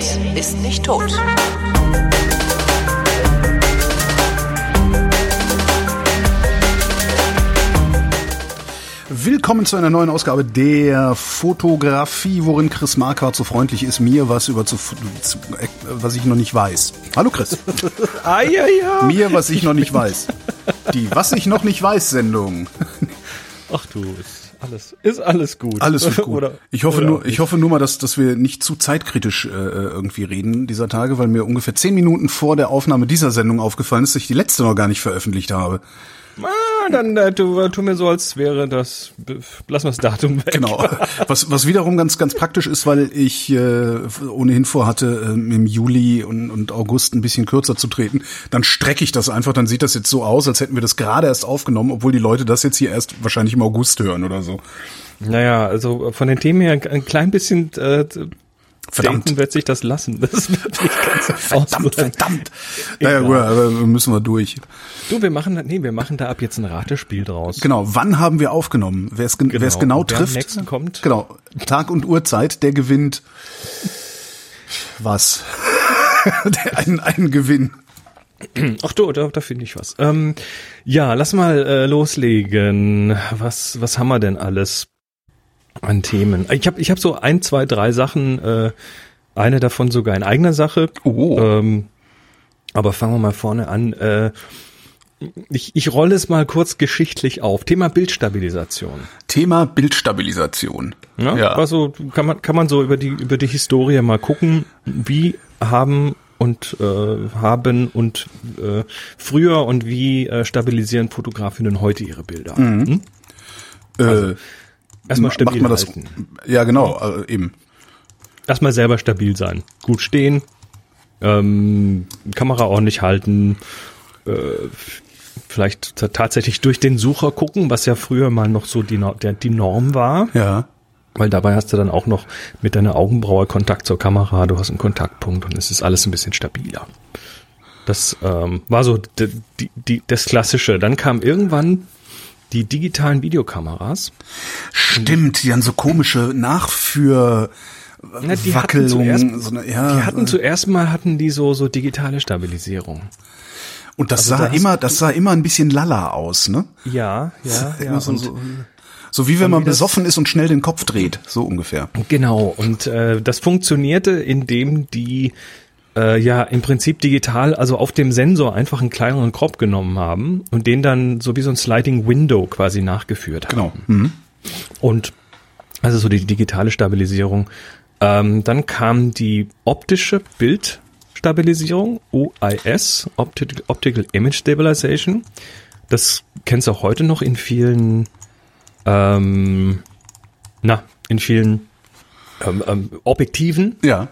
Internet ist nicht tot. Willkommen zu einer neuen Ausgabe der Fotografie, worin Chris Marquardt so freundlich ist, mir was über zu, zu äh, was ich noch nicht weiß. Hallo Chris. ah, ja, ja. Mir, was ich noch nicht weiß. Die Was ich noch nicht weiß Sendung. Ach du, alles, ist alles gut. Alles ist gut. oder, ich hoffe nur, ich hoffe nur mal, dass, dass wir nicht zu zeitkritisch äh, irgendwie reden dieser Tage, weil mir ungefähr zehn Minuten vor der Aufnahme dieser Sendung aufgefallen ist, dass ich die letzte noch gar nicht veröffentlicht habe. Ah, dann äh, tu, tu mir so, als wäre das, lass mal das Datum weg. Genau. Was, was wiederum ganz, ganz praktisch ist, weil ich äh, ohnehin vorhatte, äh, im Juli und, und August ein bisschen kürzer zu treten, dann strecke ich das einfach, dann sieht das jetzt so aus, als hätten wir das gerade erst aufgenommen, obwohl die Leute das jetzt hier erst wahrscheinlich im August hören oder so. Naja, also von den Themen her ein klein bisschen äh, Verdammt. Denken wird sich das lassen. Das wird nicht ganz verdammt, verdammt. Naja, gut, aber müssen wir durch. Du, wir machen, nee, wir machen da ab jetzt ein Ratespiel draus. Genau. Wann haben wir aufgenommen? Wer es genau, genau, genau trifft. Nächsten kommt. Genau. Tag und Uhrzeit, der gewinnt was? einen, einen Gewinn. Ach du, da, da finde ich was. Ähm, ja, lass mal äh, loslegen. Was, was haben wir denn alles? An Themen. Ich habe ich hab so ein, zwei, drei Sachen, äh, eine davon sogar in eigener Sache. Oh. Ähm, aber fangen wir mal vorne an. Äh, ich, ich rolle es mal kurz geschichtlich auf. Thema Bildstabilisation. Thema Bildstabilisation. Ja, ja. Also kann man, kann man so über die, über die Historie mal gucken, wie haben und äh, haben und äh, früher und wie äh, stabilisieren Fotografinnen heute ihre Bilder. Mhm. Hm? Also, äh, Erstmal stabil macht man halten. Das, ja, genau, also eben. Erstmal selber stabil sein. Gut stehen, ähm, Kamera ordentlich halten, äh, vielleicht tatsächlich durch den Sucher gucken, was ja früher mal noch so die, der, die Norm war. Ja. Weil dabei hast du dann auch noch mit deiner Augenbraue Kontakt zur Kamera, du hast einen Kontaktpunkt und es ist alles ein bisschen stabiler. Das ähm, war so die, die, das Klassische. Dann kam irgendwann die digitalen Videokameras. Stimmt, die haben so komische Nachführ Na, die. Hatten zuerst, so eine, ja, die hatten zuerst mal hatten die so so digitale Stabilisierung. Und das also sah da immer, das sah immer ein bisschen lala aus, ne? Ja, ja, ja. So, so, so, wie wenn man besoffen ist und schnell den Kopf dreht, so ungefähr. Genau. Und äh, das funktionierte, indem die äh, ja im Prinzip digital, also auf dem Sensor einfach einen kleineren Crop genommen haben und den dann so wie so ein Sliding Window quasi nachgeführt haben. Genau. Mhm. Und also so die digitale Stabilisierung. Ähm, dann kam die optische Bildstabilisierung, OIS, Optical, Optical Image Stabilization. Das kennst du auch heute noch in vielen, ähm, na, in vielen ähm, ähm, Objektiven. Ja.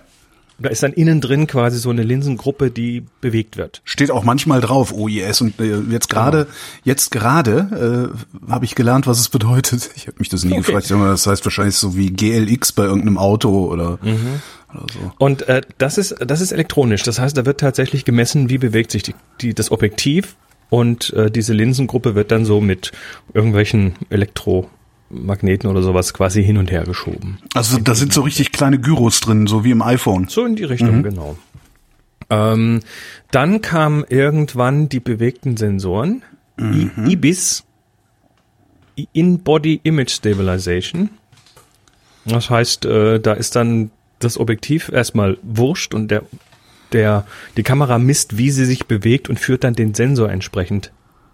Da ist dann innen drin quasi so eine Linsengruppe, die bewegt wird. Steht auch manchmal drauf OIS und äh, jetzt gerade genau. jetzt gerade äh, habe ich gelernt, was es bedeutet. Ich habe mich das nie okay. gefragt, aber das heißt wahrscheinlich so wie GLX bei irgendeinem Auto oder, mhm. oder so. Und äh, das ist das ist elektronisch. Das heißt, da wird tatsächlich gemessen, wie bewegt sich die, die das Objektiv und äh, diese Linsengruppe wird dann so mit irgendwelchen Elektro Magneten oder sowas quasi hin und her geschoben. Also da sind so richtig kleine Gyros drin, so wie im iPhone. So in die Richtung, mhm. genau. Ähm, dann kamen irgendwann die bewegten Sensoren, mhm. IBIS, In-Body Image Stabilization. Das heißt, äh, da ist dann das Objektiv erstmal wurscht und der, der, die Kamera misst, wie sie sich bewegt und führt dann den Sensor entsprechend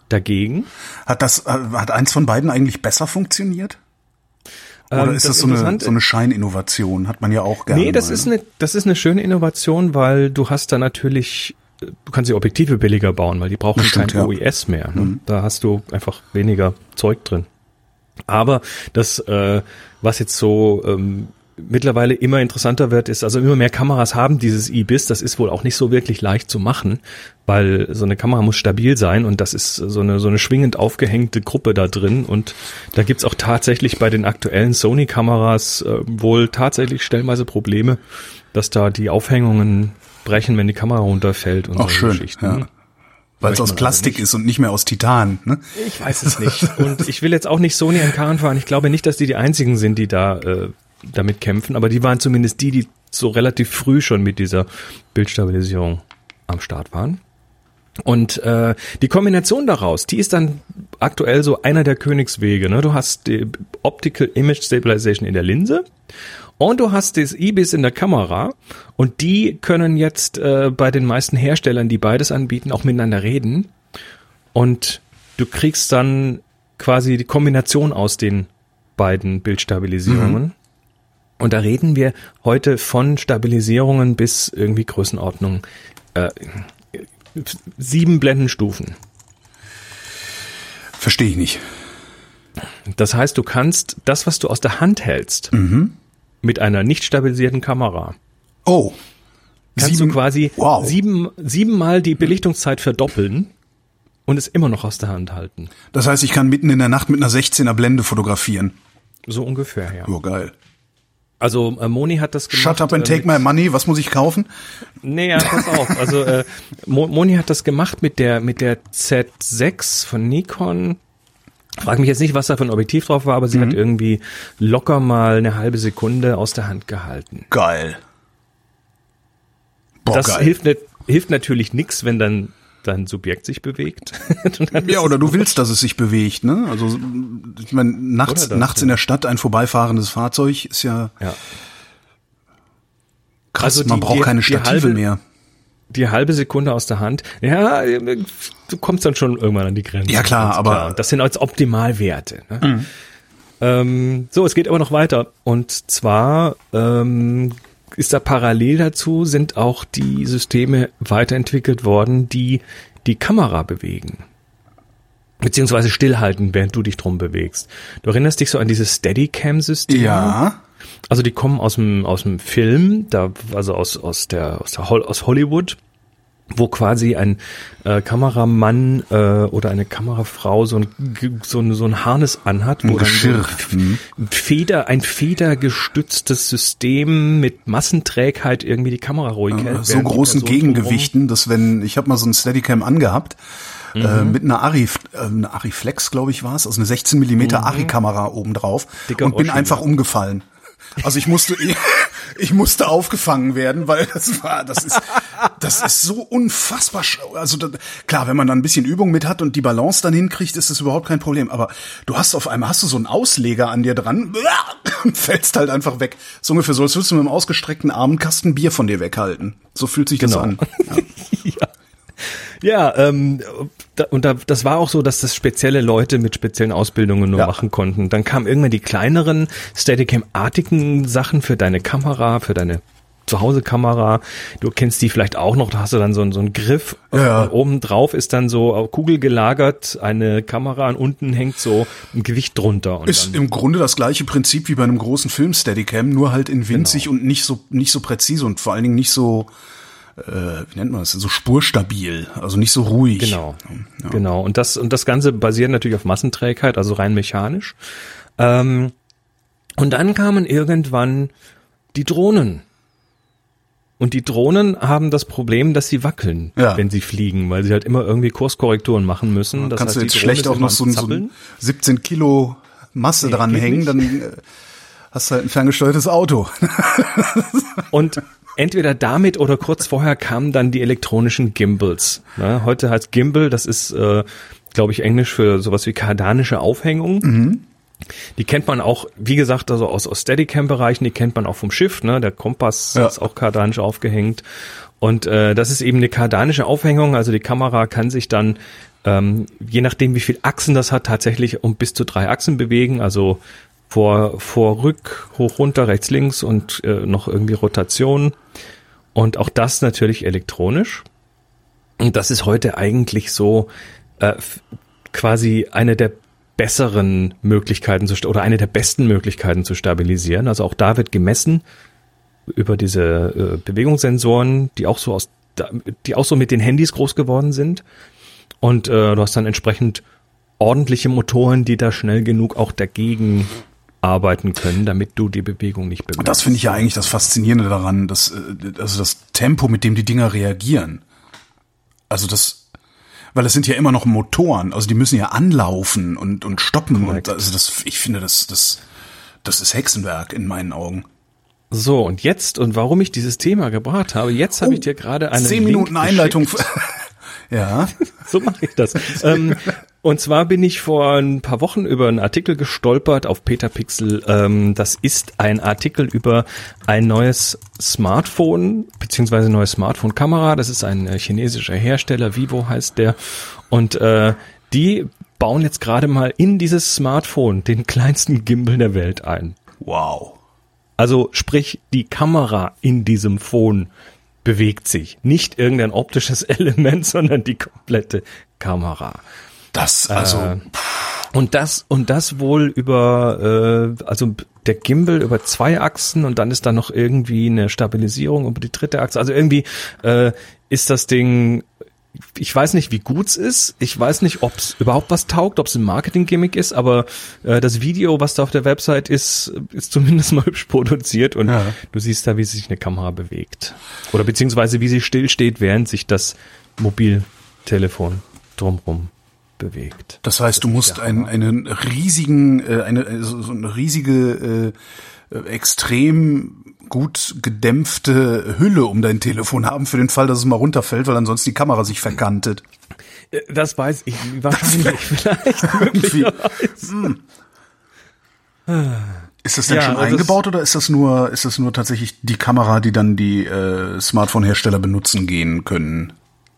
dagegen. Hat das, äh, hat eins von beiden eigentlich besser funktioniert? Oder ähm, ist das, das so, eine, so eine Scheininnovation? Hat man ja auch gerne. Nee, das mal, ist eine, das ist eine schöne Innovation, weil du hast da natürlich, du kannst die Objektive billiger bauen, weil die brauchen stimmt, kein ja. OES mehr. Ne? Mhm. Da hast du einfach weniger Zeug drin. Aber das, äh, was jetzt so ähm, mittlerweile immer interessanter wird, ist, also immer mehr Kameras haben dieses IBIS. Das ist wohl auch nicht so wirklich leicht zu machen, weil so eine Kamera muss stabil sein und das ist so eine, so eine schwingend aufgehängte Gruppe da drin. Und da gibt's auch tatsächlich bei den aktuellen Sony-Kameras äh, wohl tatsächlich stellenweise Probleme, dass da die Aufhängungen brechen, wenn die Kamera runterfällt und Auch so schön, Geschichten. Ja. Weil es aus Plastik ist und nicht mehr aus Titan. Ne? Ich weiß es nicht. Und ich will jetzt auch nicht Sony an Karren fahren. Ich glaube nicht, dass die die einzigen sind, die da äh, damit kämpfen, aber die waren zumindest die, die so relativ früh schon mit dieser Bildstabilisierung am Start waren. Und äh, die Kombination daraus, die ist dann aktuell so einer der Königswege. Ne? Du hast die Optical Image Stabilization in der Linse und du hast das IBIS in der Kamera und die können jetzt äh, bei den meisten Herstellern, die beides anbieten, auch miteinander reden. Und du kriegst dann quasi die Kombination aus den beiden Bildstabilisierungen. Mhm. Und da reden wir heute von Stabilisierungen bis irgendwie Größenordnung äh, sieben Blendenstufen. Verstehe ich nicht. Das heißt, du kannst das, was du aus der Hand hältst, mhm. mit einer nicht stabilisierten Kamera. Oh. Kannst sieben, du quasi wow. sieben, siebenmal die Belichtungszeit verdoppeln und es immer noch aus der Hand halten. Das heißt, ich kann mitten in der Nacht mit einer 16er Blende fotografieren. So ungefähr, ja. Oh, geil. Also äh, Moni hat das gemacht. Shut up and äh, take my money. Was muss ich kaufen? Nee, ja, pass auf. Also äh, Moni hat das gemacht mit der mit der Z6 von Nikon. Frag mich jetzt nicht, was da für ein Objektiv drauf war, aber sie mhm. hat irgendwie locker mal eine halbe Sekunde aus der Hand gehalten. Geil. Boah, das geil. hilft, hilft natürlich nix, wenn dann dein Subjekt sich bewegt. ja, oder du willst, dass es sich bewegt, ne? Also ich meine, nachts, das, nachts ja. in der Stadt ein vorbeifahrendes Fahrzeug ist ja, ja. krass, also die, man braucht die, keine Stative halbe, mehr. Die halbe Sekunde aus der Hand, ja, du kommst dann schon irgendwann an die Grenze. Ja klar, aber klar. das sind als Optimalwerte. Ne? Mhm. Ähm, so, es geht aber noch weiter. Und zwar ähm, ist da parallel dazu, sind auch die Systeme weiterentwickelt worden, die die Kamera bewegen. Beziehungsweise stillhalten, während du dich drum bewegst. Du erinnerst dich so an dieses Steadicam-System? Ja. Also die kommen aus dem, aus dem Film, da, also aus, aus der, aus der, aus Hollywood wo quasi ein äh, Kameramann äh, oder eine Kamerafrau so ein, so ein, so ein Harnes anhat, wo ein dann so ein Feder, ein federgestütztes System mit Massenträgheit irgendwie die Kamera ruhig hält. So großen Gegengewichten, dass wenn, ich habe mal so ein Steadicam angehabt, äh, mhm. äh, mit einer Ari, äh, eine Ariflex, glaube ich, war es, also eine 16 Millimeter mhm. Ari-Kamera obendrauf Dicker und bin einfach umgefallen. Also ich musste, ich musste aufgefangen werden, weil das war, das ist, das ist so unfassbar. Also da, klar, wenn man dann ein bisschen Übung mit hat und die Balance dann hinkriegt, ist das überhaupt kein Problem. Aber du hast auf einmal hast du so einen Ausleger an dir dran und fällst halt einfach weg. So ungefähr so, als würdest du mit einem ausgestreckten Arm einen Kasten Bier von dir weghalten. So fühlt sich genau. das an. Ja. ja. Ja, ähm, da, und da, das war auch so, dass das spezielle Leute mit speziellen Ausbildungen nur ja. machen konnten. Dann kamen irgendwann die kleineren Steadicam-artigen Sachen für deine Kamera, für deine Zuhause-Kamera. Du kennst die vielleicht auch noch, da hast du dann so, einen, so einen Griff. Ja. Oben drauf ist dann so Kugel gelagert, eine Kamera und unten hängt so ein Gewicht drunter. Ist im Grunde das gleiche Prinzip wie bei einem großen Film Steadicam, nur halt in winzig genau. und nicht so, nicht so präzise und vor allen Dingen nicht so, äh, wie nennt man das, so spurstabil, also nicht so ruhig. Genau, ja. genau. Und das, und das Ganze basiert natürlich auf Massenträgheit, also rein mechanisch. Ähm, und dann kamen irgendwann die Drohnen. Und die Drohnen haben das Problem, dass sie wackeln, ja. wenn sie fliegen, weil sie halt immer irgendwie Kurskorrekturen machen müssen. Das kannst heißt, du jetzt schlecht auch noch so ein, so ein 17 Kilo Masse nee, dranhängen, dann äh, hast du halt ein ferngesteuertes Auto. und entweder damit oder kurz vorher kamen dann die elektronischen Gimbals. Ne? Heute heißt Gimbal, das ist, äh, glaube ich, Englisch für sowas wie kardanische Aufhängung. Mhm. Die kennt man auch, wie gesagt, also aus, aus Steadicam-Bereichen, die kennt man auch vom Schiff, ne? Der Kompass ja. ist auch kardanisch aufgehängt. Und äh, das ist eben eine kardanische Aufhängung, also die Kamera kann sich dann, ähm, je nachdem wie viel Achsen das hat, tatsächlich um bis zu drei Achsen bewegen. Also vor, vor, rück, hoch, runter, rechts, links und äh, noch irgendwie Rotation. Und auch das natürlich elektronisch. Und das ist heute eigentlich so äh, quasi eine der besseren Möglichkeiten zu, oder eine der besten Möglichkeiten zu stabilisieren. Also auch da wird gemessen über diese äh, Bewegungssensoren, die auch so aus, die auch so mit den Handys groß geworden sind. Und äh, du hast dann entsprechend ordentliche Motoren, die da schnell genug auch dagegen arbeiten können, damit du die Bewegung nicht bemerkst. Das finde ich ja eigentlich das Faszinierende daran, dass, äh, also das Tempo, mit dem die Dinger reagieren. Also das, weil es sind ja immer noch Motoren, also die müssen ja anlaufen und, und stoppen Correct. und also das, ich finde das, das, das ist Hexenwerk in meinen Augen. So, und jetzt, und warum ich dieses Thema gebracht habe, jetzt habe oh, ich dir gerade eine. Zehn Minuten Link Einleitung. ja. so mache ich das. ähm, und zwar bin ich vor ein paar Wochen über einen Artikel gestolpert auf Petapixel. Ähm, das ist ein Artikel über ein neues Smartphone, beziehungsweise neue Smartphone-Kamera. Das ist ein äh, chinesischer Hersteller, Vivo heißt der. Und äh, die bauen jetzt gerade mal in dieses Smartphone den kleinsten Gimbal der Welt ein. Wow. Also sprich, die Kamera in diesem Phone bewegt sich. Nicht irgendein optisches Element, sondern die komplette Kamera. Das, also. Äh, und das, und das wohl über, äh, also der Gimbal über zwei Achsen und dann ist da noch irgendwie eine Stabilisierung über die dritte Achse. Also irgendwie äh, ist das Ding ich weiß nicht, wie gut es ist. Ich weiß nicht, ob es überhaupt was taugt, ob es ein Marketing-Gimmick ist, aber äh, das Video, was da auf der Website ist, ist zumindest mal hübsch produziert und ja. du siehst da, wie sich eine Kamera bewegt. Oder beziehungsweise wie sie stillsteht, während sich das Mobiltelefon drumrum bewegt. Das heißt, du musst einen, einen riesigen, äh, eine, so eine riesige, äh, extrem gut gedämpfte Hülle um dein Telefon haben für den Fall, dass es mal runterfällt, weil ansonsten die Kamera sich verkantet. Äh, das weiß ich wahrscheinlich vielleicht. Hm. Ist das denn ja, schon also eingebaut oder ist das nur ist das nur tatsächlich die Kamera, die dann die äh, Smartphone-Hersteller benutzen gehen können?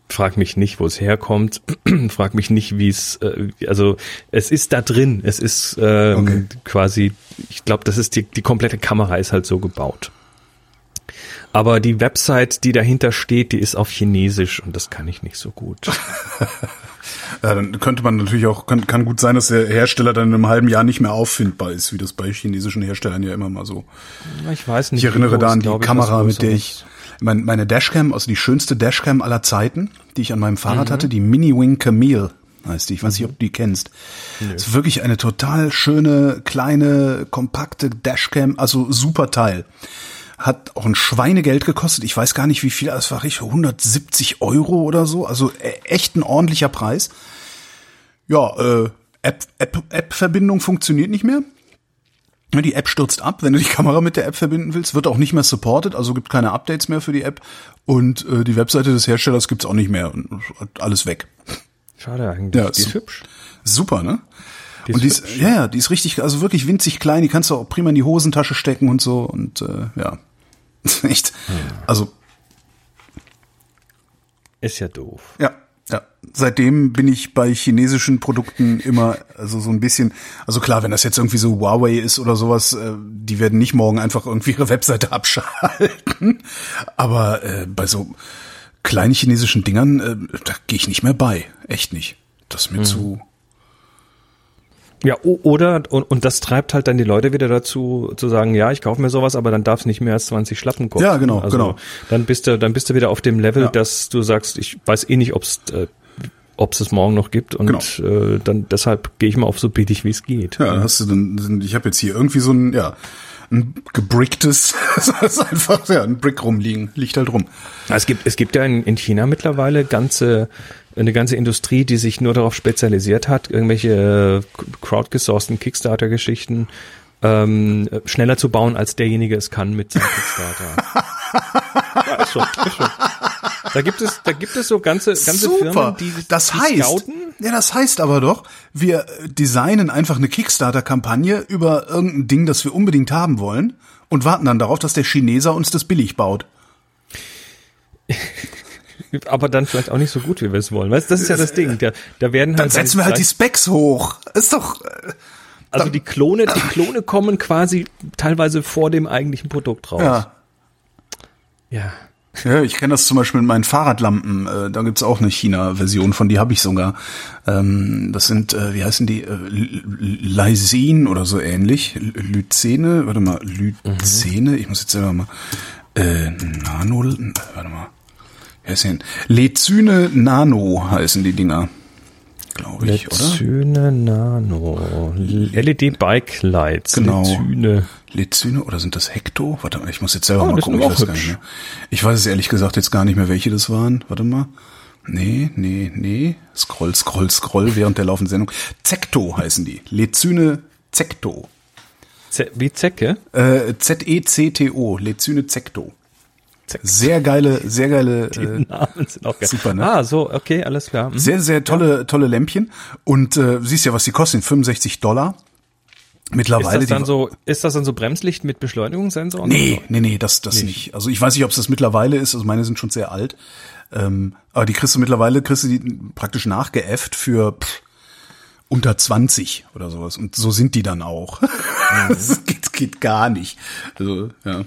Frag mich nicht, wo es herkommt. Frag mich nicht, wie es äh, also es ist da drin. Es ist ähm, okay. quasi, ich glaube, das ist die die komplette Kamera ist halt so gebaut. Aber die Website, die dahinter steht, die ist auf Chinesisch und das kann ich nicht so gut. ja, dann könnte man natürlich auch, kann, kann gut sein, dass der Hersteller dann in einem halben Jahr nicht mehr auffindbar ist, wie das bei chinesischen Herstellern ja immer mal so. Ich weiß nicht. Ich erinnere da an die Kamera, mit der ich, mein, meine Dashcam, also die schönste Dashcam aller Zeiten, die ich an meinem Fahrrad mhm. hatte, die Mini Wing Camille heißt die. Ich weiß nicht, ob du die kennst. Nö. Ist wirklich eine total schöne, kleine, kompakte Dashcam, also super Teil hat auch ein Schweinegeld gekostet. Ich weiß gar nicht, wie viel, das war richtig, 170 Euro oder so. Also äh, echt ein ordentlicher Preis. Ja, äh, App-Verbindung App, App funktioniert nicht mehr. Die App stürzt ab, wenn du die Kamera mit der App verbinden willst, wird auch nicht mehr supported, also gibt keine Updates mehr für die App und äh, die Webseite des Herstellers gibt's auch nicht mehr und alles weg. Schade eigentlich. Ja, die ist hübsch. Super, ne? Die und die ist, ja, ja, die ist richtig, also wirklich winzig klein, die kannst du auch prima in die Hosentasche stecken und so und äh, ja. Echt. Also. Ist ja doof. Ja. Ja, seitdem bin ich bei chinesischen Produkten immer also so ein bisschen, also klar, wenn das jetzt irgendwie so Huawei ist oder sowas, äh, die werden nicht morgen einfach irgendwie ihre Webseite abschalten. Aber äh, bei so kleinen chinesischen Dingern, äh, da gehe ich nicht mehr bei. Echt nicht. Das ist mir mhm. zu ja, oder, und, und das treibt halt dann die Leute wieder dazu, zu sagen, ja, ich kaufe mir sowas, aber dann darf es nicht mehr als 20 Schlappen kosten. Ja, genau, also, genau. Dann bist du, dann bist du wieder auf dem Level, ja. dass du sagst, ich weiß eh nicht, ob es äh, ob es morgen noch gibt und genau. äh, dann deshalb gehe ich mal auf so billig wie es geht. Ja, dann hast du dann, ich habe jetzt hier irgendwie so ein, ja, ein gebricktes, das ist einfach, ja, ein Brick rumliegen, liegt halt rum. Es gibt, es gibt ja in, in China mittlerweile ganze eine ganze Industrie, die sich nur darauf spezialisiert hat, irgendwelche äh, crowdgesourcten Kickstarter-Geschichten ähm, schneller zu bauen, als derjenige es kann mit seinem Kickstarter. ja, ist schon, ist schon. Da gibt es, da gibt es so ganze, ganze Super. Firmen, die, das die heißt, scouten. Ja, das heißt aber doch, wir designen einfach eine Kickstarter-Kampagne über irgendein Ding, das wir unbedingt haben wollen und warten dann darauf, dass der Chineser uns das billig baut. aber dann vielleicht auch nicht so gut, wie wir es wollen. Weißt, das ist ja das Ding. Da, da werden halt dann setzen wir halt die Specs hoch. Ist doch. Äh, also die Klone, die Klone kommen quasi teilweise vor dem eigentlichen Produkt raus. Ja. Ja. Ja, ich kenne das zum Beispiel mit meinen Fahrradlampen. Äh, da gibt's auch eine China-Version von, die habe ich sogar. Ähm, das sind, äh, wie heißen die? Äh, Lysin oder so ähnlich. Lyzene, warte mal, Lyzene, mhm. ich muss jetzt selber mal. Äh, Nano, warte mal. Hessen. Lezyne Nano heißen die Dinger. Glaube ich, Lezyne Nano. LED Bike Lights. Genau. Lezyne. Lezyne oder sind das Hekto? Warte mal, ich muss jetzt selber oh, mal gucken. Ich weiß, gar nicht mehr. ich weiß es ehrlich gesagt jetzt gar nicht mehr, welche das waren. Warte mal. Nee, nee, nee. Scroll, scroll, scroll während der laufenden Sendung. Zekto heißen die. Lezyne Zekto. Z wie Zecke? Äh, Z-E-C-T-O, Lezyne Zecto. Sehr geile, sehr geile. Die äh, Namen sind auch geil. Super, ne? Ah, so, okay, alles klar. Mhm. Sehr, sehr tolle, tolle Lämpchen. Und äh, siehst ja, was die kosten, 65 Dollar. Mittlerweile. Ist das dann so, ist das dann so Bremslicht mit Beschleunigungssensoren? Nee, nee, nee, das, das nicht. nicht. Also ich weiß nicht, ob es das mittlerweile ist. Also meine sind schon sehr alt. Ähm, aber die kriegst du mittlerweile, kriegst du die praktisch nachgeäfft für pff, unter 20 oder sowas. Und so sind die dann auch. Mhm. das geht, geht gar nicht. Also, ja.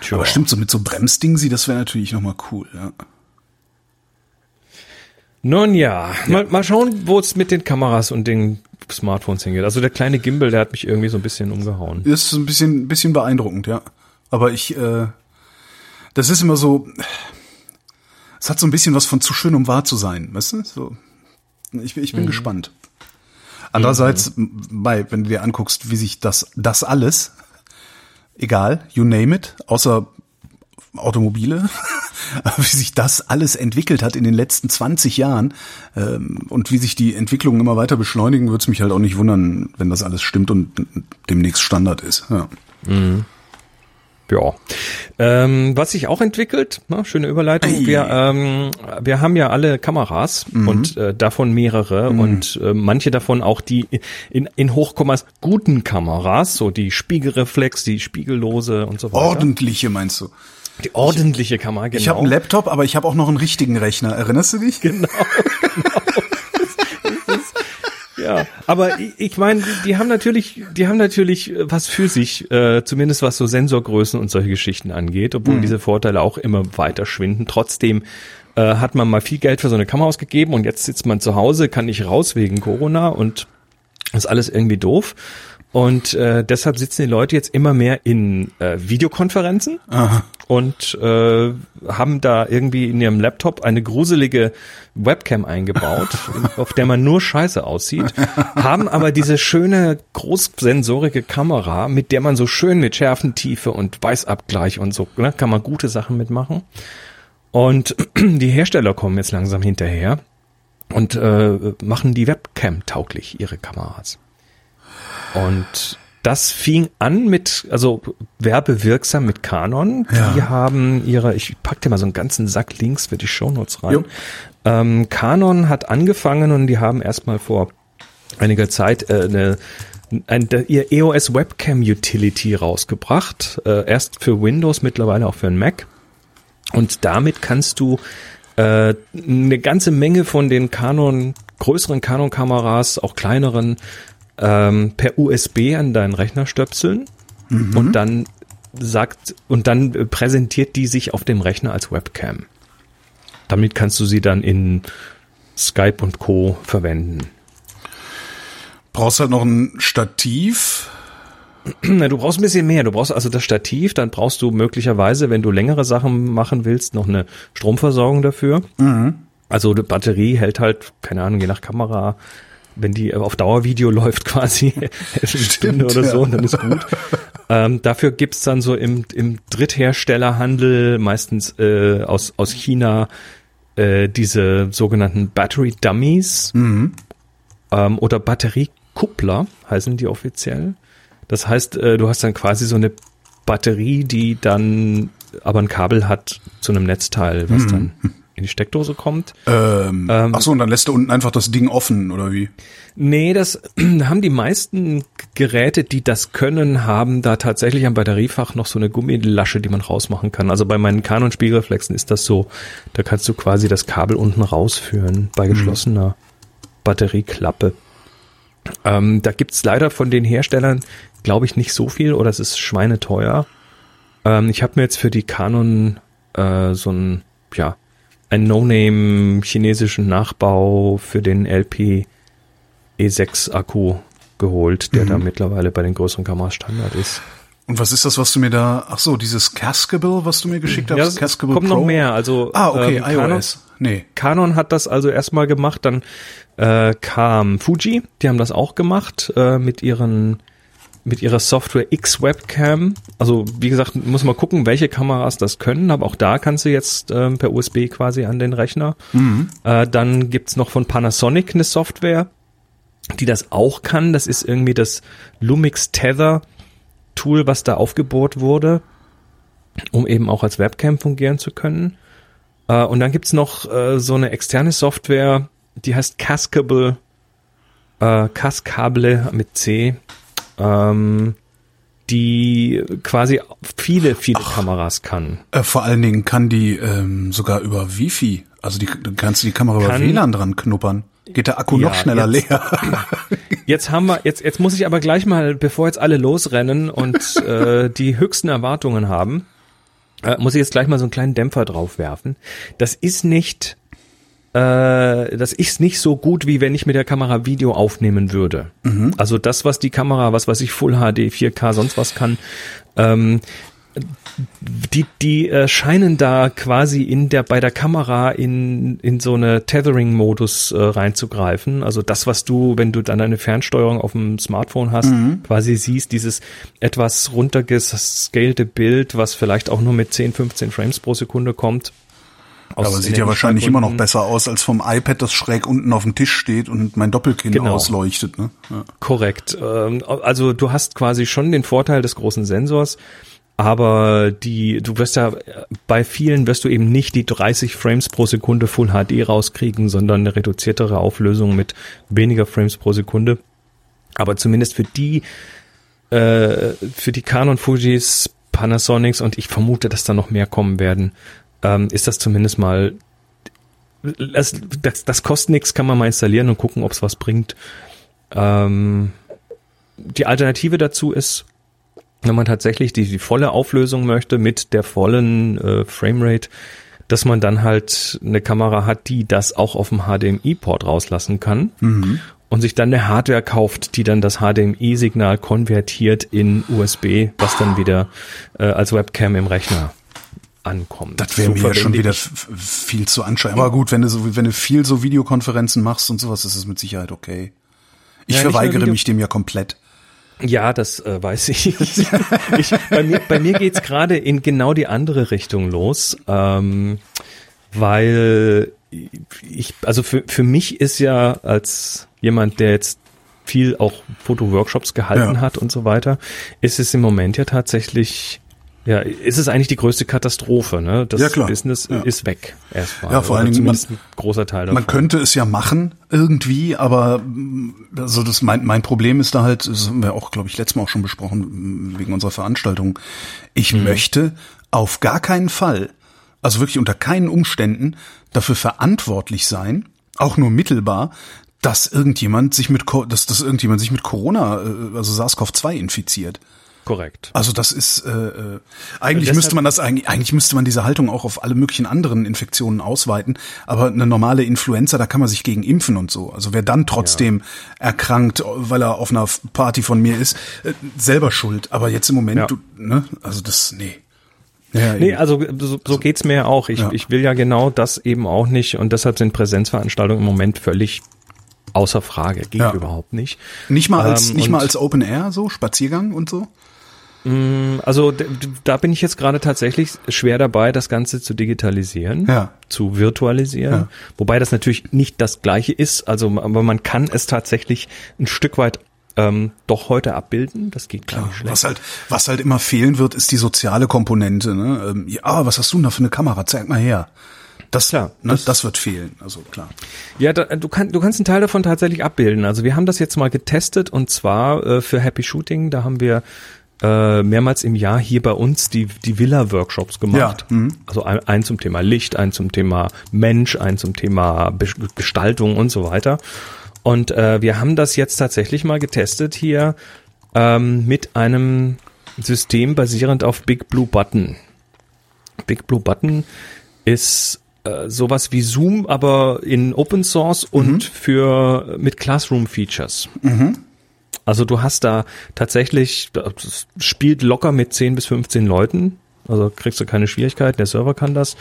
Sure. Aber stimmt, so mit so Bremsdingen sie, das wäre natürlich nochmal cool, ja. Nun ja, ja. Mal, mal schauen, wo es mit den Kameras und den Smartphones hingeht. Also der kleine Gimbal, der hat mich irgendwie so ein bisschen umgehauen. Ist ein bisschen, ein bisschen beeindruckend, ja. Aber ich, äh, das ist immer so, es hat so ein bisschen was von zu schön, um wahr zu sein, weißt du? So, ich, ich bin mhm. gespannt. Andererseits, mhm. bei, wenn du dir anguckst, wie sich das, das alles, egal, you name it, außer Automobile, wie sich das alles entwickelt hat in den letzten 20 Jahren ähm, und wie sich die Entwicklungen immer weiter beschleunigen, würde es mich halt auch nicht wundern, wenn das alles stimmt und demnächst Standard ist. Ja. Mhm. Ja. Ähm, was sich auch entwickelt, na, schöne Überleitung. Ei. Wir, ähm, wir haben ja alle Kameras mhm. und äh, davon mehrere mhm. und äh, manche davon auch die in, in Hochkommas guten Kameras, so die Spiegelreflex, die spiegellose und so weiter. Ordentliche meinst du? Die ordentliche Kamera, genau. Ich habe einen Laptop, aber ich habe auch noch einen richtigen Rechner. Erinnerst du dich? Genau. genau. Ja, aber ich, meine, die haben natürlich, die haben natürlich was für sich, äh, zumindest was so Sensorgrößen und solche Geschichten angeht, obwohl mhm. diese Vorteile auch immer weiter schwinden. Trotzdem äh, hat man mal viel Geld für so eine Kamera ausgegeben und jetzt sitzt man zu Hause, kann nicht raus wegen Corona und ist alles irgendwie doof. Und äh, deshalb sitzen die Leute jetzt immer mehr in äh, Videokonferenzen Aha. und äh, haben da irgendwie in ihrem Laptop eine gruselige Webcam eingebaut, auf der man nur Scheiße aussieht, haben aber diese schöne großsensorige Kamera, mit der man so schön mit Schärfentiefe und Weißabgleich und so, ne, kann man gute Sachen mitmachen. Und die Hersteller kommen jetzt langsam hinterher und äh, machen die Webcam tauglich, ihre Kameras. Und das fing an mit, also werbewirksam mit Canon. Ja. Die haben ihre, ich pack dir mal so einen ganzen Sack Links für die Shownotes rein. Ähm, Canon hat angefangen und die haben erstmal vor einiger Zeit äh, eine ein, ihr EOS Webcam Utility rausgebracht. Äh, erst für Windows, mittlerweile auch für einen Mac. Und damit kannst du äh, eine ganze Menge von den Canon, größeren Canon-Kameras, auch kleineren, ähm, per USB an deinen Rechner stöpseln mhm. und dann sagt und dann präsentiert die sich auf dem Rechner als Webcam. Damit kannst du sie dann in Skype und Co. verwenden. Brauchst halt noch ein Stativ. Du brauchst ein bisschen mehr. Du brauchst also das Stativ, dann brauchst du möglicherweise, wenn du längere Sachen machen willst, noch eine Stromversorgung dafür. Mhm. Also die Batterie hält halt, keine Ahnung, je nach Kamera wenn die auf Dauervideo läuft quasi eine Stunde oder so, ja. dann ist gut. Ähm, dafür gibt's dann so im, im Drittherstellerhandel, meistens äh, aus, aus China, äh, diese sogenannten Battery Dummies mhm. ähm, oder Batteriekuppler heißen die offiziell. Das heißt, äh, du hast dann quasi so eine Batterie, die dann aber ein Kabel hat zu einem Netzteil, was mhm. dann in die Steckdose kommt. Ähm, ähm, ach so, und dann lässt du unten einfach das Ding offen, oder wie? Nee, das haben die meisten Geräte, die das können, haben da tatsächlich am Batteriefach noch so eine Gummilasche, die man rausmachen kann. Also bei meinen Canon Spiegelreflexen ist das so, da kannst du quasi das Kabel unten rausführen bei mhm. geschlossener mhm. Batterieklappe. Ähm, da gibt's leider von den Herstellern, glaube ich, nicht so viel oder es ist schweineteuer. Ähm, ich habe mir jetzt für die Canon äh, so ein, ja, ein No-Name chinesischen Nachbau für den LP E6 Akku geholt, der mhm. da mittlerweile bei den größeren Kameras Standard ist. Und was ist das, was du mir da, ach so, dieses Cascable, was du mir geschickt ja, hast? Cascable kommt Pro? noch mehr, also. Ah, okay, ähm, Canon, iOS. Nee. Canon hat das also erstmal gemacht, dann äh, kam Fuji, die haben das auch gemacht, äh, mit ihren mit ihrer Software X-Webcam. Also wie gesagt, muss man gucken, welche Kameras das können, aber auch da kannst du jetzt ähm, per USB quasi an den Rechner. Mhm. Äh, dann gibt's noch von Panasonic eine Software, die das auch kann. Das ist irgendwie das Lumix Tether Tool, was da aufgebohrt wurde, um eben auch als Webcam fungieren zu können. Äh, und dann gibt's noch äh, so eine externe Software, die heißt Cascable, äh, Cascable mit C, ähm, die quasi viele, viele Ach, Kameras kann. Äh, vor allen Dingen kann die ähm, sogar über Wi-Fi, also die, du kannst die Kamera kann, über WLAN dran knuppern. Geht der Akku ja, noch schneller jetzt, leer. jetzt haben wir, jetzt, jetzt muss ich aber gleich mal, bevor jetzt alle losrennen und äh, die höchsten Erwartungen haben, äh, muss ich jetzt gleich mal so einen kleinen Dämpfer drauf werfen. Das ist nicht, äh, das ist nicht so gut, wie wenn ich mit der Kamera Video aufnehmen würde. Mhm. Also das, was die Kamera, was weiß ich, Full HD, 4K, sonst was kann, ähm, die, die äh, scheinen da quasi in der, bei der Kamera in, in so eine Tethering-Modus äh, reinzugreifen. Also das, was du, wenn du dann eine Fernsteuerung auf dem Smartphone hast, mhm. quasi siehst, dieses etwas runtergescalte Bild, was vielleicht auch nur mit 10, 15 Frames pro Sekunde kommt. Aber sieht ja wahrscheinlich immer noch besser aus als vom iPad, das schräg unten auf dem Tisch steht und mein Doppelkinn genau. ausleuchtet. Ne? Ja. Korrekt. Ähm, also du hast quasi schon den Vorteil des großen Sensors, aber die, du wirst ja, bei vielen wirst du eben nicht die 30 Frames pro Sekunde Full HD rauskriegen, sondern eine reduziertere Auflösung mit weniger Frames pro Sekunde. Aber zumindest für die, äh, für die Canon Fujis, Panasonics und ich vermute, dass da noch mehr kommen werden, ähm, ist das zumindest mal, das, das, das kostet nichts, kann man mal installieren und gucken, ob es was bringt. Ähm, die Alternative dazu ist, wenn man tatsächlich die, die volle Auflösung möchte mit der vollen äh, Framerate, dass man dann halt eine Kamera hat, die das auch auf dem HDMI-Port rauslassen kann mhm. und sich dann eine Hardware kauft, die dann das HDMI-Signal konvertiert in USB, was dann wieder äh, als Webcam im Rechner ankommt. Das wäre so mir ja schon wieder viel zu anschaulich. Aber gut, wenn du so, wenn du viel so Videokonferenzen machst und sowas, ist es mit Sicherheit okay. Ich ja, verweigere mich dem ja komplett. Ja, das äh, weiß ich. ich. Bei mir, bei mir geht's gerade in genau die andere Richtung los, ähm, weil ich, also für, für mich ist ja als jemand, der jetzt viel auch Fotoworkshops gehalten ja. hat und so weiter, ist es im Moment ja tatsächlich ja, ist es eigentlich die größte Katastrophe, ne? Das ja, klar. Business ja. ist weg erstmal. Ja, vor allen Dingen man, ein großer Teil davon. Man könnte es ja machen irgendwie, aber also das mein mein Problem ist da halt, das haben wir auch, glaube ich, letztes Mal auch schon besprochen wegen unserer Veranstaltung. Ich mhm. möchte auf gar keinen Fall, also wirklich unter keinen Umständen dafür verantwortlich sein, auch nur mittelbar, dass irgendjemand sich mit dass, dass irgendjemand sich mit Corona, äh, also SARS-CoV-2 infiziert. Korrekt. Also das ist äh, äh eigentlich müsste man das eigentlich eigentlich müsste man diese Haltung auch auf alle möglichen anderen Infektionen ausweiten, aber eine normale Influenza, da kann man sich gegen impfen und so. Also wer dann trotzdem ja. erkrankt, weil er auf einer Party von mir ist, äh, selber schuld, aber jetzt im Moment ja. du, ne, also das nee. Ja, nee, also so, so geht's mir auch. Ich, ja. ich will ja genau das eben auch nicht und deshalb sind Präsenzveranstaltungen im Moment völlig außer Frage. Geht ja. überhaupt nicht. Nicht mal als, ähm, nicht mal als Open Air so, Spaziergang und so? Mm, also da bin ich jetzt gerade tatsächlich schwer dabei, das Ganze zu digitalisieren, ja. zu virtualisieren. Ja. Wobei das natürlich nicht das gleiche ist. Also, aber man kann es tatsächlich ein Stück weit ähm, doch heute abbilden. Das geht klar. Was halt, was halt immer fehlen wird, ist die soziale Komponente. Ne? Ähm, ja, was hast du denn da für eine Kamera? Zeig mal her. Das, klar, ne, das, das, wird fehlen, also klar. Ja, da, du, kann, du kannst einen Teil davon tatsächlich abbilden. Also wir haben das jetzt mal getestet und zwar äh, für Happy Shooting. Da haben wir äh, mehrmals im Jahr hier bei uns die, die Villa-Workshops gemacht. Ja. Mhm. Also ein, ein zum Thema Licht, ein zum Thema Mensch, ein zum Thema Be Gestaltung und so weiter. Und äh, wir haben das jetzt tatsächlich mal getestet hier ähm, mit einem System basierend auf Big Blue Button. Big Blue Button ist äh, sowas wie Zoom, aber in Open Source und mhm. für mit Classroom Features. Mhm. Also du hast da tatsächlich, spielt locker mit 10 bis 15 Leuten, also kriegst du keine Schwierigkeiten, der Server kann das.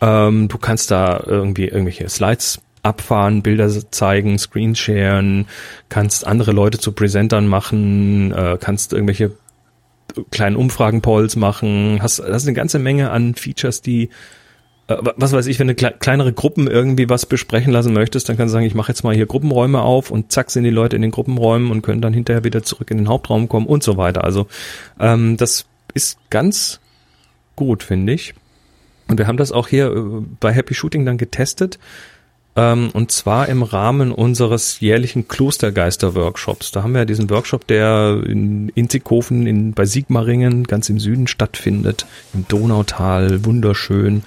Ähm, du kannst da irgendwie irgendwelche Slides abfahren, Bilder zeigen, Screensharen, kannst andere Leute zu Presentern machen, äh, kannst irgendwelche kleinen Umfragen-Polls machen, hast, hast eine ganze Menge an Features, die äh, was weiß ich, wenn du kleinere Gruppen irgendwie was besprechen lassen möchtest, dann kannst du sagen, ich mache jetzt mal hier Gruppenräume auf und zack sind die Leute in den Gruppenräumen und können dann hinterher wieder zurück in den Hauptraum kommen und so weiter. Also ähm, das ist ganz gut, finde ich. Und wir haben das auch hier äh, bei Happy Shooting dann getestet. Ähm, und zwar im Rahmen unseres jährlichen Klostergeister-Workshops. Da haben wir ja diesen Workshop, der in Inzighofen in, bei Sigmaringen ganz im Süden stattfindet, im Donautal, wunderschön.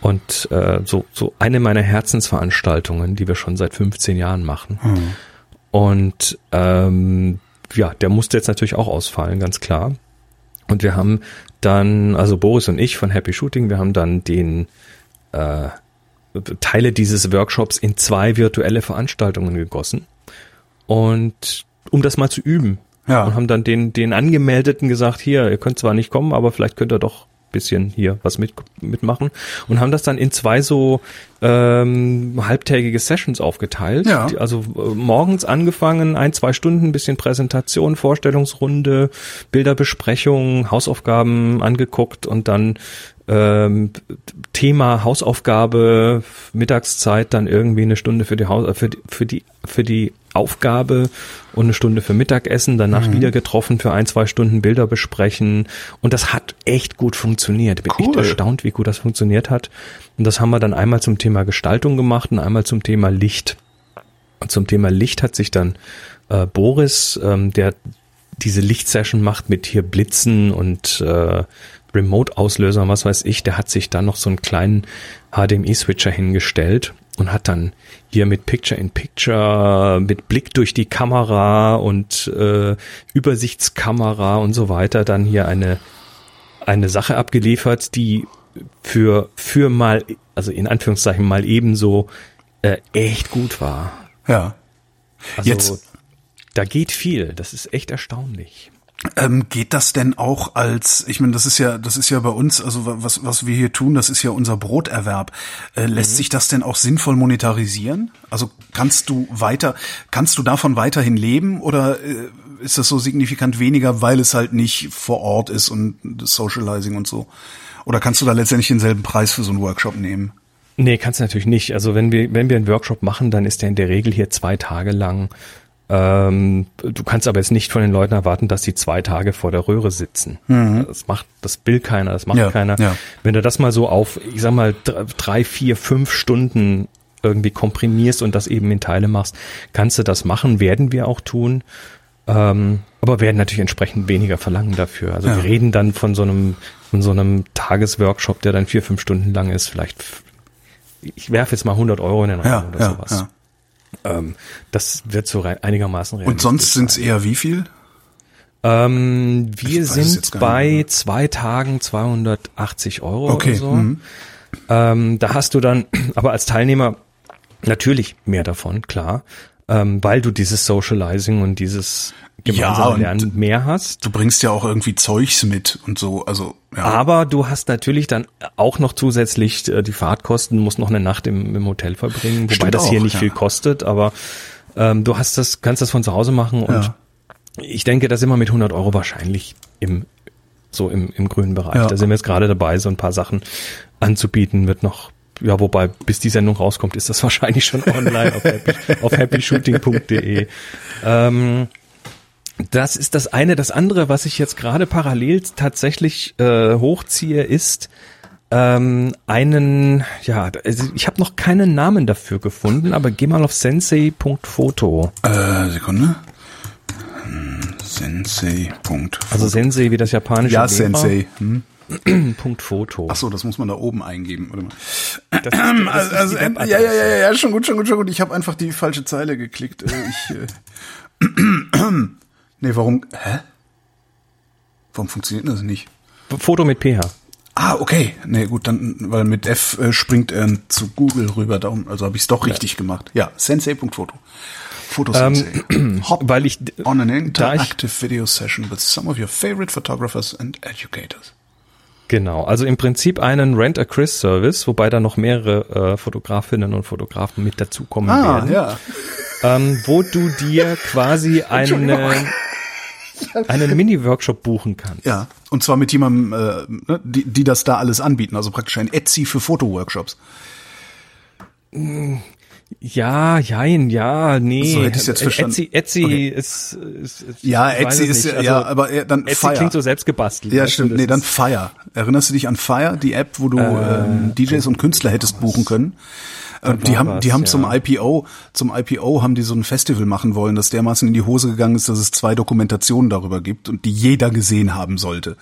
Und äh, so, so eine meiner Herzensveranstaltungen, die wir schon seit 15 Jahren machen. Mhm. Und ähm, ja, der musste jetzt natürlich auch ausfallen, ganz klar. Und wir haben dann, also Boris und ich von Happy Shooting, wir haben dann den äh, Teile dieses Workshops in zwei virtuelle Veranstaltungen gegossen. Und um das mal zu üben. Ja. Und haben dann den, den Angemeldeten gesagt, hier, ihr könnt zwar nicht kommen, aber vielleicht könnt ihr doch bisschen hier was mit, mitmachen und haben das dann in zwei so ähm, halbtägige Sessions aufgeteilt. Ja. Die, also äh, morgens angefangen, ein, zwei Stunden, bisschen Präsentation, Vorstellungsrunde, Bilderbesprechung, Hausaufgaben angeguckt und dann ähm, Thema Hausaufgabe, Mittagszeit, dann irgendwie eine Stunde für die Haus für die, für die für die Aufgabe und eine Stunde für Mittagessen, danach mhm. wieder getroffen für ein, zwei Stunden Bilder besprechen. Und das hat echt gut funktioniert. Bin cool. echt erstaunt, wie gut das funktioniert hat. Und das haben wir dann einmal zum Thema Gestaltung gemacht und einmal zum Thema Licht. Und zum Thema Licht hat sich dann äh, Boris, ähm, der diese Lichtsession macht mit hier Blitzen und äh, Remote-Auslöser, was weiß ich, der hat sich dann noch so einen kleinen HDMI-Switcher hingestellt und hat dann hier mit Picture in Picture, mit Blick durch die Kamera und äh, Übersichtskamera und so weiter dann hier eine eine Sache abgeliefert, die für für mal also in Anführungszeichen mal ebenso äh, echt gut war. Ja. Also Jetzt da geht viel, das ist echt erstaunlich. Ähm, geht das denn auch als, ich meine, das ist ja, das ist ja bei uns, also was, was wir hier tun, das ist ja unser Broterwerb. Äh, lässt mhm. sich das denn auch sinnvoll monetarisieren? Also kannst du weiter, kannst du davon weiterhin leben oder äh, ist das so signifikant weniger, weil es halt nicht vor Ort ist und das Socializing und so? Oder kannst du da letztendlich denselben Preis für so einen Workshop nehmen? Nee, kannst du natürlich nicht. Also wenn wir, wenn wir einen Workshop machen, dann ist der in der Regel hier zwei Tage lang ähm, du kannst aber jetzt nicht von den Leuten erwarten, dass sie zwei Tage vor der Röhre sitzen. Mhm. Das macht, das will keiner, das macht ja, keiner. Ja. Wenn du das mal so auf, ich sag mal, drei, vier, fünf Stunden irgendwie komprimierst und das eben in Teile machst, kannst du das machen, werden wir auch tun. Ähm, aber werden natürlich entsprechend weniger verlangen dafür. Also ja. wir reden dann von so einem, von so einem Tagesworkshop, der dann vier, fünf Stunden lang ist, vielleicht, ich werfe jetzt mal 100 Euro in den Raum oder sowas. Ähm, das wird so rein, einigermaßen realistisch. Und sonst sind es eher wie viel? Ähm, wir sind bei zwei Tagen 280 Euro okay. oder so. Mhm. Ähm, da hast du dann aber als Teilnehmer natürlich mehr davon, klar, ähm, weil du dieses Socializing und dieses gemeinsame ja, Lernen mehr hast. Du bringst ja auch irgendwie Zeugs mit und so, also ja. Aber du hast natürlich dann auch noch zusätzlich äh, die Fahrtkosten, musst noch eine Nacht im, im Hotel verbringen, wobei Stimmt das hier auch, nicht ja. viel kostet, aber ähm, du hast das, kannst das von zu Hause machen und ja. ich denke, da sind wir mit 100 Euro wahrscheinlich im so im, im grünen Bereich. Da sind wir jetzt gerade dabei, so ein paar Sachen anzubieten, wird noch ja, wobei, bis die Sendung rauskommt, ist das wahrscheinlich schon online auf, happy, auf happyshooting.de. Ähm, das ist das eine. Das andere, was ich jetzt gerade parallel tatsächlich äh, hochziehe, ist ähm, einen, ja, also ich habe noch keinen Namen dafür gefunden, aber geh mal auf sensei.foto. Äh, Sekunde. Hm, Sensei.foto. Also Sensei wie das japanische Ja, Lehrer. Sensei. Hm. Punkt Foto. Ach so, das muss man da oben eingeben. Warte mal. Das, das also, also ja, ja, ja, ja, schon gut, schon gut, schon gut. Ich habe einfach die falsche Zeile geklickt. Äh, ich, äh, Nee, warum? Hä? Warum funktioniert das nicht? Foto mit PH. Ah, okay. Nee, gut, dann, weil mit F äh, springt er zu Google rüber. Darum, also habe ich es doch ja. richtig gemacht. Ja, sensei.foto. Foto Sensei. Ähm, Hop weil ich, on an interactive video session with some of your favorite photographers and educators. Genau, also im Prinzip einen Rent-a-Chris-Service, wobei da noch mehrere äh, Fotografinnen und Fotografen mit dazukommen ah, werden. Ja. Ähm, wo du dir quasi eine einen Mini-Workshop buchen kann. Ja, und zwar mit jemandem, äh, ne, die, die das da alles anbieten, also praktisch ein Etsy für Fotoworkshops. Ja, jein, ja, nee. So hätte ich's jetzt verstanden. Etsy, Etsy Okay. ist, ist, ist Ja, ich Etsy ist nicht. ja, Also, aber äh, dann Etsy Fire. klingt so selbst gebastelt. ja, stimmt. Nee, dann Fire. Erinnerst du dich an Fire, die App, wo du ähm, DJs und Künstler hättest buchen können? Äh, die haben, die haben ja. zum IPO, zum IPO haben die so ein Festival machen wollen, das dermaßen in die Hose gegangen ist, dass es zwei Dokumentationen darüber gibt und die jeder gesehen haben sollte.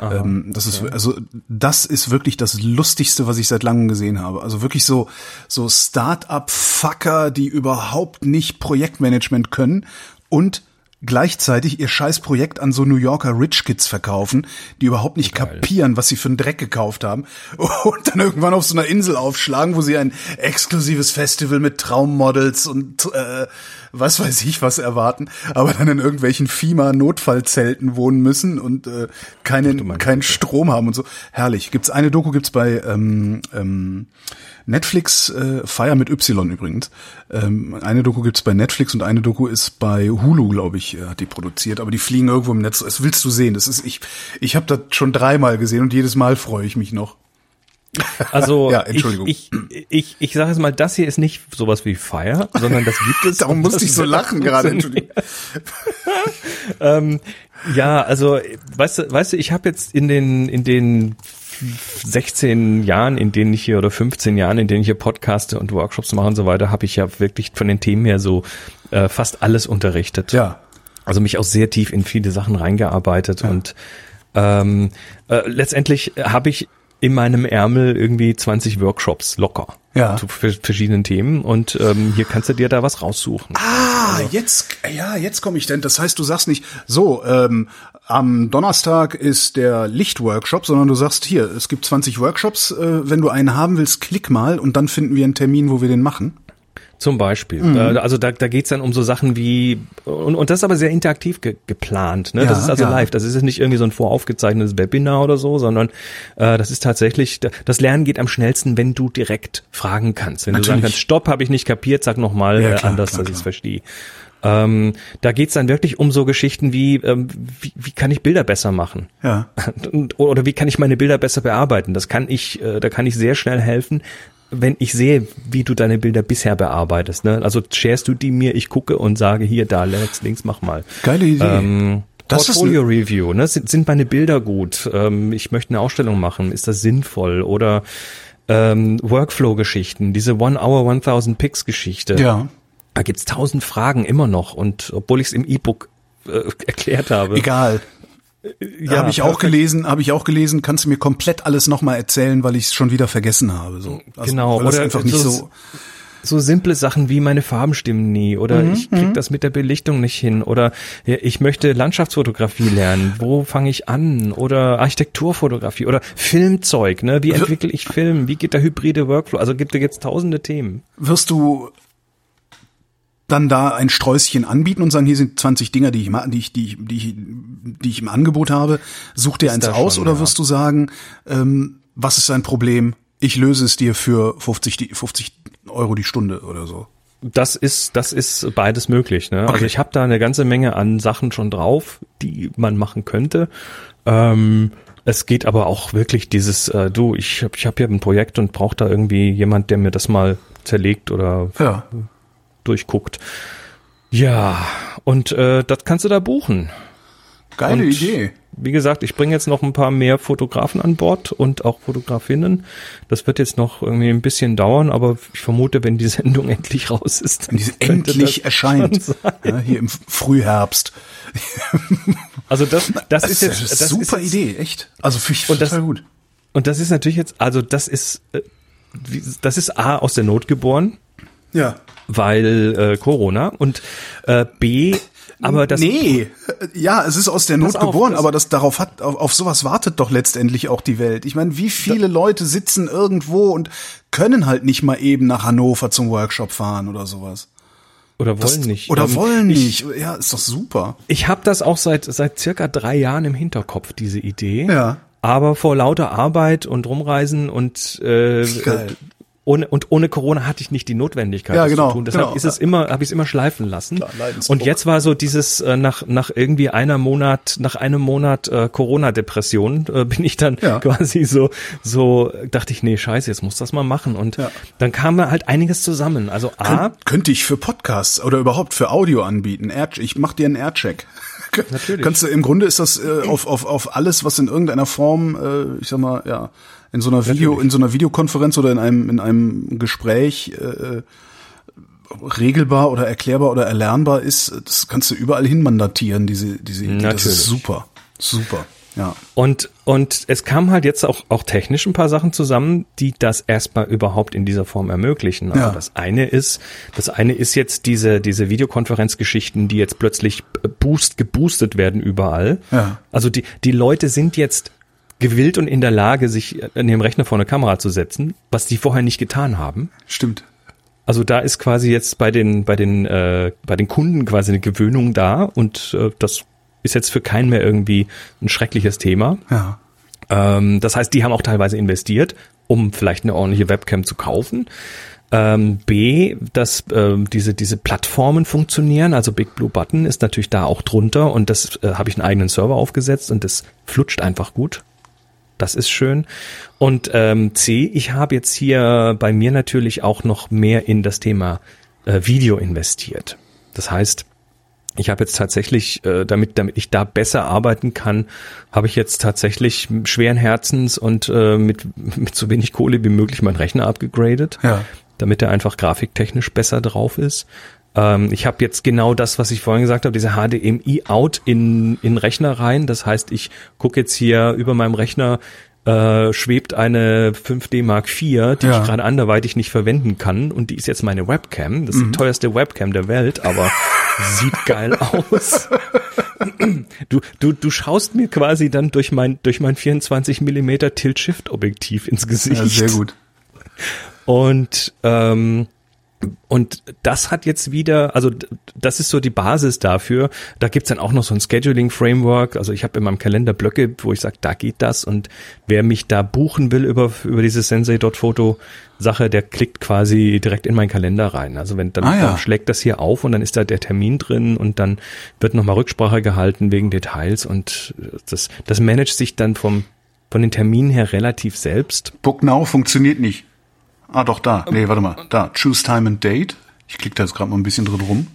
ähm, das ist also das ist wirklich das lustigste, was ich seit langem gesehen habe. Also wirklich so so Start-up-Fucker, die überhaupt nicht Projektmanagement können und gleichzeitig ihr scheiß Projekt an so New Yorker Rich Kids verkaufen, die überhaupt nicht kapieren, was sie für einen Dreck gekauft haben und dann irgendwann auf so einer Insel aufschlagen, wo sie ein exklusives Festival mit Traummodels und äh, was weiß ich was erwarten, aber dann in irgendwelchen FIMA-Notfallzelten wohnen müssen und äh, keinen, keinen Strom haben und so. Herrlich. Gibt's eine Doku gibt's bei ähm, ähm, Netflix, äh, Fire mit Y übrigens. Ähm, eine Doku gibt's bei Netflix und eine Doku ist bei Hulu, glaube ich, äh, hat die produziert. Aber die fliegen irgendwo im Netz. Das willst du sehen. Das ist ich. Ich habe das schon dreimal gesehen und jedes Mal freue ich mich noch. Also Ja, Entschuldigung. ich, ich, ich, ich sage jetzt mal, das hier ist nicht sowas wie Fire, sondern das gibt es. Darum musste ich so lachen gerade. Entschuldigung. ähm, ja, also weißt du, weißt du, ich habe jetzt in den in den 16 Jahren, in denen ich hier oder 15 Jahren, in denen ich hier Podcaste und Workshops mache und so weiter, habe ich ja wirklich von den Themen her so äh, fast alles unterrichtet. Ja. Also mich auch sehr tief in viele Sachen reingearbeitet und ähm, äh, letztendlich habe ich in meinem Ärmel irgendwie 20 Workshops locker Ja. zu ver- verschiedenen Themen und ähm, hier kannst du dir da was raussuchen. Ah, jetzt, ja, jetzt komme ich denn. Das heißt, du sagst nicht, so, ähm, am Donnerstag ist der Lichtworkshop, sondern du sagst, hier, es gibt 20 Workshops, äh, wenn du einen haben willst, klick mal und dann finden wir einen Termin, wo wir den machen. Zum Beispiel. Mhm. Also da, da geht's dann um so Sachen wie, und, und das ist aber sehr interaktiv ge, geplant. Ne? Ja, das ist also ja. live. Das ist jetzt nicht irgendwie so ein voraufgezeichnetes Webinar oder so, sondern äh, das ist tatsächlich, das Lernen geht am schnellsten, wenn du direkt fragen kannst. Wenn du sagen Natürlich. kannst, stopp, habe ich nicht kapiert, sag nochmal Ja, äh, anders, klar, dass ich es verstehe. Ähm, da geht's dann wirklich um so Geschichten wie, ähm, wie, wie kann ich Bilder besser machen? Ja. Und- oder wie kann ich meine Bilder besser bearbeiten? Das kann ich, äh, da kann ich sehr schnell helfen, wenn ich sehe, wie du deine Bilder bisher bearbeitest. Ne? Also sharest du die mir, ich gucke und sage hier, da, links, links, mach mal. Geile Idee. Ähm, Das ist Portfolio Review, ne? Sind, sind meine Bilder gut? Ähm, ich möchte eine Ausstellung machen, ist das sinnvoll? Oder ähm, Workflow-Geschichten, diese One-Hour, 1000 Picks-Geschichte. ja. Da gibt's tausend Fragen immer noch. Und obwohl ich es im E-Book äh, erklärt habe. Egal. Ja, habe ich auch gelesen, habe ich auch gelesen, kannst du mir komplett alles nochmal erzählen, weil ich es schon wieder vergessen habe. So. Also, Genau, oder einfach nicht so- so. so simple Sachen wie meine Farben stimmen nie oder Mhm, ich krieg das mit der Belichtung nicht hin oder ja, ich möchte Landschaftsfotografie lernen. Wo fange ich an? Oder Architekturfotografie oder Filmzeug, ne? Wie entwickle ich Film? Wie geht der hybride Workflow? Also gibt es jetzt tausende Themen. Wirst du dann da ein Sträußchen anbieten und sagen, hier sind 20 Dinger, die ich, die ich, die ich, die ich, die ich im Angebot habe. Such dir eins da aus schon, oder ja. wirst du sagen, ähm, was ist dein Problem? Ich löse es dir für 50, die- 50 Euro die Stunde oder so. Das ist, das ist beides möglich. Ne? Also Okay. ich habe da eine ganze Menge an Sachen schon drauf, die man machen könnte. Ähm, es geht aber auch wirklich dieses, äh, du, ich habe ich hab hier ein Projekt und brauche da irgendwie jemand, der mir das mal zerlegt oder Ja. Durchguckt. Ja, und äh, das kannst du da buchen. Geile Und Idee. Wie gesagt, ich bringe jetzt noch ein paar mehr Fotografen an Bord und auch Fotografinnen. Das wird jetzt noch irgendwie ein bisschen dauern, aber ich vermute, wenn die Sendung endlich raus ist, Wenn könnte endlich das erscheint. Ja, hier im Frühherbst. Also das, das, ist eine jetzt das super ist jetzt, Idee, echt. Also finde ich Und das- total gut. Und das ist natürlich jetzt, also das ist, äh, das ist A aus der Not geboren, Ja. weil äh, Corona und äh, B, aber das nee, ja, es ist aus der Not auf, geboren, das- aber das darauf hat auf, auf sowas wartet doch letztendlich auch die Welt. Ich meine, wie viele Leute sitzen irgendwo und können halt nicht mal eben nach Hannover zum Workshop fahren oder sowas. oder wollen Das- nicht Oder Ähm, wollen ich, nicht. Ja, ist doch super. Ich habe das auch seit seit circa drei Jahren im Hinterkopf, diese Idee. Ja. Aber vor lauter Arbeit und Rumreisen und äh, Geil. Ohne und ohne Corona hatte ich nicht die Notwendigkeit, ja, das genau, zu tun. Deshalb genau. ist es immer, habe ich es immer schleifen lassen. Klar, und jetzt war so dieses äh, nach nach irgendwie einer Monat, nach einem Monat äh, Corona-Depression äh, bin ich dann Ja. quasi so so dachte ich, nee, scheiße, jetzt muss das mal machen. Und Ja. dann kam halt einiges zusammen. Also A, Könnt, könnte ich für Podcasts oder überhaupt für Audio anbieten. Air, ich mach dir einen Aircheck. Natürlich. Kannst du, im Grunde ist das äh, auf, auf, auf alles, was in irgendeiner Form, äh, ich sag mal, ja, in so einer Video, Natürlich. in so einer Videokonferenz oder in einem, in einem Gespräch äh, regelbar oder erklärbar oder erlernbar ist, das kannst du überall hin mandatieren, diese, diese Idee. Das Natürlich. ist super. Super. Ja. Und, und es kam halt jetzt auch, auch technisch ein paar Sachen zusammen, die das erstmal überhaupt in dieser Form ermöglichen. Also Ja. das eine ist, das eine ist jetzt diese, diese Videokonferenzgeschichten, die jetzt plötzlich äh, boost, geboostet werden überall. Ja. Also die, die Leute sind jetzt gewillt und in der Lage, sich in dem Rechner vor eine Kamera zu setzen, was die vorher nicht getan haben. Stimmt. Also da ist quasi jetzt bei den bei den äh, bei den Kunden quasi eine Gewöhnung da und äh, das ist jetzt für keinen mehr irgendwie ein schreckliches Thema. Ja. Ähm, das heißt, die haben auch teilweise investiert, um vielleicht eine ordentliche Webcam zu kaufen. Ähm, B, dass ähm, diese diese Plattformen funktionieren. Also Big Blue Button ist natürlich da auch drunter und das äh, habe ich einen eigenen Server aufgesetzt und das flutscht einfach gut. Das ist schön. Und ähm, C, ich habe jetzt hier bei mir natürlich auch noch mehr in das Thema äh, Video investiert. Das heißt, ich habe jetzt tatsächlich, äh, damit, damit ich da besser arbeiten kann, habe ich jetzt tatsächlich schweren Herzens und äh, mit, mit so wenig Kohle wie möglich meinen Rechner abgegradet, Ja. damit er einfach grafiktechnisch besser drauf ist. Ähm, ich habe jetzt genau das, was ich vorhin gesagt habe, diese HDMI-Out in, in Rechner rein. Das heißt, ich gucke jetzt hier über meinem Rechner äh, schwebt eine 5D Mark IV, die Ja. ich gerade anderweitig nicht verwenden kann und die ist jetzt meine Webcam. Das ist die teuerste Webcam der Welt, aber sieht geil aus. Du, du, du schaust mir quasi dann durch mein, durch mein 24 Millimeter Tilt-Shift-Objektiv ins Gesicht. ja, sehr gut. Und ähm, und das hat jetzt wieder, also das ist so die Basis dafür. Da gibt's dann auch noch so ein Scheduling-Framework. Also ich habe in meinem Kalender Blöcke, wo ich sage, da geht das. Und wer mich da buchen will über, über diese Sensei.foto-Sache, der klickt quasi direkt in meinen Kalender rein. Also wenn dann, Ah, ja. dann schlägt das hier auf und dann ist da der Termin drin und dann wird nochmal Rücksprache gehalten wegen Details und das, das managt sich dann vom, von den Terminen her relativ selbst. Book Now funktioniert nicht. Ah, doch, da. Nee, warte mal. Da. Choose Time and Date. Ich klicke da jetzt gerade mal ein bisschen drin rum.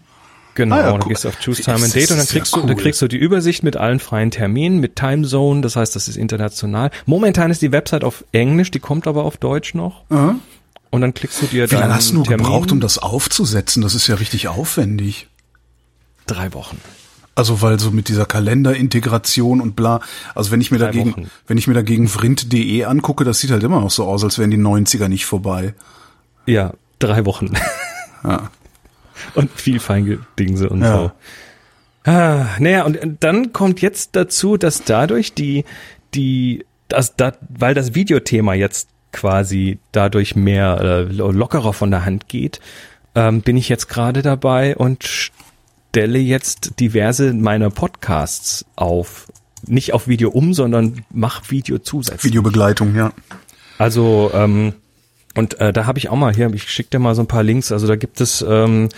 Genau, Ah ja, dann cool. gehst du auf Choose Time and Date und dann ist ja kriegst du, cool. dann kriegst du die Übersicht mit allen freien Terminen, mit Timezone, das heißt, das ist international. Momentan ist die Website auf Englisch, die kommt aber auf Deutsch noch. Aha. Und dann klickst du dir Wie lange hast du nur Termin. gebraucht, um das aufzusetzen? Das ist ja richtig aufwendig. Drei Wochen. Also weil so mit dieser Kalenderintegration und bla, also wenn ich mir Drei dagegen, Wochen. wenn ich mir dagegen vrind.de angucke, das sieht halt immer noch so aus, als wären die 90er nicht vorbei. Ja, drei Wochen. Ja. und viel Feingedingse und Ja. so. Ah, naja, und dann kommt jetzt dazu, dass dadurch die, die, das, da, weil das Videothema jetzt quasi dadurch mehr äh, lockerer von der Hand geht, ähm, bin ich jetzt gerade dabei und stelle jetzt diverse meiner Podcasts auf, nicht auf Video um, sondern mach Video zusätzlich. Videobegleitung, ja. Also ähm, und äh, da habe ich auch mal hier, ich schicke dir mal so ein paar Links. Also da gibt es ähm,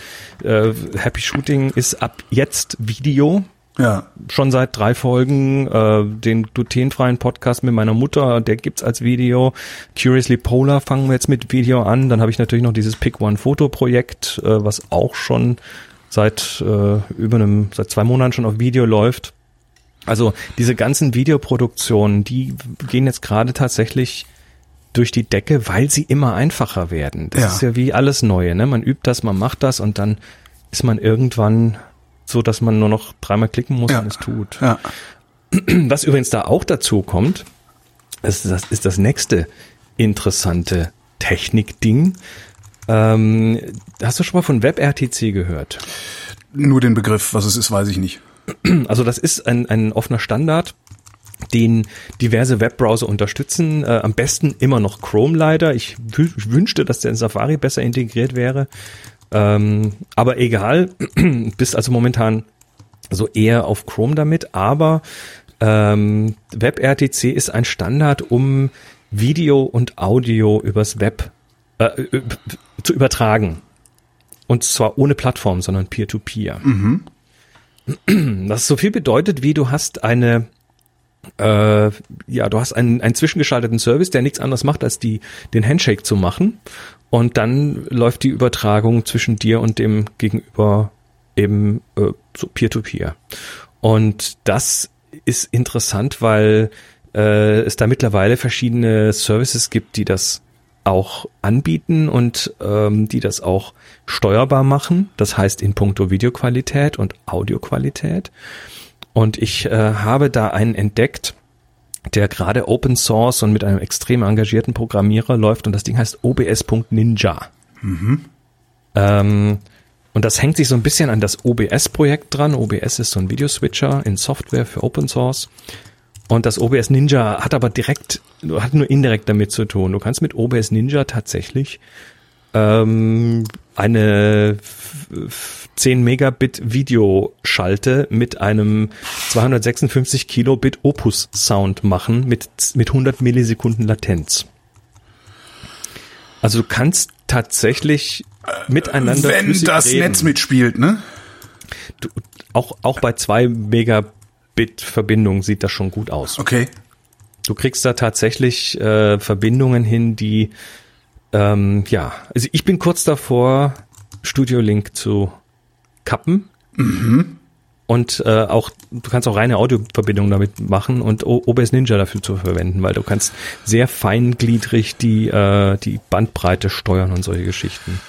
äh, Happy Shooting ist ab jetzt Video. Ja. Schon seit drei Folgen äh, den glutenfreien Podcast mit meiner Mutter, der gibt's als Video. Curiously Polar fangen wir jetzt mit Video an. Dann habe ich natürlich noch dieses Pick One Foto Projekt, äh, was auch schon seit äh, über einem seit zwei Monaten schon auf Video läuft. Also diese ganzen Videoproduktionen, die gehen jetzt gerade tatsächlich durch die Decke, weil sie immer einfacher werden. Das Ja. ist ja wie alles Neue. Ne? Man übt das, man macht das und dann ist man irgendwann so, dass man nur noch dreimal klicken muss Ja. und es tut. Ja. Was übrigens da auch dazu kommt, ist das, ist das nächste interessante Technikding. Ähm, hast du schon mal von WebRTC gehört? Nur den Begriff, was es ist, weiß ich nicht. Also das ist ein, ein offener Standard, den diverse Webbrowser unterstützen. Äh, am besten immer noch Chrome leider. Ich, wü- ich wünschte, dass der in Safari besser integriert wäre. Ähm, aber egal, bist also momentan so eher auf Chrome damit. Aber ähm, WebRTC ist ein Standard, um Video und Audio übers Web äh, äh, zu übertragen. Und zwar ohne Plattform, sondern Peer-to-Peer. Mhm. Das so viel bedeutet, wie du hast eine, äh, ja, du hast einen, einen zwischengeschalteten Service, der nichts anderes macht, als die, den Handshake zu machen. Und dann läuft die Übertragung zwischen dir und dem Gegenüber eben äh, so Peer-to-Peer. Und das ist interessant, weil äh, es da mittlerweile verschiedene Services gibt, die das auch anbieten und ähm, die das auch steuerbar machen. Das heißt in puncto Videoqualität und Audioqualität. Und ich äh, habe da einen entdeckt, der gerade Open Source und mit einem extrem engagierten Programmierer läuft und das Ding heißt obs.ninja. Mhm. Ähm, und das hängt sich so ein bisschen an das OBS-Projekt dran. OBS ist so ein Videoswitcher in Software für Open Source. Und das OBS Ninja hat aber direkt, hat nur indirekt damit zu tun. Du kannst mit OBS Ninja tatsächlich ähm, eine 10 Megabit Videoschalte mit einem 256 Kilobit Opus Sound machen mit, mit 100 Millisekunden Latenz. Also du kannst tatsächlich miteinander Wenn das reden. Netz mitspielt, ne? Du, auch, auch bei 2 Megabit Bit-Verbindung sieht das schon gut aus. Okay. Du kriegst da tatsächlich äh, Verbindungen hin, die ähm, ja, also ich bin kurz davor, Studio Link zu kappen. Mhm. Und äh, auch, du kannst auch reine Audioverbindungen damit machen und OBS Ninja dafür zu verwenden, weil du kannst sehr feingliedrig die, äh, die Bandbreite steuern und solche Geschichten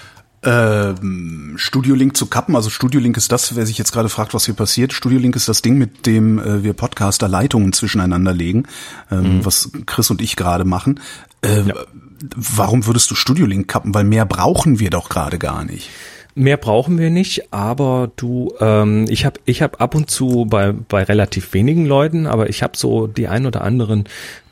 ähm, Studio Link zu kappen. Also Studio Link ist das, wer sich jetzt gerade fragt, was hier passiert. Studio Link ist das Ding, mit dem äh, wir Podcaster Leitungen zwischeneinander legen, ähm, mhm. was Chris und ich gerade machen. Äh, ja. Warum würdest du Studio Link kappen? Weil mehr brauchen wir doch gerade gar nicht. Mehr brauchen wir nicht, aber du, ähm, ich habe ich hab ab und zu bei, bei relativ wenigen Leuten, aber ich habe so die ein oder anderen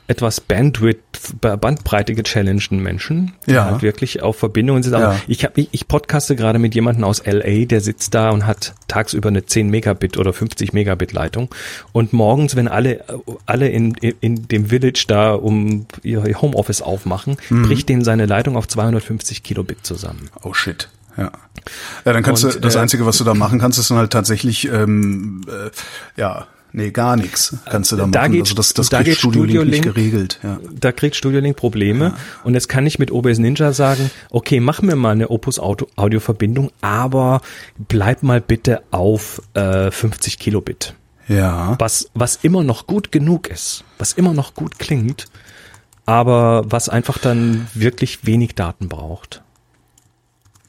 etwas Bandwidth, Bandbreite gechallengten Menschen, die ja. halt wirklich auf Verbindungen sind. Ja. Ich, hab, ich, ich podcaste gerade mit jemandem aus LA, der sitzt da und hat tagsüber eine 10 Megabit oder 50 Megabit Leitung. Und morgens, wenn alle, alle in, in dem Village da um ihr Homeoffice aufmachen, mhm. bricht dem seine Leitung auf 250 Kilobit zusammen. Oh shit. Ja. Ja, dann kannst und, du, das äh, Einzige, was du da machen kannst, ist dann halt tatsächlich, ähm, äh, ja, Nee, gar nichts kannst du da, da machen. Geht, also das, das da kriegt Studio, Studio Link, nicht geregelt. Ja. Da kriegt Studio Link Probleme. Ja. Und jetzt kann ich mit OBS Ninja sagen, okay, mach mir mal eine Opus Audio Verbindung, aber bleib mal bitte auf äh, 50 Kilobit. Ja. Was, was immer noch gut genug ist, was immer noch gut klingt, aber was einfach dann wirklich wenig Daten braucht.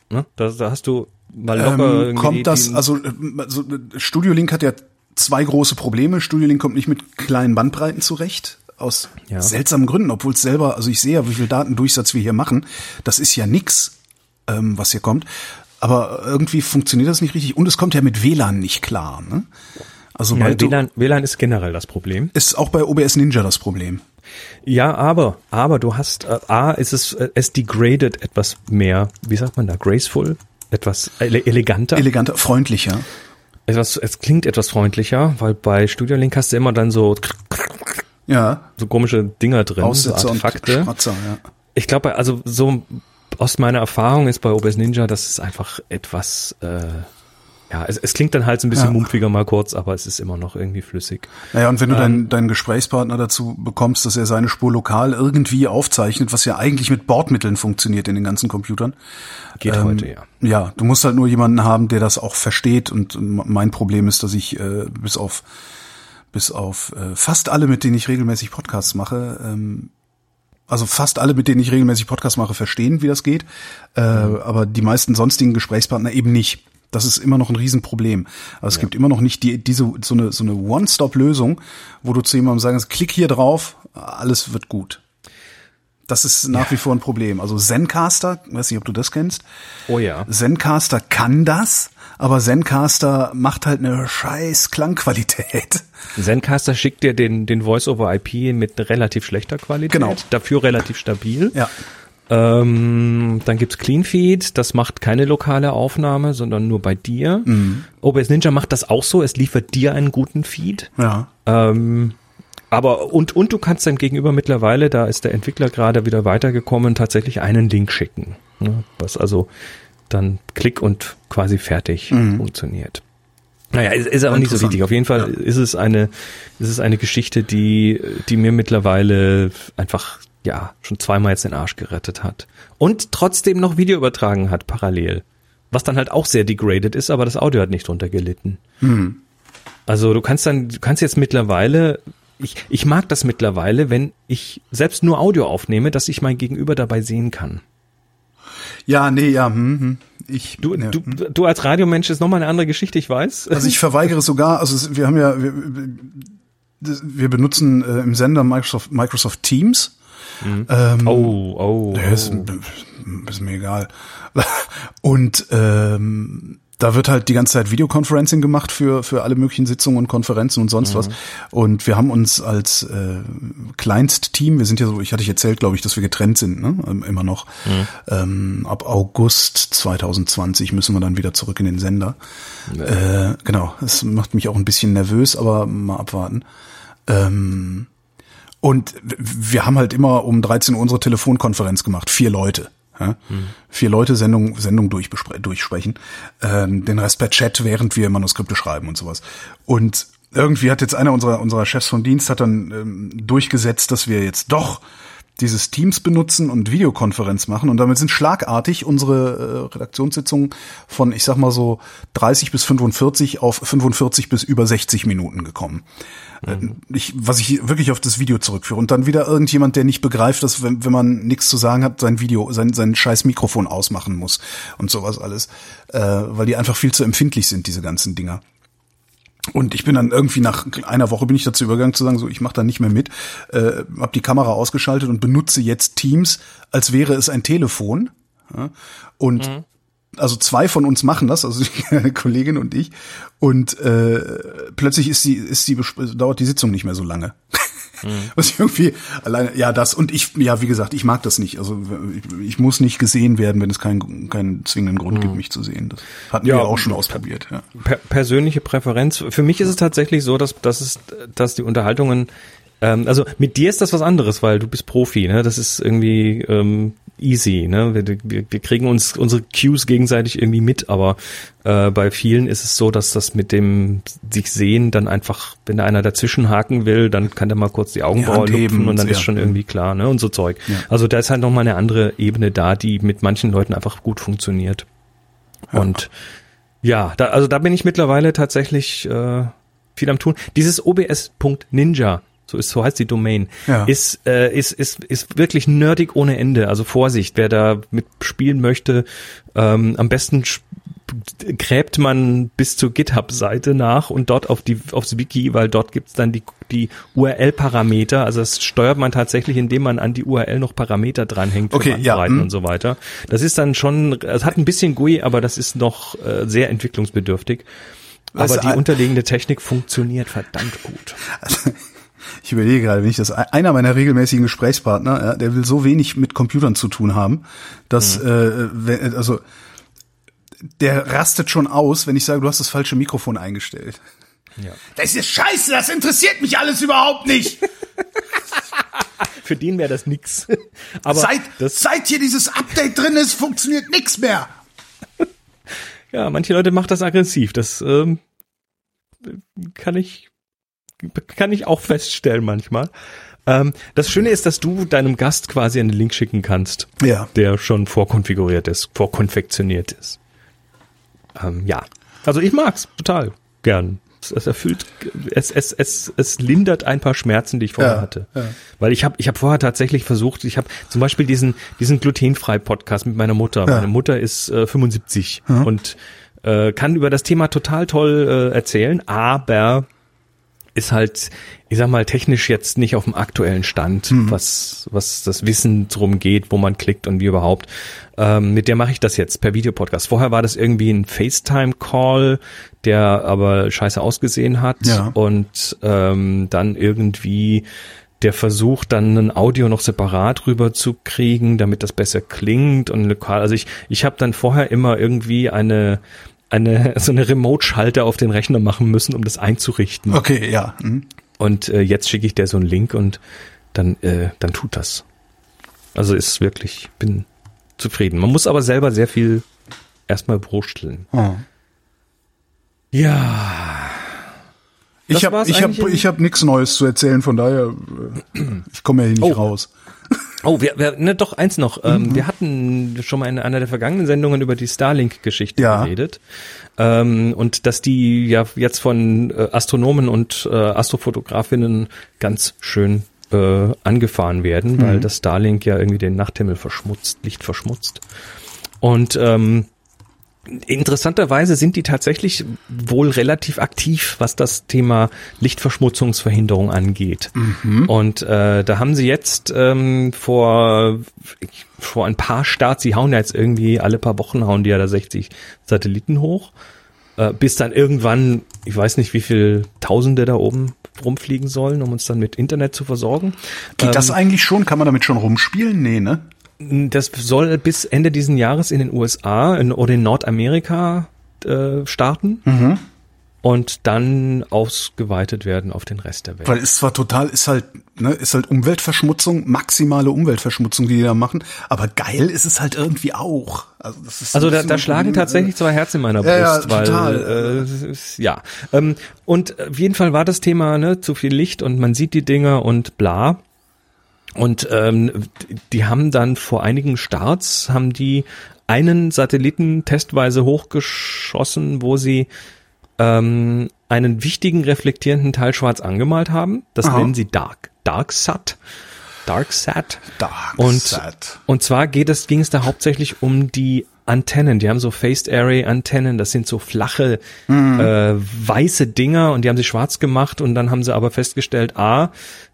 Ne? Da, da hast du mal locker ähm, kommt das also, also Studio Link hat ja zwei große Probleme. Studio Link kommt nicht mit kleinen Bandbreiten zurecht. Aus ja. seltsamen Gründen, obwohl es selber, also ich sehe ja, wie viel Datendurchsatz wir hier machen. Das ist ja nix, ähm, was hier kommt. Aber irgendwie funktioniert das nicht richtig. Und es kommt ja mit WLAN nicht klar. Ne? Also ja, WLAN, WLAN ist generell das Problem. Ist auch bei OBS Ninja das Problem. Ja, aber, aber du hast, äh, A, ist es, äh, es degradet etwas mehr, wie sagt man da, graceful? Etwas ele eleganter? Eleganter, freundlicher etwas, es klingt etwas freundlicher, weil bei Studio Link hast du immer dann so ja. so komische Dinger drin, Aussitzer so Artefakte. Schmatzer, ja. Ich glaube, also so aus meiner Erfahrung ist bei OBS Ninja, das ist einfach etwas äh, ja, es, es klingt dann halt so ein bisschen ja. mumpfiger mal kurz, aber es ist immer noch irgendwie flüssig. Naja, und wenn du ähm, deinen, deinen Gesprächspartner dazu bekommst, dass er seine Spur lokal irgendwie aufzeichnet, was ja eigentlich mit Bordmitteln funktioniert in den ganzen Computern. Geht ähm, heute, ja. Ja, du musst halt nur jemanden haben, der das auch versteht. Und mein Problem ist, dass ich äh, bis auf bis auf äh, fast alle, mit denen ich regelmäßig Podcasts mache, ähm, also fast alle, mit denen ich regelmäßig Podcasts mache, verstehen, wie das geht. Äh, mhm. Aber die meisten sonstigen Gesprächspartner eben nicht. Das ist immer noch ein Riesenproblem. Also es ja. gibt immer noch nicht die, diese, so eine, so eine One-Stop-Lösung, wo du zu jemandem sagst, klick hier drauf, alles wird gut. Das ist nach ja. wie vor ein Problem. Also Zencaster, weiß nicht, ob du das kennst. Oh ja. Zencaster kann das, aber Zencaster macht halt eine scheiß Klangqualität. Zencaster schickt dir den, den Voice-over-IP mit relativ schlechter Qualität. Genau. Dafür relativ stabil. Ja. Ähm, dann gibt's CleanFeed, das macht keine lokale Aufnahme, sondern nur bei dir. Mhm. OBS Ninja macht das auch so, es liefert dir einen guten Feed. Ja. Ähm, aber und und du kannst deinem Gegenüber mittlerweile, da ist der Entwickler gerade wieder weitergekommen, tatsächlich einen Link schicken, ne? was also dann Klick und quasi fertig mhm. funktioniert. Naja, ist, ist aber nicht so wichtig. Auf jeden Fall ja. ist es eine, ist es eine Geschichte, die, die mir mittlerweile einfach, ja, schon zweimal jetzt den Arsch gerettet hat. Und trotzdem noch Video übertragen hat, parallel. Was dann halt auch sehr degraded ist, aber das Audio hat nicht drunter gelitten. Mhm. Also du kannst dann, du kannst jetzt mittlerweile, ich, ich mag das mittlerweile, wenn ich selbst nur Audio aufnehme, dass ich mein Gegenüber dabei sehen kann. Ja, nee, ja. Hm, hm. Ich, du, ja, du, hm. du als Radiomensch ist nochmal eine andere Geschichte, ich weiß. Also ich verweigere sogar, also wir haben ja, wir, wir benutzen äh, im Sender Microsoft, Microsoft Teams. Mhm. Ähm, oh, oh. Das ist, ist mir egal. Und ähm, da wird halt die ganze Zeit Videoconferencing gemacht für für alle möglichen Sitzungen und Konferenzen und sonst mhm. was. Und wir haben uns als äh, Kleinstteam, wir sind ja so, ich hatte ich erzählt, glaube ich, dass wir getrennt sind, ne? Ähm, immer noch. Mhm. Ähm, ab August 2020 müssen wir dann wieder zurück in den Sender. Nee. Äh, genau, das macht mich auch ein bisschen nervös, aber mal abwarten. Ähm, und wir haben halt immer um 13 Uhr unsere Telefonkonferenz gemacht, vier Leute. Ja? Mhm. Vier Leute Sendung, Sendung durchsprechen. Ähm, den Rest per Chat, während wir Manuskripte schreiben und sowas. Und irgendwie hat jetzt einer unserer, unserer Chefs vom Dienst hat dann ähm, durchgesetzt, dass wir jetzt doch dieses Teams benutzen und Videokonferenz machen und damit sind schlagartig unsere äh, Redaktionssitzungen von, ich sag mal so 30 bis 45 auf 45 bis über 60 Minuten gekommen. Mhm. Ich, was ich wirklich auf das Video zurückführe. Und dann wieder irgendjemand, der nicht begreift, dass wenn, wenn man nichts zu sagen hat, sein Video, sein, sein scheiß Mikrofon ausmachen muss und sowas alles. Äh, weil die einfach viel zu empfindlich sind, diese ganzen Dinger. Und ich bin dann irgendwie nach einer Woche bin ich dazu übergegangen zu sagen, so ich mache da nicht mehr mit, äh, habe die Kamera ausgeschaltet und benutze jetzt Teams, als wäre es ein Telefon. Ja? Und mhm also zwei von uns machen das, also die Kollegin und ich. Und äh, plötzlich ist die, ist die, dauert die Sitzung nicht mehr so lange. Mhm. Was ich irgendwie alleine, ja, das und ich, ja, wie gesagt, ich mag das nicht. Also ich, ich muss nicht gesehen werden, wenn es keinen keinen zwingenden Grund mhm. gibt, mich zu sehen. Das hatten ja, wir auch schon ausprobiert. Ja. Per persönliche Präferenz. Für mich ist es tatsächlich so, dass, dass es, dass die Unterhaltungen ähm, also mit dir ist das was anderes, weil du bist Profi, ne? Das ist irgendwie ähm, easy, ne? Wir, wir, wir kriegen uns unsere Cues gegenseitig irgendwie mit, aber äh, bei vielen ist es so, dass das mit dem sich sehen dann einfach, wenn da einer dazwischen haken will, dann kann der mal kurz die Augenbraue die lupfen und dann ja. ist schon irgendwie klar, ne? Und so Zeug. Ja. Also da ist halt nochmal eine andere Ebene da, die mit manchen Leuten einfach gut funktioniert. Ja. Und ja, da, also da bin ich mittlerweile tatsächlich äh, viel am tun. Dieses OBS.ninja so ist, so heißt die Domain, ja. ist, äh, ist, ist, ist wirklich nerdig ohne Ende. Also Vorsicht, wer da mit spielen möchte, ähm, am besten gräbt man bis zur GitHub-Seite nach und dort auf die aufs Wiki, weil dort gibt's dann die, die URL-Parameter. Also das steuert man tatsächlich, indem man an die URL noch Parameter dranhängt okay, ja, hm. und so weiter. Das ist dann schon, es hat ein bisschen GUI, aber das ist noch äh, sehr entwicklungsbedürftig. Aber die unterliegende Technik funktioniert verdammt gut. Also, ich überlege gerade, wenn ich das einer meiner regelmäßigen Gesprächspartner, ja, der will so wenig mit Computern zu tun haben, dass mhm. äh, also der rastet schon aus, wenn ich sage, du hast das falsche Mikrofon eingestellt. Ja. Das ist scheiße, das interessiert mich alles überhaupt nicht. Für den wäre das nix. Aber seit, seit hier dieses Update drin ist, funktioniert nix mehr. Ja, manche Leute macht das aggressiv. Das ähm, kann ich kann ich auch feststellen manchmal. Ähm, das Schöne ist, dass du deinem Gast quasi einen Link schicken kannst, ja. der schon vorkonfiguriert ist, vorkonfektioniert ist. Ähm, ja, also ich mag's total gern. Es, es erfüllt, es, es, es, es lindert ein paar Schmerzen, die ich vorher ja, hatte. Ja. Weil ich habe ich hab vorher tatsächlich versucht, ich habe zum Beispiel diesen, diesen glutenfrei Podcast mit meiner Mutter. Meine Mutter ist äh, 75 mhm. und äh, kann über das Thema total toll äh, erzählen, aber ist halt, ich sag mal, technisch jetzt nicht auf dem aktuellen Stand, mhm. was, was das Wissen drum geht, wo man klickt und wie überhaupt. Ähm, mit der mache ich das jetzt per Videopodcast. Vorher war das irgendwie ein FaceTime-Call, der aber scheiße ausgesehen hat ja. und ähm, dann irgendwie der Versuch, dann ein Audio noch separat rüber zu kriegen, damit das besser klingt und lokal. Also ich, ich habe dann vorher immer irgendwie eine eine so eine Remote-Schalter auf den Rechner machen müssen, um das einzurichten. Okay, ja. Mhm. Und äh, jetzt schicke ich dir so einen Link und dann, äh, dann tut das. Also ist wirklich, bin zufrieden. Man muss aber selber sehr viel erstmal bruchsteln. Oh. Ja. Ich habe ich hab, ich hab nichts Neues zu erzählen, von daher, äh, ich komme ja hier nicht oh. raus. Oh, wir, wir ne, doch eins noch. Ähm, mhm. Wir hatten schon mal in einer der vergangenen Sendungen über die Starlink-Geschichte ja. geredet. Ähm, und dass die ja jetzt von äh, Astronomen und äh, Astrofotografinnen ganz schön äh, angefahren werden, mhm. weil das Starlink ja irgendwie den Nachthimmel verschmutzt, Licht verschmutzt. Und ähm, Interessanterweise sind die tatsächlich wohl relativ aktiv, was das Thema Lichtverschmutzungsverhinderung angeht. Mhm. Und äh, da haben sie jetzt ähm, vor vor ein paar Starts, sie hauen ja jetzt irgendwie alle paar Wochen hauen die ja da 60 Satelliten hoch, äh, bis dann irgendwann, ich weiß nicht, wie viel Tausende da oben rumfliegen sollen, um uns dann mit Internet zu versorgen. Geht ähm, das eigentlich schon? Kann man damit schon rumspielen? Nee, ne? Das soll bis Ende diesen Jahres in den USA in, oder in Nordamerika äh, starten. Mhm. Und dann ausgeweitet werden auf den Rest der Welt. Weil es zwar total, ist halt, ne, ist halt Umweltverschmutzung, maximale Umweltverschmutzung, die die da machen, aber geil ist es halt irgendwie auch. Also, das ist also da, da schlagen tatsächlich zwei Herzen in meiner Brust, ja, ja, weil total. Äh, ja. Ähm, und auf jeden Fall war das Thema, ne, zu viel Licht und man sieht die Dinger und bla. Und ähm, die haben dann vor einigen Starts, haben die einen Satelliten testweise hochgeschossen, wo sie ähm, einen wichtigen reflektierenden Teil schwarz angemalt haben. Das Aha. nennen sie Dark, Dark Sat. Dark Sat. Dark und, Sat. Und zwar geht es, ging es da hauptsächlich um die Antennen. Die haben so Phased Array Antennen. Das sind so flache, mhm. äh, weiße Dinger und die haben sie schwarz gemacht und dann haben sie aber festgestellt, A,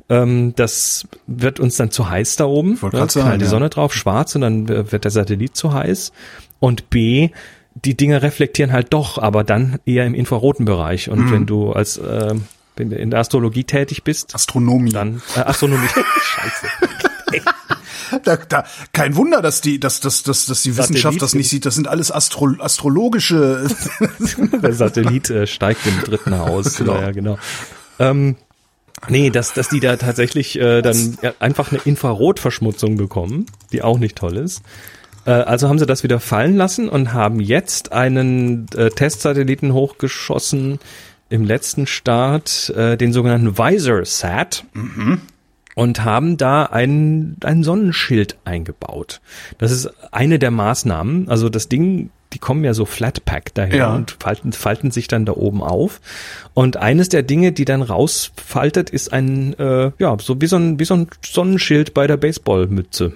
ähm, das wird uns dann zu heiß da oben. Ja, knallt sagen, die Sonne drauf, schwarz und dann wird der Satellit zu heiß. Und B, die Dinger reflektieren halt doch, aber dann eher im infraroten Bereich. Und mhm. wenn du als äh, in der Astrologie tätig bist, Astronomie, dann äh, Astronomie, Scheiße. Da, da, kein Wunder, dass die, dass, dass, dass, dass die Wissenschaft das nicht sieht. Das sind alles Astro, astrologische. Der Satellit äh, steigt im dritten Haus. genau. Ja, genau. Ähm, Nee, dass, dass die da tatsächlich äh, dann ja, einfach eine Infrarotverschmutzung bekommen, die auch nicht toll ist. Äh, also haben sie das wieder fallen lassen und haben jetzt einen äh, Testsatelliten hochgeschossen im letzten Start, äh, den sogenannten Visor Sat. Mhm. Und haben da ein, ein Sonnenschild eingebaut. Das ist eine der Maßnahmen. Also das Ding die kommen ja so Flatpack daher ja. und falten, falten sich dann da oben auf. Und eines der Dinge, die dann rausfaltet, ist ein, äh, ja, so wie so ein, wie so ein Sonnenschild bei der Baseballmütze.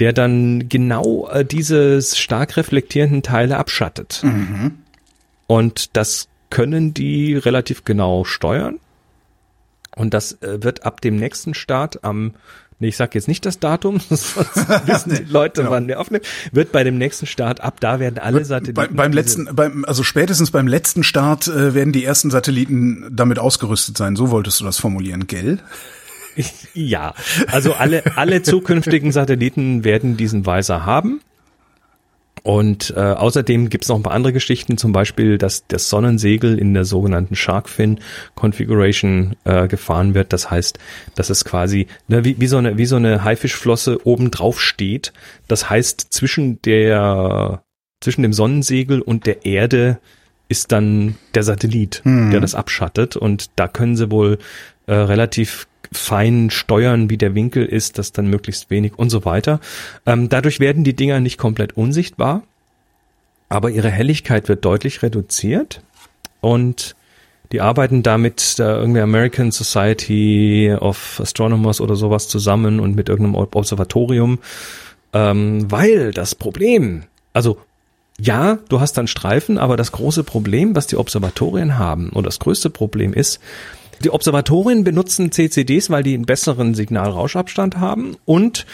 Der dann genau äh, diese stark reflektierenden Teile abschattet. Mhm. Und das können die relativ genau steuern. Und das äh, wird ab dem nächsten Start am nee, ich sag jetzt nicht das Datum, sonst wissen die Leute, ja. wann der aufnimmt, wird bei dem nächsten Start, ab da werden alle Satelliten. Bei, beim letzten, beim, also spätestens beim letzten Start äh, werden die ersten Satelliten damit ausgerüstet sein. So wolltest du das formulieren, gell? Ja, also alle, alle zukünftigen Satelliten werden diesen Weiser haben. Und äh, außerdem gibt es noch ein paar andere Geschichten, zum Beispiel, dass das Sonnensegel in der sogenannten Sharkfin Configuration äh, gefahren wird. Das heißt, dass es quasi ne, wie, wie so eine wie so eine Haifischflosse oben drauf steht. Das heißt, zwischen der zwischen dem Sonnensegel und der Erde ist dann der Satellit, hm. der das abschattet. Und da können sie wohl äh, relativ fein steuern, wie der Winkel ist, dass dann möglichst wenig und so weiter. Ähm, dadurch werden die Dinger nicht komplett unsichtbar, aber ihre Helligkeit wird deutlich reduziert und die arbeiten damit der irgendwie American Society of Astronomers oder sowas zusammen und mit irgendeinem Observatorium, ähm, weil das Problem, also ja, du hast dann Streifen, aber das große Problem, was die Observatorien haben, und das größte Problem ist, die Observatorien benutzen CCDs, weil die einen besseren Signalrauschabstand haben und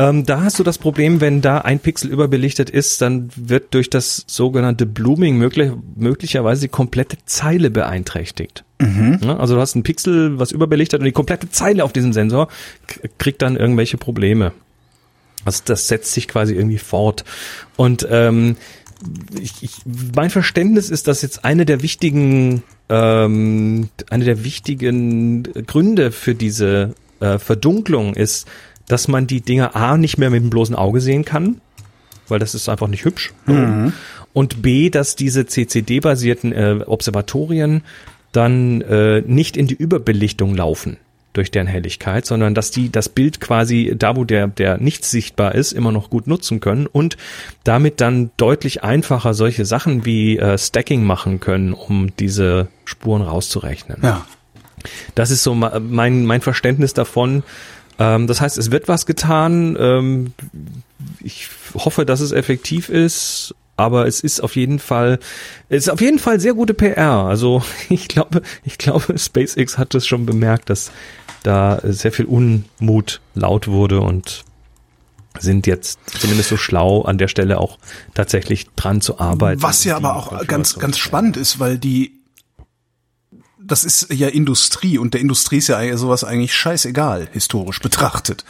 ähm, da hast du das Problem, wenn da ein Pixel überbelichtet ist, dann wird durch das sogenannte Blooming möglich, möglicherweise die komplette Zeile beeinträchtigt. Mhm. Ja, also du hast ein Pixel, was überbelichtet und die komplette Zeile auf diesem Sensor kriegt dann irgendwelche Probleme. Also das setzt sich quasi irgendwie fort. Und ähm, ich, ich, mein Verständnis ist, dass jetzt eine der wichtigen, ähm, eine der wichtigen Gründe für diese äh, Verdunklung ist, dass man die Dinger A nicht mehr mit dem bloßen Auge sehen kann, weil das ist einfach nicht hübsch. Mhm. Und B, dass diese CCD-basierten äh, Observatorien dann äh, nicht in die Überbelichtung laufen durch deren Helligkeit, sondern dass die das Bild quasi da, wo der, der nicht sichtbar ist, immer noch gut nutzen können und damit dann deutlich einfacher solche Sachen wie äh, Stacking machen können, um diese Spuren rauszurechnen. Ja. Das ist so mein, mein Verständnis davon. Ähm, das heißt, es wird was getan. Ähm, ich hoffe, dass es effektiv ist aber es ist auf jeden Fall, es ist auf jeden Fall sehr gute PR. Also ich glaube, ich glaube, SpaceX hat es schon bemerkt, dass da sehr viel Unmut laut wurde und sind jetzt zumindest so schlau an der Stelle auch tatsächlich dran zu arbeiten. Was ja aber auch ganz, ganz spannend ist, weil die das ist ja Industrie und der Industrie ist ja sowas eigentlich scheißegal, historisch betrachtet.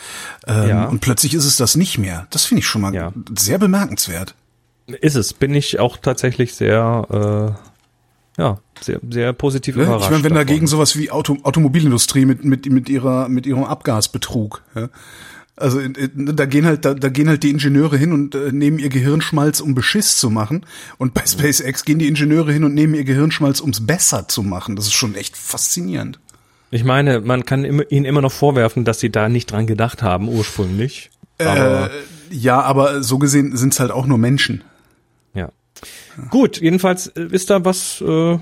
Ähm, ja. Und plötzlich ist es das nicht mehr. Das finde ich schon mal ja. sehr bemerkenswert. Ist es, bin ich auch tatsächlich sehr, äh, ja, sehr, sehr positiv ja, überrascht. Ich meine, wenn davon. dagegen sowas wie Auto, Automobilindustrie mit, mit, mit ihrer, mit ihrem Abgasbetrug, ja, also da gehen halt da, da gehen halt die Ingenieure hin und äh, nehmen ihr Gehirnschmalz, um Beschiss zu machen. Und bei SpaceX gehen die Ingenieure hin und nehmen ihr Gehirnschmalz, ums besser zu machen. Das ist schon echt faszinierend. Ich meine, man kann ihnen immer noch vorwerfen, dass sie da nicht dran gedacht haben ursprünglich. Aber äh, ja, aber so gesehen sind es halt auch nur Menschen. Gut, jedenfalls äh, ist da was äh,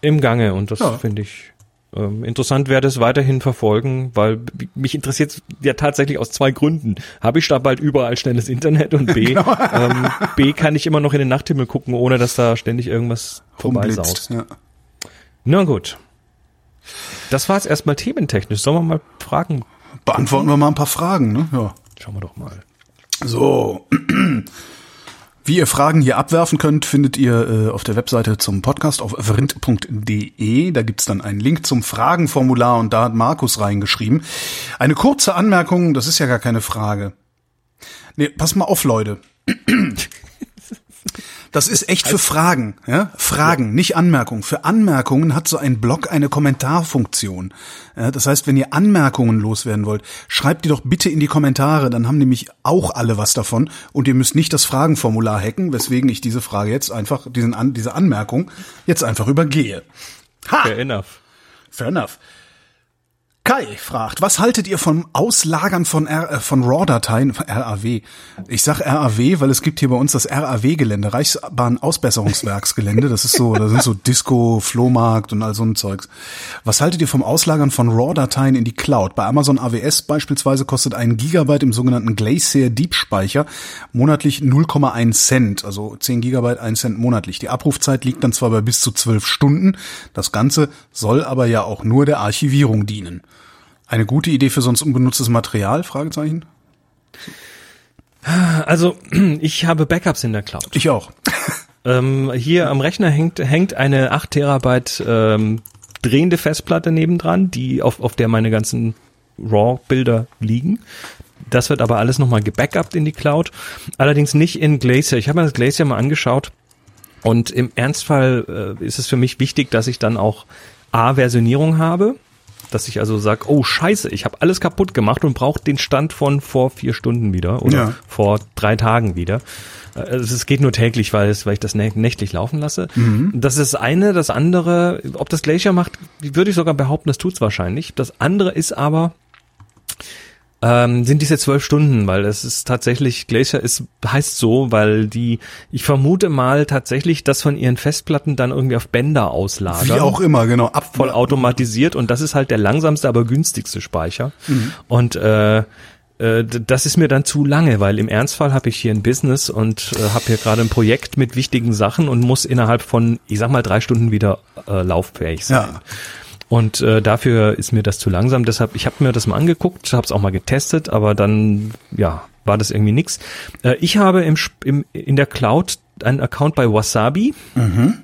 im Gange und das ja. finde ich ähm, interessant werde es weiterhin verfolgen, weil mich interessiert ja tatsächlich aus zwei Gründen. Habe ich da bald überall schnelles Internet und B, genau. ähm, B kann ich immer noch in den Nachthimmel gucken, ohne dass da ständig irgendwas vorbeisaust. Ja. Na gut. Das war jetzt erstmal thementechnisch. Sollen wir mal Fragen? Beantworten wir mal ein paar Fragen, ne? Ja. Schauen wir doch mal. So. Wie ihr Fragen hier abwerfen könnt, findet ihr äh, auf der Webseite zum Podcast auf vrind.de. Da gibt's dann einen Link zum Fragenformular und da hat Markus reingeschrieben. Eine kurze Anmerkung, das ist ja gar keine Frage. Nee, pass mal auf, Leute. Das ist echt für Fragen, ja? Fragen, nicht Anmerkungen. Für Anmerkungen hat so ein Blog eine Kommentarfunktion. Ja, das heißt, wenn ihr Anmerkungen loswerden wollt, schreibt die doch bitte in die Kommentare, dann haben nämlich auch alle was davon und ihr müsst nicht das Fragenformular hacken, weswegen ich diese Frage jetzt einfach, diesen An diese Anmerkung jetzt einfach übergehe. Ha! Fair enough. Fair enough. Kai fragt, was haltet ihr vom Auslagern von, R, äh, von RAW-Dateien, RAW? Ich sag RAW, weil es gibt hier bei uns das RAW-Gelände, Reichsbahn-Ausbesserungswerksgelände. Das ist so, da sind so Disco, Flohmarkt und all so ein Zeugs. Was haltet ihr vom Auslagern von RAW-Dateien in die Cloud? Bei Amazon AWS beispielsweise kostet ein Gigabyte im sogenannten Glacier Deep Speicher monatlich 0,1 Cent, also 10 Gigabyte 1 Cent monatlich. Die Abrufzeit liegt dann zwar bei bis zu 12 Stunden. Das Ganze soll aber ja auch nur der Archivierung dienen. Eine gute Idee für sonst unbenutztes Material? Fragezeichen. Also ich habe Backups in der Cloud. Ich auch. Ähm, hier am Rechner hängt, hängt eine 8 Terabyte ähm, drehende Festplatte nebendran, die auf, auf der meine ganzen RAW-Bilder liegen. Das wird aber alles nochmal gebackupt in die Cloud. Allerdings nicht in Glacier. Ich habe mir das Glacier mal angeschaut und im Ernstfall äh, ist es für mich wichtig, dass ich dann auch A-Versionierung habe dass ich also sage, oh scheiße, ich habe alles kaputt gemacht und brauche den Stand von vor vier Stunden wieder oder ja. vor drei Tagen wieder. Also es geht nur täglich, weil, es, weil ich das nächtlich laufen lasse. Mhm. Das ist das eine. Das andere, ob das Glacier macht, würde ich sogar behaupten, das tut's wahrscheinlich. Das andere ist aber, ähm, sind diese zwölf Stunden, weil es ist tatsächlich, Glacier ist, heißt so, weil die, ich vermute mal tatsächlich, dass von ihren Festplatten dann irgendwie auf Bänder auslagern. Wie auch immer, genau. Ab voll automatisiert und das ist halt der langsamste, aber günstigste Speicher. Mhm. Und äh, äh das ist mir dann zu lange, weil im Ernstfall habe ich hier ein Business und äh, habe hier gerade ein Projekt mit wichtigen Sachen und muss innerhalb von, ich sag mal, drei Stunden wieder äh, lauffähig sein. Ja. Und äh, dafür ist mir das zu langsam. Deshalb, ich habe mir das mal angeguckt, habe es auch mal getestet, aber dann, ja, war das irgendwie nix. Äh, ich habe im, im, in der Cloud einen Account bei Wasabi. Mhm.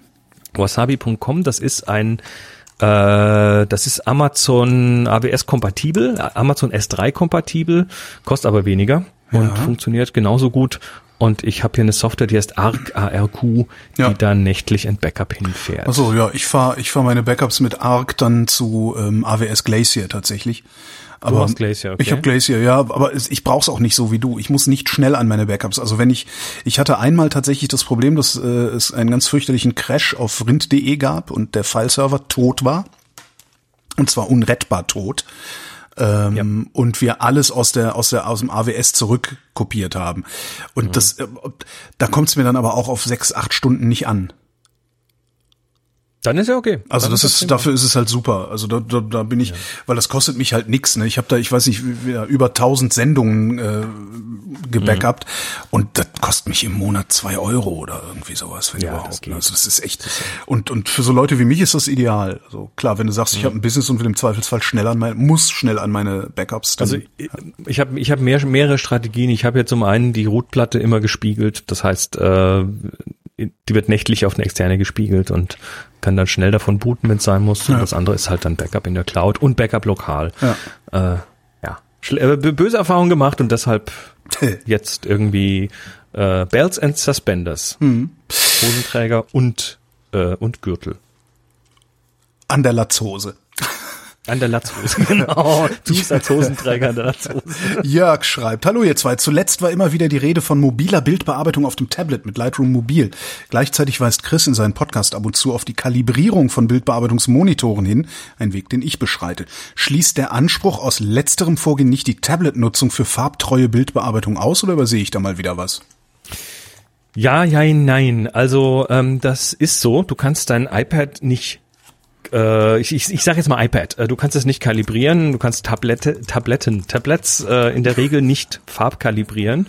Wasabi.com, das ist ein äh, das ist Amazon AWS kompatibel, Amazon S3 kompatibel, kostet aber weniger und ja. funktioniert genauso gut Und ich habe hier eine Software, die heißt ARC, ARQ, die ja. dann nächtlich ein Backup hinfährt. Also ja, ich fahre ich fahr meine Backups mit ARC dann zu ähm, AWS Glacier tatsächlich. Aber du hast Glacier, okay. Ich habe Glacier, ja, aber ich brauche es auch nicht so wie du. Ich muss nicht schnell an meine Backups. Also wenn ich, ich hatte einmal tatsächlich das Problem, dass äh, es einen ganz fürchterlichen Crash auf rind.de gab und der Fileserver tot war. Und zwar unrettbar tot. Ähm, ja. und wir alles aus der aus der aus dem AWS zurückkopiert haben und mhm. das äh, da kommt es mir dann aber auch auf sechs acht Stunden nicht an dann ist ja okay. Also das ist, dafür ist es halt super. Also da, da, da bin ich, ja. weil das kostet mich halt nix. Ne? Ich habe da, ich weiß nicht, über tausend Sendungen äh, gebackupt mhm. und das kostet mich im Monat zwei Euro oder irgendwie sowas, wenn ja, überhaupt. Ne? Also das ist echt. Und und für so Leute wie mich ist das ideal. Also klar, wenn du sagst, mhm. ich habe ein Business und will im Zweifelsfall schnell an meine, muss schnell an meine Backups. Dann, also ich, ich habe ich hab mehr, mehrere Strategien. Ich habe ja zum einen die Rootplatte immer gespiegelt. Das heißt, äh, die wird nächtlich auf eine externe gespiegelt und kann dann schnell davon booten, wenn es sein muss. Ja. Und das andere ist halt dann Backup in der Cloud und Backup lokal. Ja, äh, ja. Äh, böse Erfahrung gemacht und deshalb jetzt irgendwie äh, Belts and Suspenders, mhm. Hosenträger und äh, und Gürtel. An der Latzhose. An der Latzhose, genau. Du bist als Hosenträger an der Latzhose. Jörg schreibt, hallo ihr zwei. Zuletzt war immer wieder die Rede von mobiler Bildbearbeitung auf dem Tablet mit Lightroom Mobil. Gleichzeitig weist Chris in seinem Podcast ab und zu auf die Kalibrierung von Bildbearbeitungsmonitoren hin, ein Weg, den ich beschreite. Schließt der Anspruch aus letzterem Vorgehen nicht die Tablet-Nutzung für farbtreue Bildbearbeitung aus oder übersehe ich da mal wieder was? Ja, ja, nein. Also ähm, das ist so. Du kannst dein iPad nicht äh, ich, ich, ich sage jetzt mal iPad, äh, du kannst es nicht kalibrieren, du kannst Tablette, Tabletten, Tablets äh, in der Regel nicht farbkalibrieren.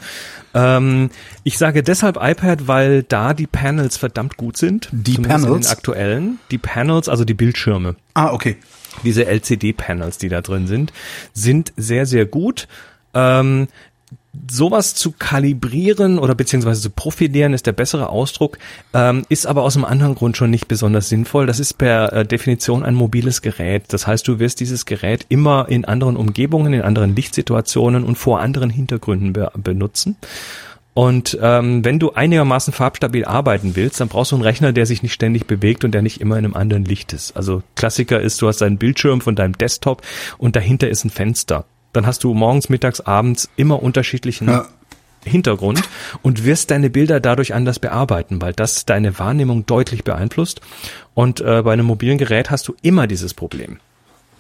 Ähm, ich sage deshalb iPad, weil da die Panels verdammt gut sind. Die Panels? Den aktuellen. Die Panels, also die Bildschirme. Ah, okay. Diese LCD-Panels, die da drin sind, sind sehr, sehr gut. Ähm, sowas zu kalibrieren oder beziehungsweise zu profilieren ist der bessere Ausdruck, ähm, ist aber aus einem anderen Grund schon nicht besonders sinnvoll. Das ist per äh, Definition ein mobiles Gerät. Das heißt, du wirst dieses Gerät immer in anderen Umgebungen, in anderen Lichtsituationen und vor anderen Hintergründen be benutzen. Und ähm, wenn du einigermaßen farbstabil arbeiten willst, dann brauchst du einen Rechner, der sich nicht ständig bewegt und der nicht immer in einem anderen Licht ist. Also Klassiker ist, du hast einen Bildschirm von deinem Desktop und dahinter ist ein Fenster dann hast du morgens, mittags, abends immer unterschiedlichen ja. Hintergrund und wirst deine Bilder dadurch anders bearbeiten, weil das deine Wahrnehmung deutlich beeinflusst. Und äh, bei einem mobilen Gerät hast du immer dieses Problem.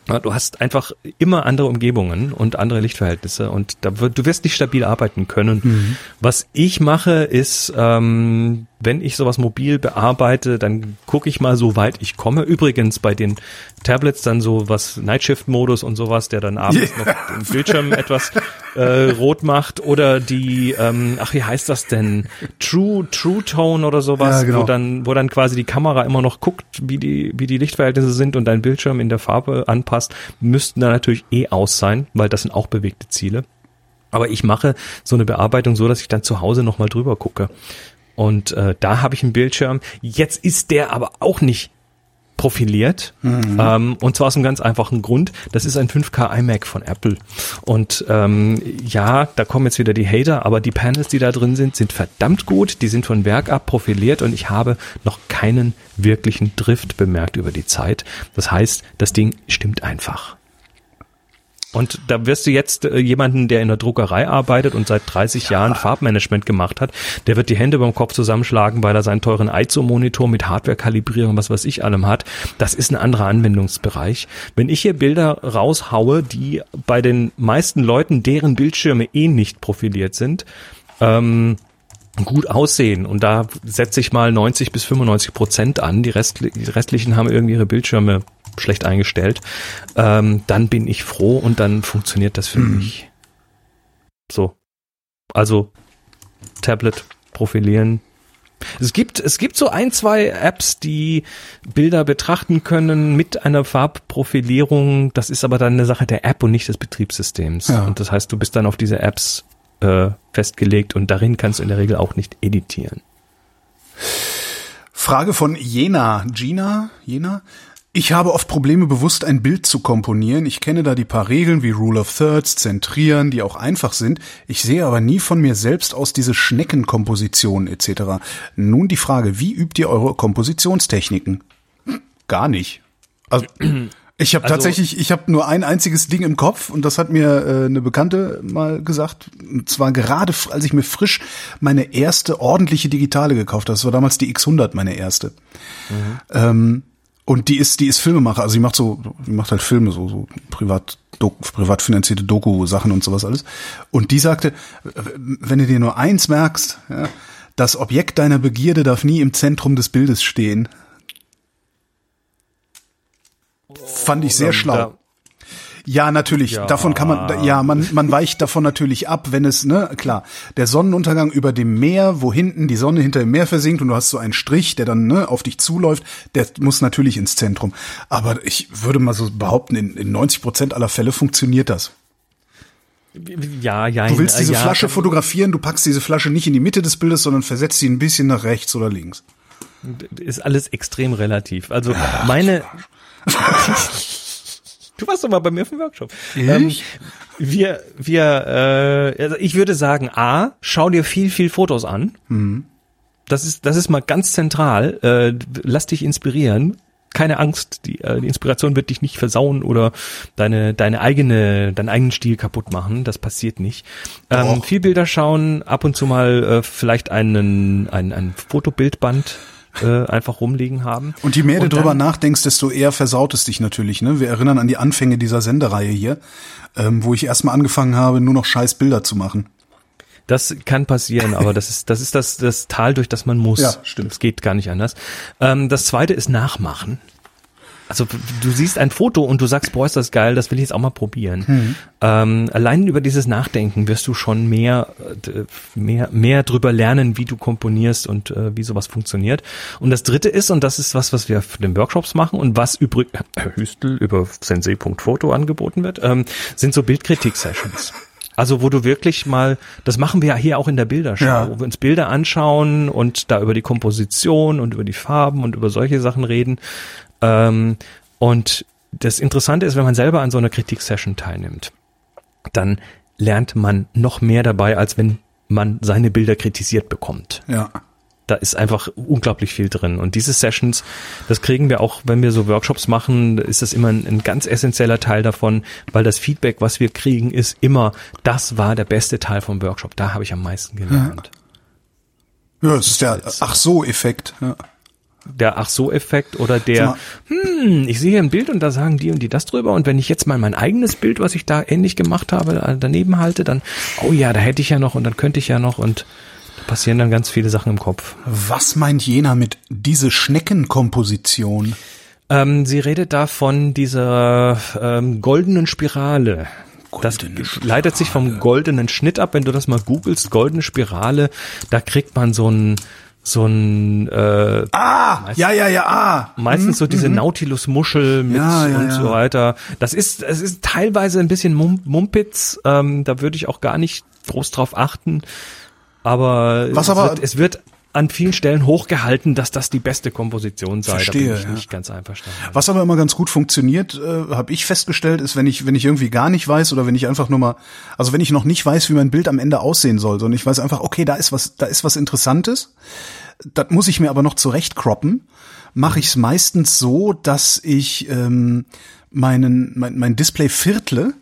Du hast einfach immer andere Umgebungen und andere Lichtverhältnisse und da wird, du wirst nicht stabil arbeiten können. Mhm. Was ich mache, ist, ähm, wenn ich sowas mobil bearbeite, dann gucke ich mal, so weit ich komme. Übrigens bei den Tablets dann so was Nightshift-Modus und sowas, der dann abends yeah. noch den Bildschirm etwas äh, rot macht oder die, ähm, ach wie heißt das denn? True True Tone oder sowas, ja, genau. wo dann wo dann quasi die Kamera immer noch guckt, wie die wie die Lichtverhältnisse sind und dein Bildschirm in der Farbe anpasst, müssten da natürlich eh aus sein, weil das sind auch bewegte Ziele. Aber ich mache so eine Bearbeitung so, dass ich dann zu Hause nochmal drüber gucke. Und äh, da habe ich einen Bildschirm. Jetzt ist der aber auch nicht profiliert. Mhm. Ähm, und zwar aus einem ganz einfachen Grund. Das ist ein 5K iMac von Apple. Und ähm, ja, da kommen jetzt wieder die Hater, aber die Panels, die da drin sind, sind verdammt gut. Die sind von Werk ab profiliert und ich habe noch keinen wirklichen Drift bemerkt über die Zeit. Das heißt, das Ding stimmt einfach. Und da wirst du jetzt äh, jemanden, der in der Druckerei arbeitet und seit 30 ja. Jahren Farbmanagement gemacht hat, der wird die Hände beim Kopf zusammenschlagen, weil er seinen teuren ISO-Monitor mit Hardware-Kalibrierung, was weiß ich allem hat. Das ist ein anderer Anwendungsbereich. Wenn ich hier Bilder raushaue, die bei den meisten Leuten, deren Bildschirme eh nicht profiliert sind, ähm, gut aussehen und da setze ich mal 90 bis 95 Prozent an, die, Rest, die restlichen haben irgendwie ihre Bildschirme schlecht eingestellt, ähm, dann bin ich froh und dann funktioniert das für mhm. mich. So. Also Tablet profilieren. Es gibt, es gibt so ein, zwei Apps, die Bilder betrachten können mit einer Farbprofilierung. Das ist aber dann eine Sache der App und nicht des Betriebssystems. Ja. Und das heißt, du bist dann auf diese Apps äh, festgelegt und darin kannst du in der Regel auch nicht editieren. Frage von Jena. Gina? Jena? Ich habe oft Probleme, bewusst ein Bild zu komponieren. Ich kenne da die paar Regeln wie Rule of Thirds, Zentrieren, die auch einfach sind. Ich sehe aber nie von mir selbst aus diese Schneckenkomposition etc. Nun die Frage, wie übt ihr eure Kompositionstechniken? Gar nicht. Also, ich habe also, tatsächlich, ich habe nur ein einziges Ding im Kopf und das hat mir äh, eine Bekannte mal gesagt. Und zwar gerade, als ich mir frisch meine erste ordentliche Digitale gekauft habe. Das war damals die X100, meine erste. Mhm. Ähm, und die ist, die ist Filmemacher, also die macht so, die macht halt Filme, so, so privat, Doku, privat finanzierte Doku-Sachen und sowas alles. Und die sagte, wenn du dir nur eins merkst, ja, das Objekt deiner Begierde darf nie im Zentrum des Bildes stehen. Fand ich sehr schlau. Ja, natürlich. Ja. Davon kann man, ja, man, man weicht davon natürlich ab, wenn es, ne, klar, der Sonnenuntergang über dem Meer, wo hinten die Sonne hinter dem Meer versinkt und du hast so einen Strich, der dann, ne, auf dich zuläuft, der muss natürlich ins Zentrum. Aber ich würde mal so behaupten, in, in 90 Prozent aller Fälle funktioniert das. Ja, ja. Du willst diese ja, Flasche fotografieren, du packst diese Flasche nicht in die Mitte des Bildes, sondern versetzt sie ein bisschen nach rechts oder links. Ist alles extrem relativ. Also meine, Du warst doch mal bei mir auf dem Workshop. Ähm, wir, wir, äh, also ich würde sagen, a, schau dir viel, viel Fotos an. Mhm. Das ist, das ist mal ganz zentral. Äh, lass dich inspirieren. Keine Angst, die, äh, die Inspiration wird dich nicht versauen oder deine, deine eigene, deinen eigenen Stil kaputt machen. Das passiert nicht. Ähm, viel Bilder schauen, ab und zu mal äh, vielleicht einen, ein, ein Fotobildband äh, einfach rumliegen haben. Und je mehr du drüber nachdenkst, desto eher versaut es dich natürlich. Ne? Wir erinnern an die Anfänge dieser Sendereihe hier, ähm, wo ich erstmal angefangen habe, nur noch scheiß Bilder zu machen. Das kann passieren, aber das ist das ist das das Tal, durch das man muss. Ja, stimmt. Es geht gar nicht anders. Ähm, das zweite ist Nachmachen. Also du siehst ein Foto und du sagst, boah, ist das geil, das will ich jetzt auch mal probieren. Mhm. Ähm, allein über dieses Nachdenken wirst du schon mehr, äh, mehr, mehr drüber lernen, wie du komponierst und äh, wie sowas funktioniert. Und das dritte ist, und das ist was, was wir für den Workshops machen und was übrig, äh, Hüstel über sensei.foto angeboten wird, ähm, sind so Bildkritik-Sessions. Also wo du wirklich mal, das machen wir ja hier auch in der Bilderschau, ja. wo wir uns Bilder anschauen und da über die Komposition und über die Farben und über solche Sachen reden. Ähm, und das Interessante ist, wenn man selber an so einer Kritik-Session teilnimmt, dann lernt man noch mehr dabei, als wenn man seine Bilder kritisiert bekommt. Ja. Da ist einfach unglaublich viel drin. Und diese Sessions, das kriegen wir auch, wenn wir so Workshops machen, ist das immer ein, ein ganz essentieller Teil davon, weil das Feedback, was wir kriegen, ist immer, das war der beste Teil vom Workshop. Da habe ich am meisten gelernt. Ja, ja es ist der Ach so Effekt. Ja der Ach so Effekt oder der hm, ich sehe hier ein Bild und da sagen die und die das drüber und wenn ich jetzt mal mein eigenes Bild, was ich da ähnlich gemacht habe, daneben halte, dann oh ja, da hätte ich ja noch und dann könnte ich ja noch und da passieren dann ganz viele Sachen im Kopf. Was meint Jena mit diese Schneckenkomposition? Ähm, sie redet da von dieser ähm, goldenen Spirale. Das leitet sich vom goldenen Schnitt ab. Wenn du das mal googelst, goldene Spirale, da kriegt man so ein so ein äh, Ah, meistens, ja, ja, ja, ah. Meistens so diese mhm. Nautilus-Muschel mit ja, ja, und so weiter. Das ist, es ist teilweise ein bisschen Mumpitz, ähm, da würde ich auch gar nicht groß drauf achten. Aber, Was aber es, wird, es wird an vielen Stellen hochgehalten, dass das die beste Komposition sei. Verstehe, da bin ich ja. nicht ganz einverstanden. Was aber immer ganz gut funktioniert, äh, habe ich festgestellt, ist, wenn ich wenn ich irgendwie gar nicht weiß oder wenn ich einfach nur mal, also wenn ich noch nicht weiß, wie mein Bild am Ende aussehen soll, sondern ich weiß einfach, okay, da ist was, da ist was Interessantes. Das muss ich mir aber noch zurecht croppen. Mache ich es meistens so, dass ich ähm, meinen mein, mein Display viertle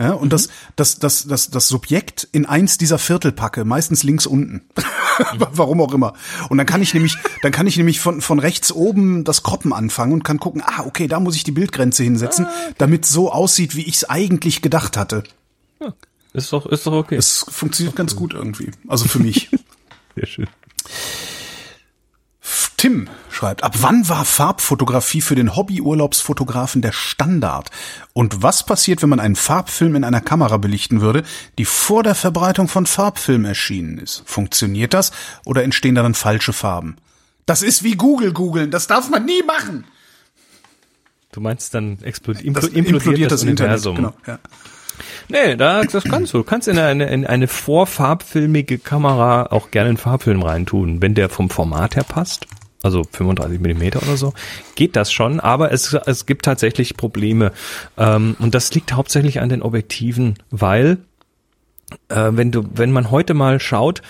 ja, und mhm. das, das, das, das, das Subjekt in eins dieser Viertel packe, meistens links unten. Warum auch immer. Und dann kann ich nämlich, dann kann ich nämlich von, von rechts oben das Kroppen anfangen und kann gucken, ah, okay, da muss ich die Bildgrenze hinsetzen, ah, okay. damit so aussieht, wie ich es eigentlich gedacht hatte. Ja, ist doch, ist doch okay. Es funktioniert ganz gut irgendwie. Also für mich. Sehr schön. Tim schreibt, ab wann war Farbfotografie für den Hobbyurlaubsfotografen der Standard? Und was passiert, wenn man einen Farbfilm in einer Kamera belichten würde, die vor der Verbreitung von Farbfilm erschienen ist? Funktioniert das oder entstehen darin falsche Farben? Das ist wie Google googeln, das darf man nie machen. Du meinst dann explodiert, implodiert, das, implodiert das, das Universum. Internet, genau, ja. Nee, da, das kannst du. Du kannst in eine, in eine vorfarbfilmige Kamera auch gerne einen Farbfilm reintun, wenn der vom Format her passt. Also 35 Millimeter oder so, geht das schon, aber es, es gibt tatsächlich Probleme. Ähm, und das liegt hauptsächlich an den Objektiven, weil äh, wenn du, wenn man heute mal schaut,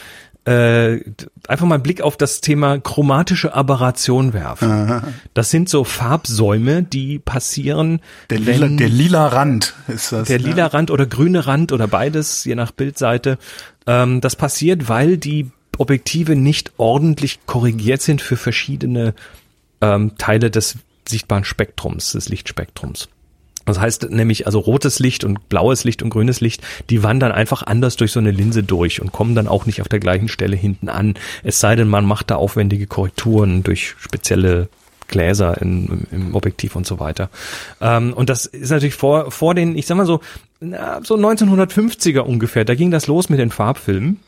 äh, einfach mal einen Blick auf das Thema chromatische Aberration werfen. Das sind so Farbsäume, die passieren. Der lila, der lila Rand ist das. Der ja. lila Rand oder grüne Rand oder beides, je nach Bildseite. Ähm, das passiert, weil die Objektive nicht ordentlich korrigiert sind für verschiedene ähm, Teile des sichtbaren Spektrums, des Lichtspektrums. Das heißt nämlich, also rotes Licht und blaues Licht und grünes Licht, die wandern einfach anders durch so eine Linse durch und kommen dann auch nicht auf der gleichen Stelle hinten an. Es sei denn, man macht da aufwendige Korrekturen durch spezielle Gläser in, im Objektiv und so weiter. Ähm, und das ist natürlich vor, vor den, ich sag mal so, na, so 1950er ungefähr, da ging das los mit den Farbfilmen.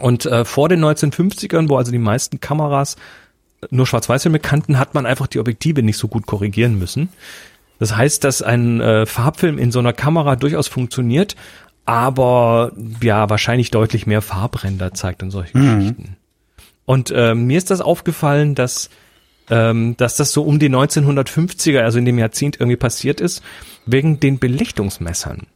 Und äh, vor den 1950ern, wo also die meisten Kameras nur Schwarz-Weiß-Filme kannten, hat man einfach die Objektive nicht so gut korrigieren müssen. Das heißt, dass ein äh, Farbfilm in so einer Kamera durchaus funktioniert, aber ja, wahrscheinlich deutlich mehr Farbränder zeigt und solche mhm. Geschichten. Und äh, mir ist das aufgefallen, dass, ähm, dass das so um die 1950er, also in dem Jahrzehnt irgendwie passiert ist, wegen den Belichtungsmessern.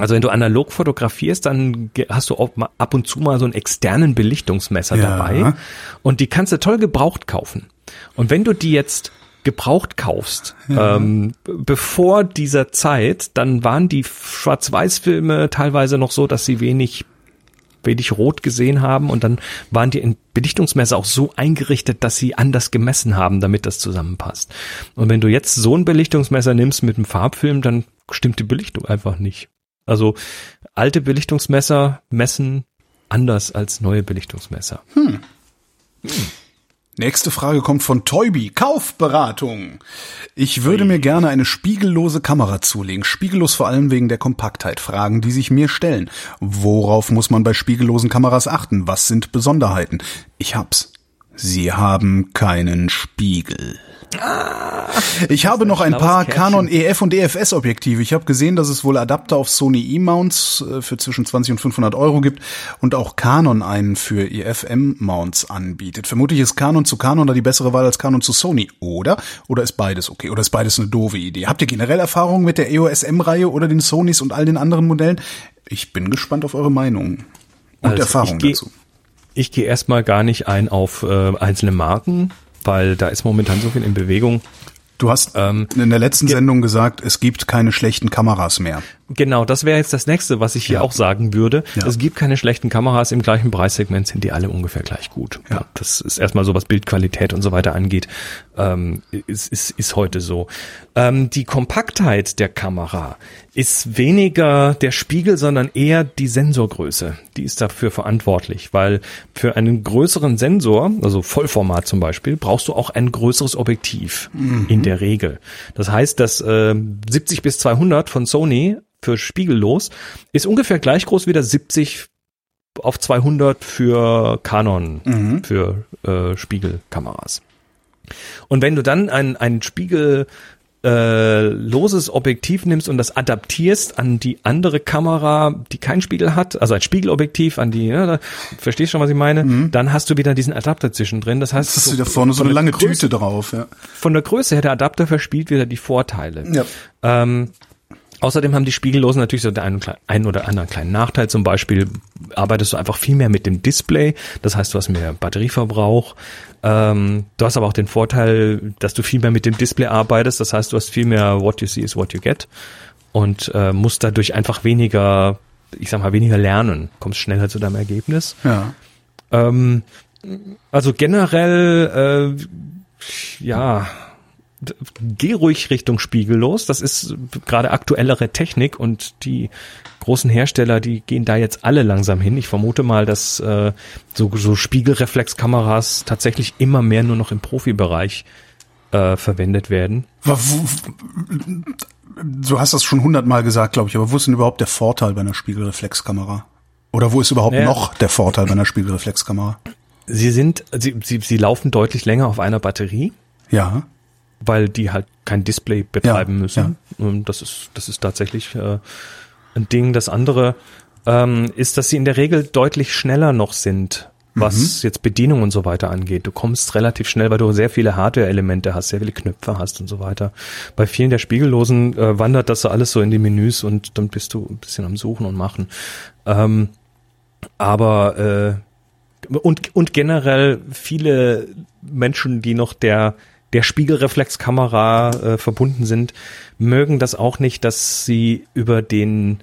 Also wenn du analog fotografierst, dann hast du auch ab und zu mal so einen externen Belichtungsmesser ja. dabei und die kannst du toll gebraucht kaufen. Und wenn du die jetzt gebraucht kaufst, ja. ähm, bevor dieser Zeit, dann waren die Schwarz-Weiß-Filme teilweise noch so, dass sie wenig wenig rot gesehen haben und dann waren die Belichtungsmesser auch so eingerichtet, dass sie anders gemessen haben, damit das zusammenpasst. Und wenn du jetzt so ein Belichtungsmesser nimmst mit einem Farbfilm, dann stimmt die Belichtung einfach nicht. Also alte Belichtungsmesser messen anders als neue Belichtungsmesser. Hm. Hm. Nächste Frage kommt von Toybi. Kaufberatung. Ich würde mir gerne eine spiegellose Kamera zulegen. Spiegellos vor allem wegen der Kompaktheit. Fragen, die sich mir stellen. Worauf muss man bei spiegellosen Kameras achten? Was sind Besonderheiten? Ich hab's. Sie haben keinen Spiegel. Ah, ich habe noch ein paar Canon EF und EFS Objektive. Ich habe gesehen, dass es wohl Adapter auf Sony E-Mounts äh, für zwischen 20 und 500 Euro gibt und auch Canon einen für EFM Mounts anbietet. Vermutlich ist Canon zu Canon da die bessere Wahl als Canon zu Sony, oder? Oder ist beides okay? Oder ist beides eine doofe Idee? Habt ihr generell Erfahrungen mit der EOS M-Reihe oder den Sonys und all den anderen Modellen? Ich bin gespannt auf eure Meinungen und also Erfahrungen dazu. Ich gehe erstmal gar nicht ein auf äh, einzelne Marken weil da ist momentan so viel in Bewegung. Du hast ähm, in der letzten Sendung gesagt, es gibt keine schlechten Kameras mehr. Genau, das wäre jetzt das nächste, was ich hier ja. auch sagen würde. Ja. Es gibt keine schlechten Kameras im gleichen Preissegment, sind die alle ungefähr gleich gut. Ja. Das ist erstmal so, was Bildqualität und so weiter angeht, ähm, ist, ist, ist heute so. Ähm, die Kompaktheit der Kamera ist weniger der Spiegel, sondern eher die Sensorgröße. Die ist dafür verantwortlich, weil für einen größeren Sensor, also Vollformat zum Beispiel, brauchst du auch ein größeres Objektiv mhm. in der Regel. Das heißt, dass äh, 70 bis 200 von Sony für spiegellos ist ungefähr gleich groß wie der 70 auf 200 für Canon, mhm. für äh, Spiegelkameras. Und wenn du dann ein, ein Spiegel äh, loses Objektiv nimmst und das adaptierst an die andere Kamera, die keinen Spiegel hat, also ein Spiegelobjektiv an die, ja, da, verstehst schon, was ich meine? Mhm. Dann hast du wieder diesen Adapter zwischendrin. Das heißt, das ist wieder vorne so eine lange Größe, Tüte drauf. Ja. Von der Größe her, der Adapter verspielt wieder die Vorteile. Ja. Ähm, Außerdem haben die Spiegellosen natürlich so einen, einen oder anderen kleinen Nachteil. Zum Beispiel arbeitest du einfach viel mehr mit dem Display. Das heißt, du hast mehr Batterieverbrauch. Ähm, du hast aber auch den Vorteil, dass du viel mehr mit dem Display arbeitest. Das heißt, du hast viel mehr What you see is what you get und äh, musst dadurch einfach weniger, ich sag mal, weniger lernen. Kommst schneller zu deinem Ergebnis. Ja. Ähm, also generell, äh, ja geh ruhig Richtung spiegellos. Das ist gerade aktuellere Technik und die großen Hersteller, die gehen da jetzt alle langsam hin. Ich vermute mal, dass äh, so, so Spiegelreflexkameras tatsächlich immer mehr nur noch im Profibereich äh, verwendet werden. Du hast das schon hundertmal gesagt, glaube ich, aber wo ist denn überhaupt der Vorteil bei einer Spiegelreflexkamera? Oder wo ist überhaupt naja. noch der Vorteil bei einer Spiegelreflexkamera? Sie sind, sie, sie, sie laufen deutlich länger auf einer Batterie. Ja weil die halt kein Display betreiben ja, müssen. Ja. Und das ist, das ist tatsächlich äh, ein Ding. Das andere ähm, ist, dass sie in der Regel deutlich schneller noch sind was mhm. jetzt Bedienung und so weiter angeht. Du kommst relativ schnell, weil du sehr viele Hardware-Elemente hast, sehr viele Knöpfe hast und so weiter. Bei vielen der Spiegellosen äh, wandert das alles so in die Menüs und dann bist du ein bisschen am Suchen und machen. Ähm, aber äh, und, und generell viele Menschen, die noch der der Spiegelreflexkamera äh, verbunden sind, mögen das auch nicht, dass sie über den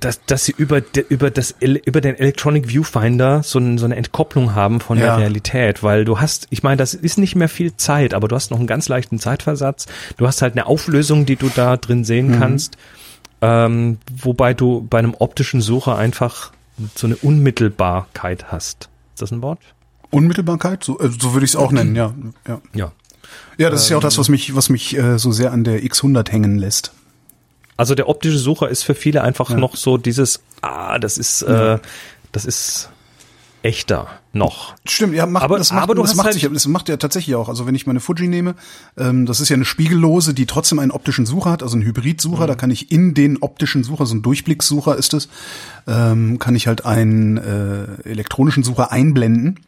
dass, dass sie über, de, über, das, über den Electronic Viewfinder so, ein, so eine Entkopplung haben von ja. der Realität, weil du hast, ich meine, das ist nicht mehr viel Zeit, aber du hast noch einen ganz leichten Zeitversatz. Du hast halt eine Auflösung, die du da drin sehen mhm. kannst, ähm, wobei du bei einem optischen Sucher einfach so eine Unmittelbarkeit hast. Ist das ein Wort? Unmittelbarkeit, so, äh, so würde ich es auch nennen, ja. Ja, ja. ja das ähm, ist ja auch das, was mich, was mich äh, so sehr an der X100 hängen lässt. Also der optische Sucher ist für viele einfach ja. noch so dieses, ah, das ist, äh, das ist echter noch. Stimmt, ja, macht, aber, das macht, aber du das macht, halt sich, das macht ja tatsächlich auch. Also wenn ich meine Fuji nehme, ähm, das ist ja eine Spiegellose, die trotzdem einen optischen Sucher hat, also einen Hybridsucher. Mhm. Da kann ich in den optischen Sucher, so ein Durchblicksucher ist es, ähm, kann ich halt einen äh, elektronischen Sucher einblenden.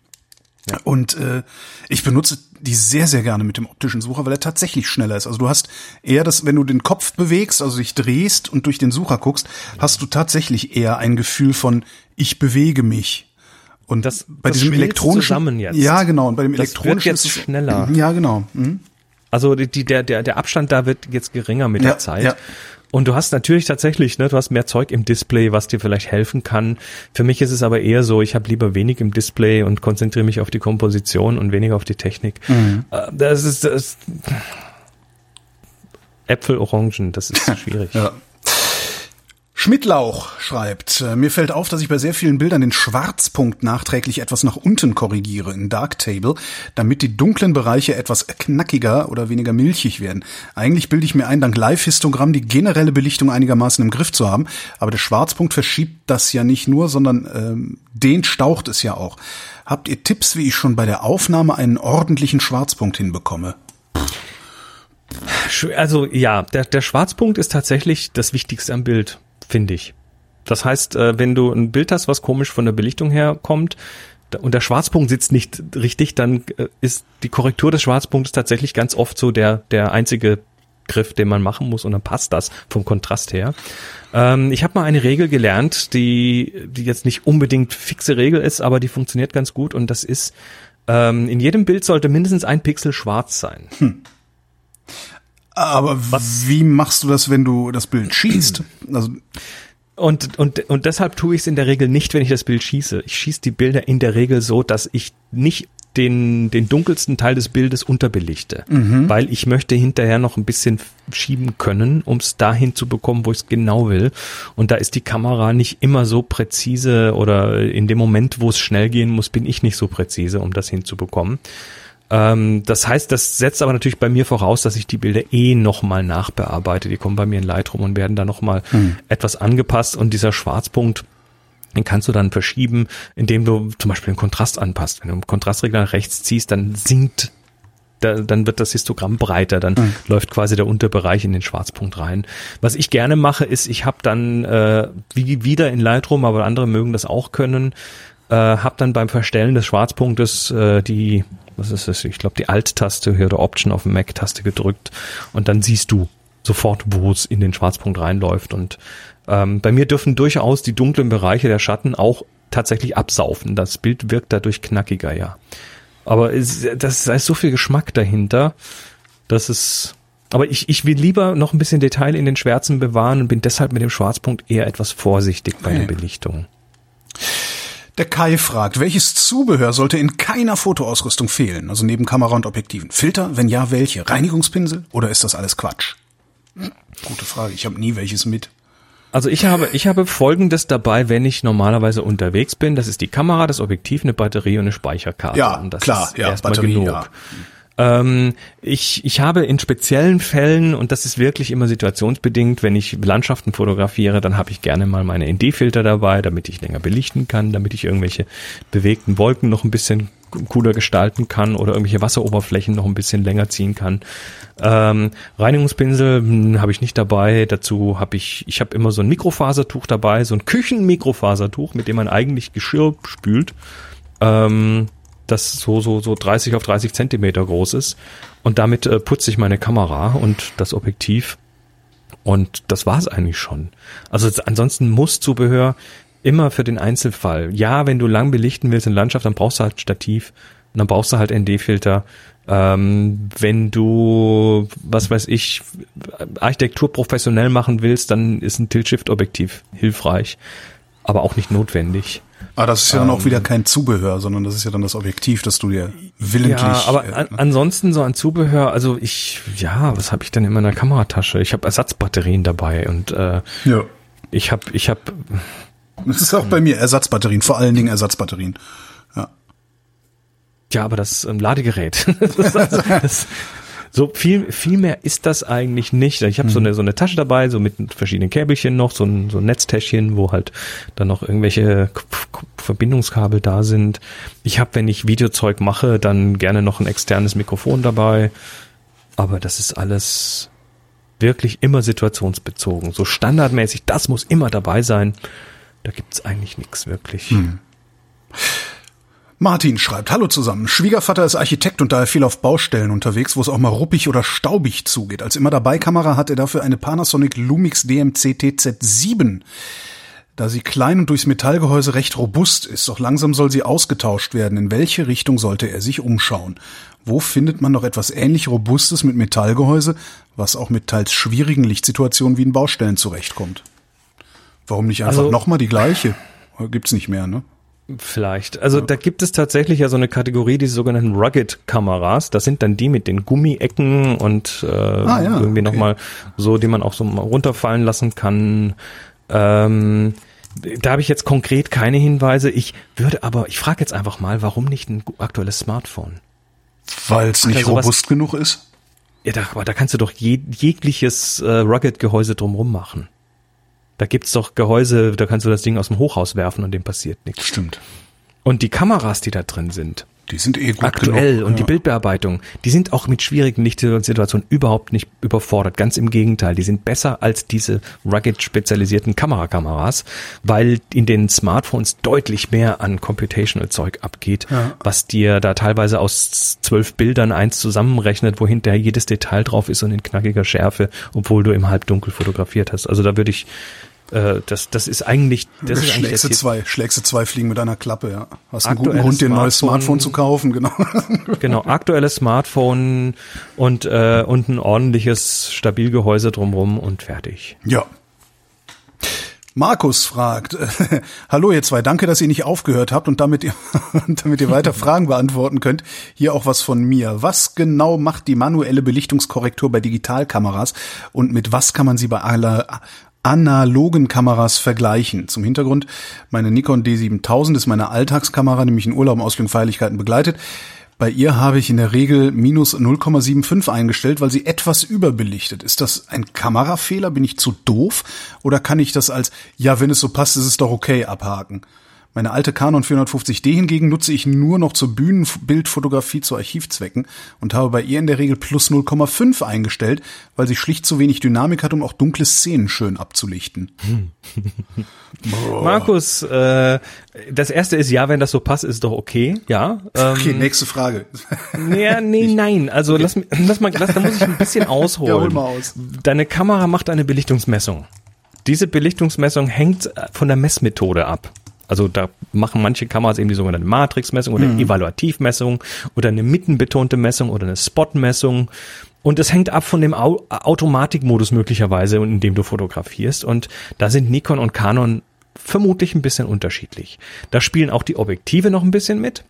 Ja. Und äh, ich benutze die sehr, sehr gerne mit dem optischen Sucher, weil er tatsächlich schneller ist. Also du hast eher das, wenn du den Kopf bewegst, also dich drehst und durch den Sucher guckst, hast du tatsächlich eher ein Gefühl von, ich bewege mich. Und das, bei das diesem elektronischen, zusammen jetzt. ja genau, und bei dem das elektronischen wird jetzt schneller. Ja genau. Mhm. Also die, der, der, der Abstand da wird jetzt geringer mit ja, der Zeit. Ja. Und du hast natürlich tatsächlich, ne, du hast mehr Zeug im Display, was dir vielleicht helfen kann. Für mich ist es aber eher so, ich habe lieber wenig im Display und konzentriere mich auf die Komposition und weniger auf die Technik. Mhm. Äh, das ist das Äpfel, Orangen, das ist schwierig. ja. Schmidtlauch schreibt, äh, mir fällt auf, dass ich bei sehr vielen Bildern den Schwarzpunkt nachträglich etwas nach unten korrigiere in Darktable, damit die dunklen Bereiche etwas knackiger oder weniger milchig werden. Eigentlich bilde ich mir ein, dank Live-Histogramm die generelle Belichtung einigermaßen im Griff zu haben, aber der Schwarzpunkt verschiebt das ja nicht nur, sondern ähm, den staucht es ja auch. Habt ihr Tipps, wie ich schon bei der Aufnahme einen ordentlichen Schwarzpunkt hinbekomme? Also ja, der, der Schwarzpunkt ist tatsächlich das Wichtigste am Bild finde ich. Das heißt, äh, wenn du ein Bild hast, was komisch von der Belichtung her kommt, und der Schwarzpunkt sitzt nicht richtig, dann äh, ist die Korrektur des Schwarzpunktes tatsächlich ganz oft so der, der einzige Griff, den man machen muss und dann passt das vom Kontrast her. Ähm, ich habe mal eine Regel gelernt, die, die jetzt nicht unbedingt fixe Regel ist, aber die funktioniert ganz gut und das ist, ähm, in jedem Bild sollte mindestens ein Pixel schwarz sein. Hm. Aber Was? wie machst du das, wenn du das Bild schießt? Also und, und, und deshalb tue ich es in der Regel nicht, wenn ich das Bild schieße. Ich schieße die Bilder in der Regel so, dass ich nicht den, den dunkelsten Teil des Bildes unterbelichte, mhm. weil ich möchte hinterher noch ein bisschen schieben können, um es dahin zu bekommen, wo ich es genau will. Und da ist die Kamera nicht immer so präzise oder in dem Moment, wo es schnell gehen muss, bin ich nicht so präzise, um das hinzubekommen. Ähm, das heißt, das setzt aber natürlich bei mir voraus, dass ich die Bilder eh nochmal nachbearbeite. Die kommen bei mir in Lightroom und werden da nochmal hm. etwas angepasst und dieser Schwarzpunkt, den kannst du dann verschieben, indem du zum Beispiel den Kontrast anpasst. Wenn du den Kontrastregler nach rechts ziehst, dann sinkt da, dann wird das Histogramm breiter, dann mhm. läuft quasi der Unterbereich in den Schwarzpunkt rein. Was ich gerne mache, ist, ich habe dann äh, wie wieder in Lightroom, aber andere mögen das auch können, äh, habe dann beim Verstellen des Schwarzpunktes äh, die was ist das? Ich glaube, die Alt-Taste hier oder Option auf dem Mac-Taste gedrückt und dann siehst du sofort, wo es in den Schwarzpunkt reinläuft. Und ähm, bei mir dürfen durchaus die dunklen Bereiche der Schatten auch tatsächlich absaufen. Das Bild wirkt dadurch knackiger, ja. Aber es, das, da ist so viel Geschmack dahinter, dass es. Aber ich, ich will lieber noch ein bisschen Detail in den Schwärzen bewahren und bin deshalb mit dem Schwarzpunkt eher etwas vorsichtig bei okay. der Belichtung. Der Kai fragt, welches Zubehör sollte in keiner Fotoausrüstung fehlen? Also neben Kamera und Objektiven. Filter? Wenn ja, welche? Reinigungspinsel? Oder ist das alles Quatsch? Gute Frage. Ich habe nie welches mit. Also ich habe, ich habe Folgendes dabei, wenn ich normalerweise unterwegs bin. Das ist die Kamera, das Objektiv, eine Batterie und eine Speicherkarte. Ja, klar, ist ja, erstmal Batterie, genug. Ja. Ähm, ich, ich habe in speziellen Fällen, und das ist wirklich immer situationsbedingt, wenn ich Landschaften fotografiere, dann habe ich gerne mal meine ND-Filter dabei, damit ich länger belichten kann, damit ich irgendwelche bewegten Wolken noch ein bisschen cooler gestalten kann oder irgendwelche Wasseroberflächen noch ein bisschen länger ziehen kann. Ähm, Reinigungspinsel hm, habe ich nicht dabei. Dazu habe ich, ich habe immer so ein Mikrofasertuch dabei, so ein Küchenmikrofasertuch, mit dem man eigentlich Geschirr spült. Ähm, das so, so, so 30 auf 30 Zentimeter groß ist. Und damit äh, putze ich meine Kamera und das Objektiv. Und das war's eigentlich schon. Also ansonsten muss Zubehör immer für den Einzelfall. Ja, wenn du lang belichten willst in Landschaft, dann brauchst du halt Stativ dann brauchst du halt ND-Filter. Ähm, wenn du, was weiß ich, Architektur professionell machen willst, dann ist ein Tilt-Shift-Objektiv hilfreich, aber auch nicht notwendig. Ah, das ist ja dann auch wieder ähm, kein Zubehör, sondern das ist ja dann das Objektiv, das du dir willentlich. Ja, aber äh, an, ansonsten so ein Zubehör, also ich, ja, was habe ich denn in meiner Kameratasche? Ich habe Ersatzbatterien dabei und äh, ja. ich habe, ich habe. Das ist auch bei mir Ersatzbatterien, vor allen Dingen Ersatzbatterien. Ja. Ja, aber das ähm, Ladegerät. das, das, so viel, viel mehr ist das eigentlich nicht. Ich habe mhm. so eine so eine Tasche dabei, so mit verschiedenen Käbelchen noch, so ein, so ein Netztäschchen, wo halt dann noch irgendwelche Verbindungskabel da sind. Ich habe, wenn ich Videozeug mache, dann gerne noch ein externes Mikrofon dabei. Aber das ist alles wirklich immer situationsbezogen. So standardmäßig, das muss immer dabei sein. Da gibt's eigentlich nichts wirklich. Mhm. Martin schreibt, hallo zusammen. Schwiegervater ist Architekt und daher viel auf Baustellen unterwegs, wo es auch mal ruppig oder staubig zugeht. Als immer dabei Kamera hat er dafür eine Panasonic Lumix DMC TZ7. Da sie klein und durchs Metallgehäuse recht robust ist, doch langsam soll sie ausgetauscht werden. In welche Richtung sollte er sich umschauen? Wo findet man noch etwas ähnlich Robustes mit Metallgehäuse, was auch mit teils schwierigen Lichtsituationen wie in Baustellen zurechtkommt? Warum nicht einfach also, nochmal die gleiche? Gibt's nicht mehr, ne? Vielleicht. Also ja. da gibt es tatsächlich ja so eine Kategorie, die sogenannten Rugged-Kameras. Das sind dann die mit den Gummiecken und äh, ah, ja, irgendwie okay. nochmal so, die man auch so mal runterfallen lassen kann. Ähm, da habe ich jetzt konkret keine Hinweise. Ich würde aber, ich frage jetzt einfach mal, warum nicht ein aktuelles Smartphone? Weil es nicht robust genug ist? Ja, da, aber da kannst du doch je, jegliches äh, Rugged-Gehäuse drumrum machen. Da gibt's doch Gehäuse, da kannst du das Ding aus dem Hochhaus werfen und dem passiert nichts. Stimmt. Und die Kameras, die da drin sind, die sind eh gut aktuell genug. und ja. die Bildbearbeitung, die sind auch mit schwierigen Lichtsituationen überhaupt nicht überfordert. Ganz im Gegenteil, die sind besser als diese rugged spezialisierten Kamerakameras, weil in den Smartphones deutlich mehr an Computational Zeug abgeht, ja. was dir da teilweise aus zwölf Bildern eins zusammenrechnet, wo hinterher jedes Detail drauf ist und in knackiger Schärfe, obwohl du im Halbdunkel fotografiert hast. Also da würde ich äh, das, das ist eigentlich, das ist schlägst du zwei, schlägst du zwei Fliegen mit einer Klappe, ja. Hast einen guten Grund, dir ein neues Smartphone zu kaufen, genau. Genau, aktuelles Smartphone und, äh, und ein ordentliches Stabilgehäuse drumrum und fertig. Ja. Markus fragt, hallo ihr zwei, danke, dass ihr nicht aufgehört habt und damit ihr, damit ihr weiter Fragen beantworten könnt. Hier auch was von mir. Was genau macht die manuelle Belichtungskorrektur bei Digitalkameras und mit was kann man sie bei aller analogen Kameras vergleichen. Zum Hintergrund, meine Nikon D7000 ist meine Alltagskamera, die mich in Urlaub, Ausflügen, Feierlichkeiten begleitet. Bei ihr habe ich in der Regel minus 0,75 eingestellt, weil sie etwas überbelichtet. Ist das ein Kamerafehler? Bin ich zu doof? Oder kann ich das als, ja, wenn es so passt, ist es doch okay abhaken? Meine alte Canon 450D hingegen nutze ich nur noch zur Bühnenbildfotografie zu Archivzwecken und habe bei ihr in der Regel plus 0,5 eingestellt, weil sie schlicht zu wenig Dynamik hat, um auch dunkle Szenen schön abzulichten. Markus, äh, das erste ist ja, wenn das so passt, ist doch okay, ja. Ähm, okay, nächste Frage. Nee, nee, nein. Also okay. lass, lass mal, lass, da muss ich ein bisschen ausholen. Ja, hol mal aus. Deine Kamera macht eine Belichtungsmessung. Diese Belichtungsmessung hängt von der Messmethode ab. Also da machen manche Kameras eben die sogenannte Matrixmessung oder mhm. Evaluativmessung oder eine mittenbetonte Messung oder eine Spotmessung. Und es hängt ab von dem Automatikmodus möglicherweise, in dem du fotografierst. Und da sind Nikon und Canon vermutlich ein bisschen unterschiedlich. Da spielen auch die Objektive noch ein bisschen mit.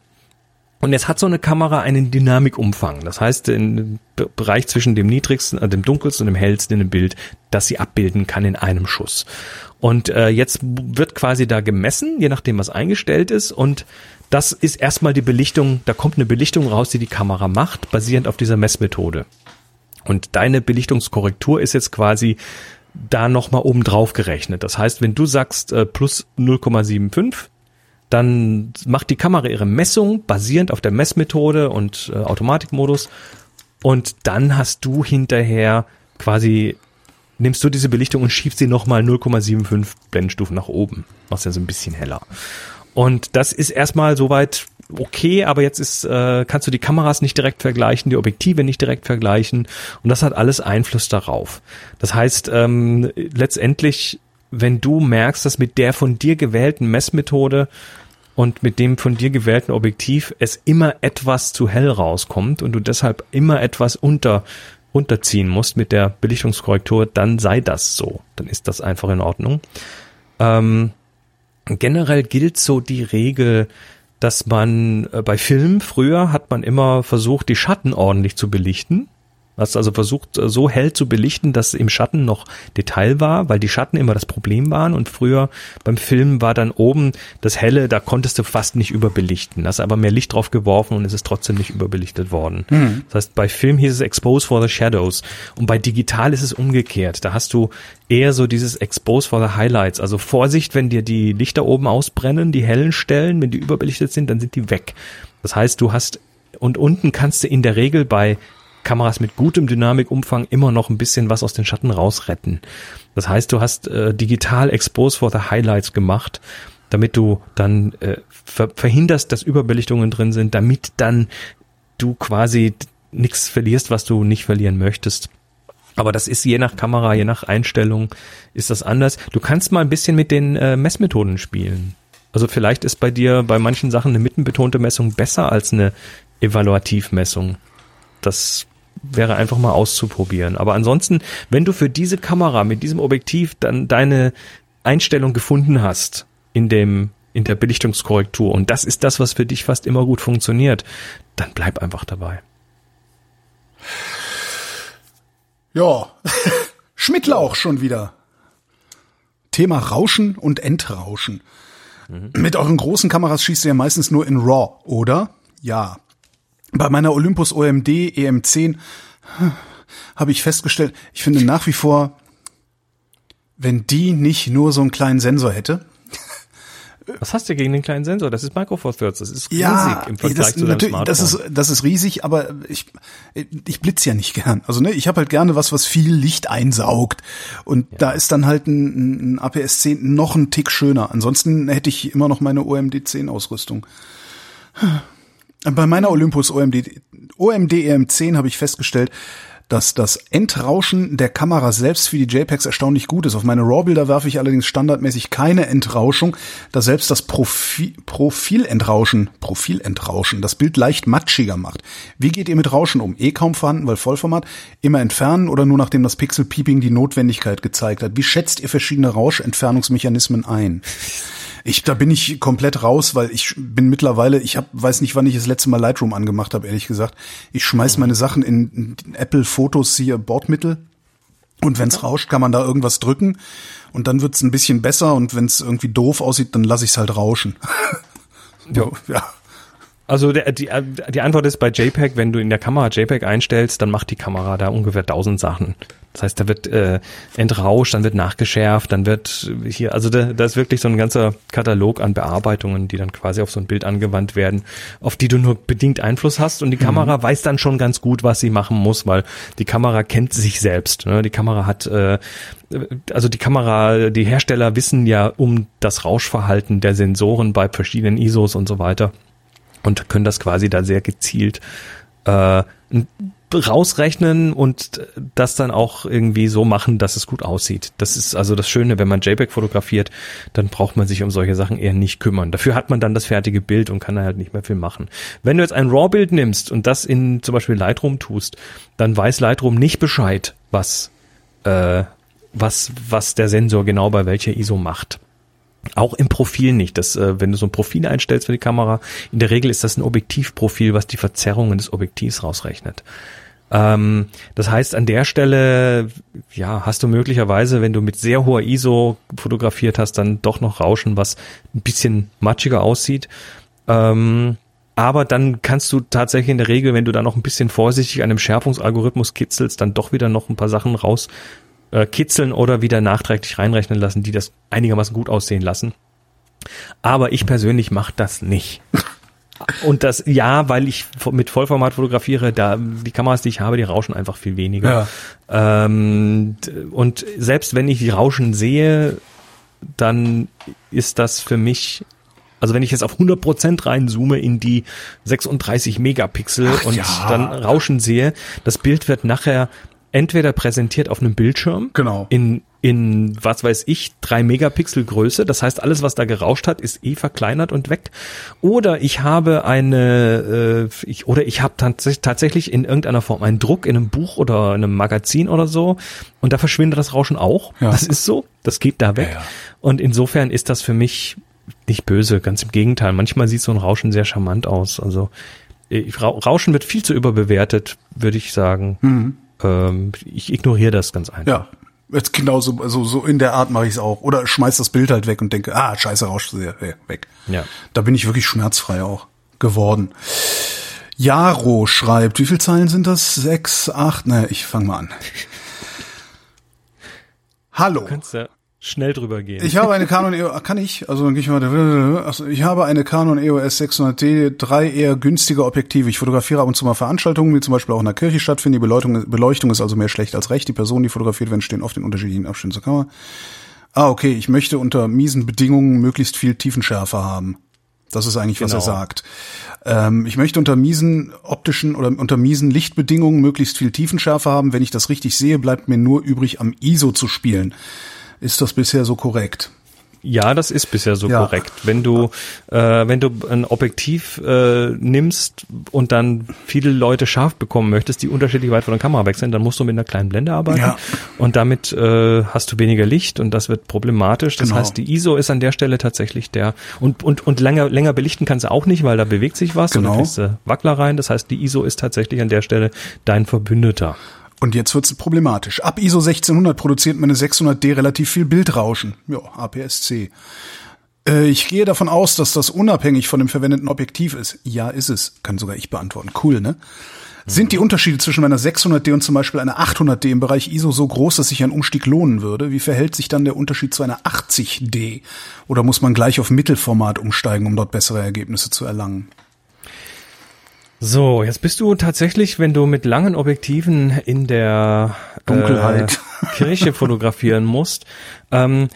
Und jetzt hat so eine Kamera einen Dynamikumfang. Das heißt, im Bereich zwischen dem niedrigsten, äh, dem dunkelsten und dem hellsten in dem Bild, das sie abbilden kann in einem Schuss. Und äh, jetzt wird quasi da gemessen, je nachdem was eingestellt ist. Und das ist erstmal die Belichtung, da kommt eine Belichtung raus, die die Kamera macht, basierend auf dieser Messmethode. Und deine Belichtungskorrektur ist jetzt quasi da nochmal oben drauf gerechnet. Das heißt, wenn du sagst äh, plus 0,75, dann macht die Kamera ihre Messung basierend auf der Messmethode und äh, Automatikmodus und dann hast du hinterher quasi nimmst du diese Belichtung und schiebst sie nochmal 0,75 Blendenstufen nach oben. Machst ja so ein bisschen heller. Und das ist erstmal soweit okay, aber jetzt ist, äh, kannst du die Kameras nicht direkt vergleichen, die Objektive nicht direkt vergleichen und das hat alles Einfluss darauf. Das heißt, ähm, letztendlich, wenn du merkst, dass mit der von dir gewählten Messmethode und mit dem von dir gewählten Objektiv es immer etwas zu hell rauskommt und du deshalb immer etwas unter runterziehen musst mit der Belichtungskorrektur, dann sei das so. Dann ist das einfach in Ordnung. Ähm, generell gilt so die Regel, dass man äh, bei Filmen früher hat man immer versucht, die Schatten ordentlich zu belichten. Hast also versucht, äh, so hell zu belichten, dass im Schatten noch Detail war, weil die Schatten immer das Problem waren. Und früher beim Film war dann oben das Helle, da konntest du fast nicht überbelichten. Hast aber mehr Licht drauf geworfen und es ist trotzdem nicht überbelichtet worden. Mhm. Das heißt, bei Film hieß es Expose for the Shadows. Und bei Digital ist es umgekehrt. Da hast du eher so dieses Expose for the Highlights. Also Vorsicht, wenn dir die Lichter oben ausbrennen, die hellen Stellen, wenn die überbelichtet sind, dann sind die weg. Das heißt, du hast und unten kannst du in der Regel bei Kameras mit gutem Dynamikumfang immer noch ein bisschen was aus den Schatten rausretten. Das heißt, du hast äh, digital Expose for the Highlights gemacht, damit du dann äh, ver verhinderst, dass Überbelichtungen drin sind, damit dann du quasi nichts verlierst, was du nicht verlieren möchtest. Aber das ist je nach Kamera, je nach Einstellung ist das anders. Du kannst mal ein bisschen mit den äh, Messmethoden spielen. Also vielleicht ist bei dir bei manchen Sachen eine mittenbetonte Messung besser als eine Evaluativmessung. Das wäre einfach mal auszuprobieren. Aber ansonsten, wenn du für diese Kamera mit diesem Objektiv dann deine Einstellung gefunden hast in dem in der Belichtungskorrektur und das ist das, was für dich fast immer gut funktioniert, dann bleib einfach dabei. Ja, Schmidtlauch schon wieder. Thema Rauschen und Entrauschen. Mhm. Mit euren großen Kameras schießt ihr ja meistens nur in RAW, oder? Ja. Bei meiner Olympus OMD EM10 habe ich festgestellt, ich finde nach wie vor, wenn die nicht nur so einen kleinen Sensor hätte. Was hast du gegen den kleinen Sensor? Das ist Micro Four Thirds. Das ist riesig ja, im Vergleich das, zu deinem Smartphone. Das ist, das ist riesig, aber ich, ich blitz ja nicht gern. Also ne, ich habe halt gerne was, was viel Licht einsaugt. Und ja. da ist dann halt ein, ein APS 10 noch ein Tick schöner. Ansonsten hätte ich immer noch meine OMD 10 Ausrüstung. Bei meiner Olympus OMD, OMD EM10 habe ich festgestellt, dass das Entrauschen der Kamera selbst für die JPEGs erstaunlich gut ist. Auf meine RAW-Bilder werfe ich allerdings standardmäßig keine Entrauschung, da selbst das Profi Profilentrauschen, Profilentrauschen das Bild leicht matschiger macht. Wie geht ihr mit Rauschen um? Eh kaum vorhanden, weil Vollformat. Immer entfernen oder nur nachdem das Pixel Peeping die Notwendigkeit gezeigt hat? Wie schätzt ihr verschiedene Rauschentfernungsmechanismen ein? Ich, da bin ich komplett raus, weil ich bin mittlerweile, ich hab, weiß nicht, wann ich das letzte Mal Lightroom angemacht habe, ehrlich gesagt. Ich schmeiß mhm. meine Sachen in, in Apple Fotos hier Bordmittel. Und wenn's rauscht, kann man da irgendwas drücken und dann wird's ein bisschen besser und wenn's irgendwie doof aussieht, dann lasse ich's halt rauschen. so, ja. Also der, die, die Antwort ist bei JPEG, wenn du in der Kamera JPEG einstellst, dann macht die Kamera da ungefähr tausend Sachen. Das heißt, da wird äh, entrauscht, dann wird nachgeschärft, dann wird hier, also da, da ist wirklich so ein ganzer Katalog an Bearbeitungen, die dann quasi auf so ein Bild angewandt werden, auf die du nur bedingt Einfluss hast und die Kamera mhm. weiß dann schon ganz gut, was sie machen muss, weil die Kamera kennt sich selbst. Ne? Die Kamera hat, äh, also die Kamera, die Hersteller wissen ja um das Rauschverhalten der Sensoren bei verschiedenen ISOs und so weiter und können das quasi da sehr gezielt äh, rausrechnen und das dann auch irgendwie so machen, dass es gut aussieht. Das ist also das Schöne, wenn man JPEG fotografiert, dann braucht man sich um solche Sachen eher nicht kümmern. Dafür hat man dann das fertige Bild und kann halt nicht mehr viel machen. Wenn du jetzt ein RAW-Bild nimmst und das in zum Beispiel Lightroom tust, dann weiß Lightroom nicht Bescheid, was, äh, was, was der Sensor genau bei welcher ISO macht. Auch im Profil nicht. Das, äh, wenn du so ein Profil einstellst für die Kamera, in der Regel ist das ein Objektivprofil, was die Verzerrungen des Objektivs rausrechnet. Ähm, das heißt, an der Stelle, ja, hast du möglicherweise, wenn du mit sehr hoher ISO fotografiert hast, dann doch noch Rauschen, was ein bisschen matschiger aussieht. Ähm, aber dann kannst du tatsächlich in der Regel, wenn du da noch ein bisschen vorsichtig an dem Schärfungsalgorithmus kitzelst, dann doch wieder noch ein paar Sachen raus äh, kitzeln oder wieder nachträglich reinrechnen lassen, die das einigermaßen gut aussehen lassen. Aber ich persönlich mache das nicht. Und das, ja, weil ich mit Vollformat fotografiere, da die Kameras, die ich habe, die rauschen einfach viel weniger. Ja. Ähm, und selbst wenn ich die Rauschen sehe, dann ist das für mich also wenn ich jetzt auf 100% reinzoome in die 36 Megapixel Ach, und ja. dann Rauschen sehe, das Bild wird nachher entweder präsentiert auf einem Bildschirm genau. in in was weiß ich drei Megapixel Größe. Das heißt, alles was da gerauscht hat, ist eh verkleinert und weg. Oder ich habe eine äh, ich, oder ich habe tats tatsächlich in irgendeiner Form einen Druck in einem Buch oder in einem Magazin oder so und da verschwindet das Rauschen auch. Ja. Das ist so. Das geht da weg. Ja, ja. Und insofern ist das für mich nicht böse, ganz im Gegenteil. Manchmal sieht so ein Rauschen sehr charmant aus. Also äh, Rauschen wird viel zu überbewertet, würde ich sagen. Mhm. Ähm, ich ignoriere das ganz einfach. Ja, jetzt genauso, also so in der Art mache ich es auch. Oder schmeiß das Bild halt weg und denke, ah, scheiße, rauscht sehr weg. Ja. Da bin ich wirklich schmerzfrei auch geworden. Jaro schreibt, wie viele Zeilen sind das? Sechs, acht? Ne, ich fange mal an. Hallo. Du kannst ja schnell drüber gehen. Ich habe eine Canon EOS, kann ich? Also dann gehe ich mal, also ich habe eine Canon EOS 600D, drei eher günstige Objektive. Ich fotografiere ab und zu mal Veranstaltungen, die zum Beispiel auch in der Kirche stattfinden. Die Beleuchtung, Beleuchtung ist also mehr schlecht als recht. Die Personen, die fotografiert werden, stehen oft in unterschiedlichen Abständen zur Kamera. Ah, okay, ich möchte unter miesen Bedingungen möglichst viel Tiefenschärfe haben. Das ist eigentlich, was genau. er sagt. Ähm, ich möchte unter miesen optischen oder unter miesen Lichtbedingungen möglichst viel Tiefenschärfe haben. Wenn ich das richtig sehe, bleibt mir nur übrig, am ISO zu spielen. Ist das bisher so korrekt? Ja, das ist bisher so ja. korrekt. Wenn du, äh, wenn du ein Objektiv äh, nimmst und dann viele Leute scharf bekommen möchtest, die unterschiedlich weit von der Kamera weg sind, dann musst du mit einer kleinen Blende arbeiten ja. und damit äh, hast du weniger Licht und das wird problematisch. Das genau. heißt, die ISO ist an der Stelle tatsächlich der und und und länger länger belichten kannst du auch nicht, weil da bewegt sich was genau. und da kriegst du Wackler rein. Das heißt, die ISO ist tatsächlich an der Stelle dein Verbündeter. Und jetzt wird's problematisch. Ab ISO 1600 produziert meine 600D relativ viel Bildrauschen. Ja, APS-C. Äh, ich gehe davon aus, dass das unabhängig von dem verwendeten Objektiv ist. Ja, ist es. Kann sogar ich beantworten. Cool, ne? Sind die Unterschiede zwischen meiner 600D und zum Beispiel einer 800D im Bereich ISO so groß, dass sich ein Umstieg lohnen würde? Wie verhält sich dann der Unterschied zu einer 80D? Oder muss man gleich auf Mittelformat umsteigen, um dort bessere Ergebnisse zu erlangen? So, jetzt bist du tatsächlich, wenn du mit langen Objektiven in der Dunkelheit äh, Kirche fotografieren musst, ähm,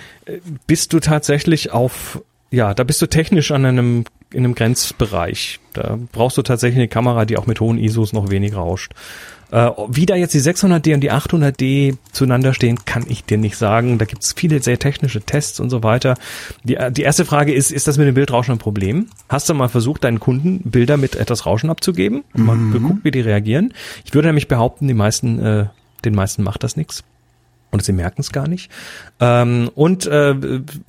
bist du tatsächlich auf, ja, da bist du technisch an einem in einem Grenzbereich. Da brauchst du tatsächlich eine Kamera, die auch mit hohen ISOs noch wenig rauscht. Äh, wie da jetzt die 600D und die 800D zueinander stehen, kann ich dir nicht sagen. Da gibt es viele sehr technische Tests und so weiter. Die, äh, die erste Frage ist, ist das mit dem Bildrauschen ein Problem? Hast du mal versucht, deinen Kunden Bilder mit etwas Rauschen abzugeben und mal mhm. geguckt, wie die reagieren? Ich würde nämlich behaupten, die meisten, äh, den meisten macht das nichts und sie merken es gar nicht. Ähm, und äh,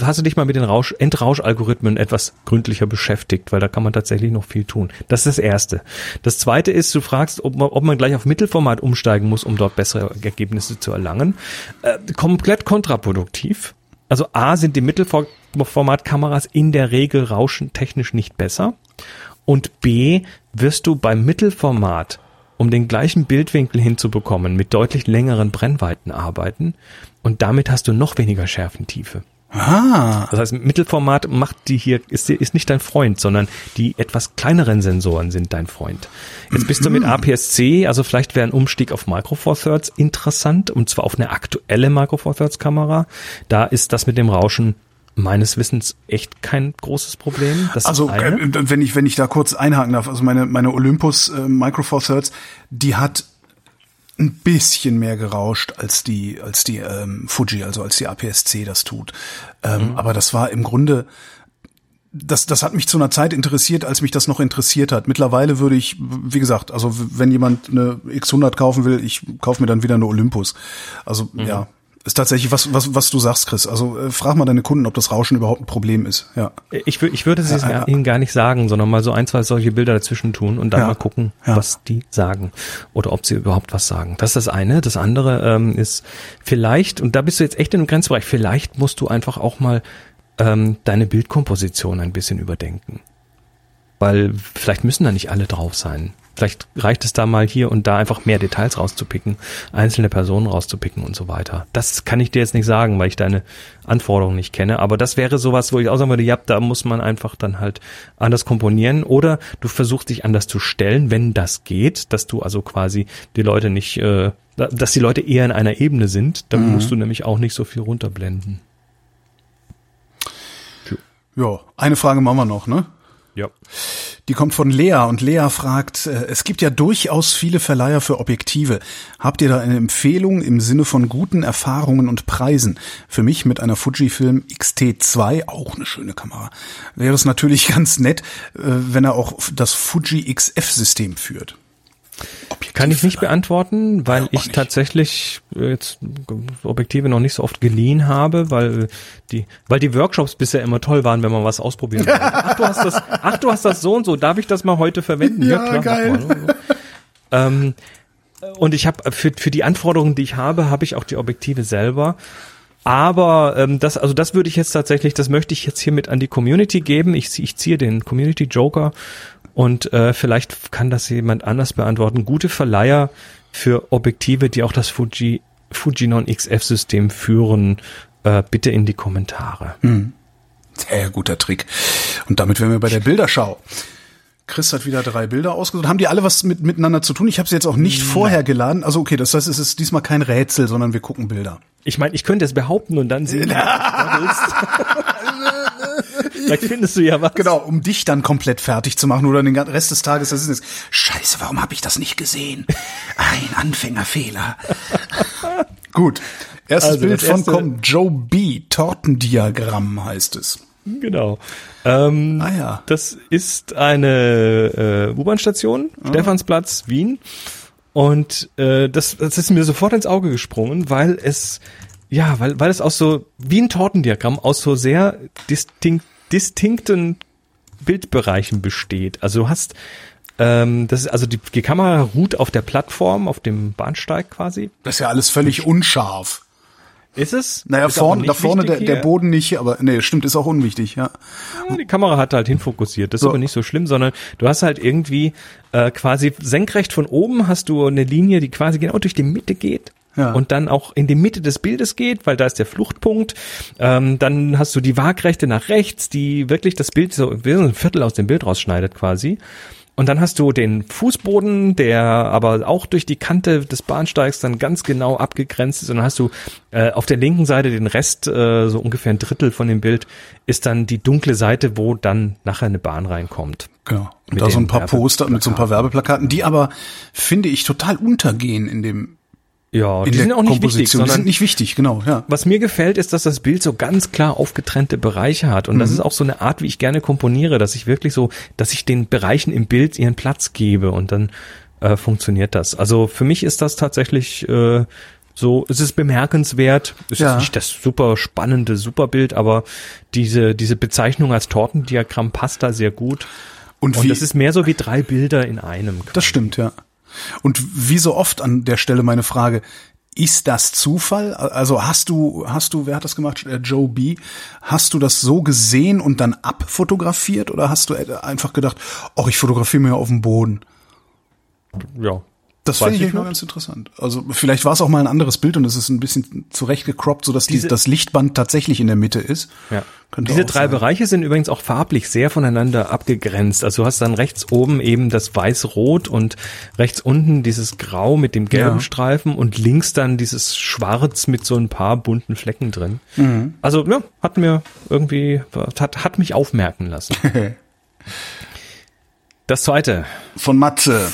hast du dich mal mit den Rausch Entrauschalgorithmen etwas gründlicher beschäftigt, weil da kann man tatsächlich noch viel tun. Das ist das Erste. Das Zweite ist, du fragst, ob man, ob man gleich auf Mittelformat umsteigen muss, um dort bessere Ergebnisse zu erlangen. Äh, komplett kontraproduktiv. Also A sind die Mittelformatkameras in der Regel rauschentechnisch nicht besser. Und B wirst du beim Mittelformat um den gleichen Bildwinkel hinzubekommen, mit deutlich längeren Brennweiten arbeiten und damit hast du noch weniger Schärfentiefe. Ah. Das heißt, Mittelformat macht die hier, ist, ist nicht dein Freund, sondern die etwas kleineren Sensoren sind dein Freund. Jetzt bist du mit mhm. APS-C, also vielleicht wäre ein Umstieg auf Micro Four Thirds interessant, und zwar auf eine aktuelle Micro Four Thirds Kamera. Da ist das mit dem Rauschen meines Wissens echt kein großes Problem. Das also äh, wenn ich wenn ich da kurz einhaken darf, also meine meine Olympus äh, Micro Four Thirds, die hat ein bisschen mehr gerauscht als die als die ähm, Fuji, also als die APS-C das tut. Ähm, mhm. Aber das war im Grunde das, das hat mich zu einer Zeit interessiert, als mich das noch interessiert hat. Mittlerweile würde ich, wie gesagt, also wenn jemand eine X100 kaufen will, ich kaufe mir dann wieder eine Olympus. Also mhm. ja, ist tatsächlich was, was, was du sagst, Chris. Also äh, frag mal deine Kunden, ob das Rauschen überhaupt ein Problem ist. Ja. Ich, ich würde es ja, ihnen gar nicht sagen, sondern mal so ein, zwei solche Bilder dazwischen tun und dann ja. mal gucken, ja. was die sagen oder ob sie überhaupt was sagen. Das ist das eine. Das andere ähm, ist vielleicht, und da bist du jetzt echt in einem Grenzbereich, vielleicht musst du einfach auch mal ähm, deine Bildkomposition ein bisschen überdenken. Weil vielleicht müssen da nicht alle drauf sein. Vielleicht reicht es da mal hier und da einfach mehr Details rauszupicken, einzelne Personen rauszupicken und so weiter. Das kann ich dir jetzt nicht sagen, weil ich deine Anforderungen nicht kenne. Aber das wäre sowas, wo ich auch sagen würde, ja, da muss man einfach dann halt anders komponieren. Oder du versuchst dich anders zu stellen, wenn das geht, dass du also quasi die Leute nicht, äh, dass die Leute eher in einer Ebene sind. Dann mhm. musst du nämlich auch nicht so viel runterblenden. Ja, eine Frage machen wir noch, ne? Ja. Die kommt von Lea und Lea fragt, äh, es gibt ja durchaus viele Verleiher für Objektive. Habt ihr da eine Empfehlung im Sinne von guten Erfahrungen und Preisen? Für mich mit einer Fujifilm X-T2, auch eine schöne Kamera, wäre es natürlich ganz nett, äh, wenn er auch das Fuji XF-System führt. Objektiv Kann ich nicht beantworten, weil ja, ich nicht. tatsächlich jetzt Objektive noch nicht so oft geliehen habe, weil die, weil die Workshops bisher immer toll waren, wenn man was ausprobieren will. ach, du hast das, ach, du hast das so und so, darf ich das mal heute verwenden? Ja, ja klar, geil. ähm, und ich habe für, für die Anforderungen, die ich habe, habe ich auch die Objektive selber. Aber ähm, das, also das würde ich jetzt tatsächlich, das möchte ich jetzt hiermit an die Community geben. Ich, ich ziehe den Community Joker und äh, vielleicht kann das jemand anders beantworten. Gute Verleiher für Objektive, die auch das Fuji Fujinon XF-System führen, äh, bitte in die Kommentare. Hm. Sehr guter Trick. Und damit wären wir bei der Bilderschau. Chris hat wieder drei Bilder ausgesucht. Haben die alle was mit, miteinander zu tun? Ich habe sie jetzt auch nicht Nein. vorher geladen. Also okay, das heißt, es ist diesmal kein Rätsel, sondern wir gucken Bilder. Ich meine, ich könnte es behaupten und dann sehen, Vielleicht findest du ja was. Genau, um dich dann komplett fertig zu machen oder den Rest des Tages. Das ist jetzt, Scheiße, warum habe ich das nicht gesehen? Ein Anfängerfehler. Gut. Erstes also Bild von erste... kommt Joe B. Tortendiagramm heißt es. Genau. Ähm, ah ja. Das ist eine äh, U-Bahn-Station, ah. Stephansplatz, Wien. Und äh, das, das ist mir sofort ins Auge gesprungen, weil es ja, weil weil es auch so wie ein Tortendiagramm aus so sehr distinkt, distinkten Bildbereichen besteht. Also du hast ähm, das ist also die, die Kamera ruht auf der Plattform, auf dem Bahnsteig quasi. Das ist ja alles völlig unscharf. Ist es? Naja, ist vorne, da vorne der, der Boden nicht, aber nee, stimmt, ist auch unwichtig, ja. ja die Kamera hat halt hinfokussiert, das so. ist aber nicht so schlimm, sondern du hast halt irgendwie äh, quasi senkrecht von oben hast du eine Linie, die quasi genau durch die Mitte geht. Ja. Und dann auch in die Mitte des Bildes geht, weil da ist der Fluchtpunkt. Ähm, dann hast du die Waagrechte nach rechts, die wirklich das Bild so ein Viertel aus dem Bild rausschneidet quasi. Und dann hast du den Fußboden, der aber auch durch die Kante des Bahnsteigs dann ganz genau abgegrenzt ist. Und dann hast du äh, auf der linken Seite den Rest, äh, so ungefähr ein Drittel von dem Bild, ist dann die dunkle Seite, wo dann nachher eine Bahn reinkommt. Genau. Und da so ein paar Poster mit so ein paar Werbeplakaten, die aber, finde ich, total untergehen in dem ja, die sind auch nicht wichtig, sondern die sind nicht wichtig, genau, ja. Was mir gefällt, ist, dass das Bild so ganz klar aufgetrennte Bereiche hat und mhm. das ist auch so eine Art, wie ich gerne komponiere, dass ich wirklich so, dass ich den Bereichen im Bild ihren Platz gebe und dann äh, funktioniert das. Also für mich ist das tatsächlich äh, so, es ist bemerkenswert. Es ja. ist nicht das super spannende Superbild, aber diese diese Bezeichnung als Tortendiagramm passt da sehr gut. Und, und wie, das ist mehr so wie drei Bilder in einem. Quasi. Das stimmt, ja. Und wie so oft an der Stelle meine Frage, ist das Zufall? Also hast du, hast du, wer hat das gemacht? Äh, Joe B. Hast du das so gesehen und dann abfotografiert oder hast du einfach gedacht, ach, ich fotografiere mir auf dem Boden? Ja, das finde ich, mal ganz interessant. Also vielleicht war es auch mal ein anderes Bild und es ist ein bisschen zurechtgecroppt, sodass Diese, die, das Lichtband tatsächlich in der Mitte ist. Ja. Könnte Diese drei sein. Bereiche sind übrigens auch farblich sehr voneinander abgegrenzt. Also du hast dann rechts oben eben das weiß-rot und rechts unten dieses Grau mit dem gelben ja. Streifen und links dann dieses Schwarz mit so ein paar bunten Flecken drin. Mhm. Also ja, hat mir irgendwie, hat, hat mich aufmerken lassen. das zweite. Von Matze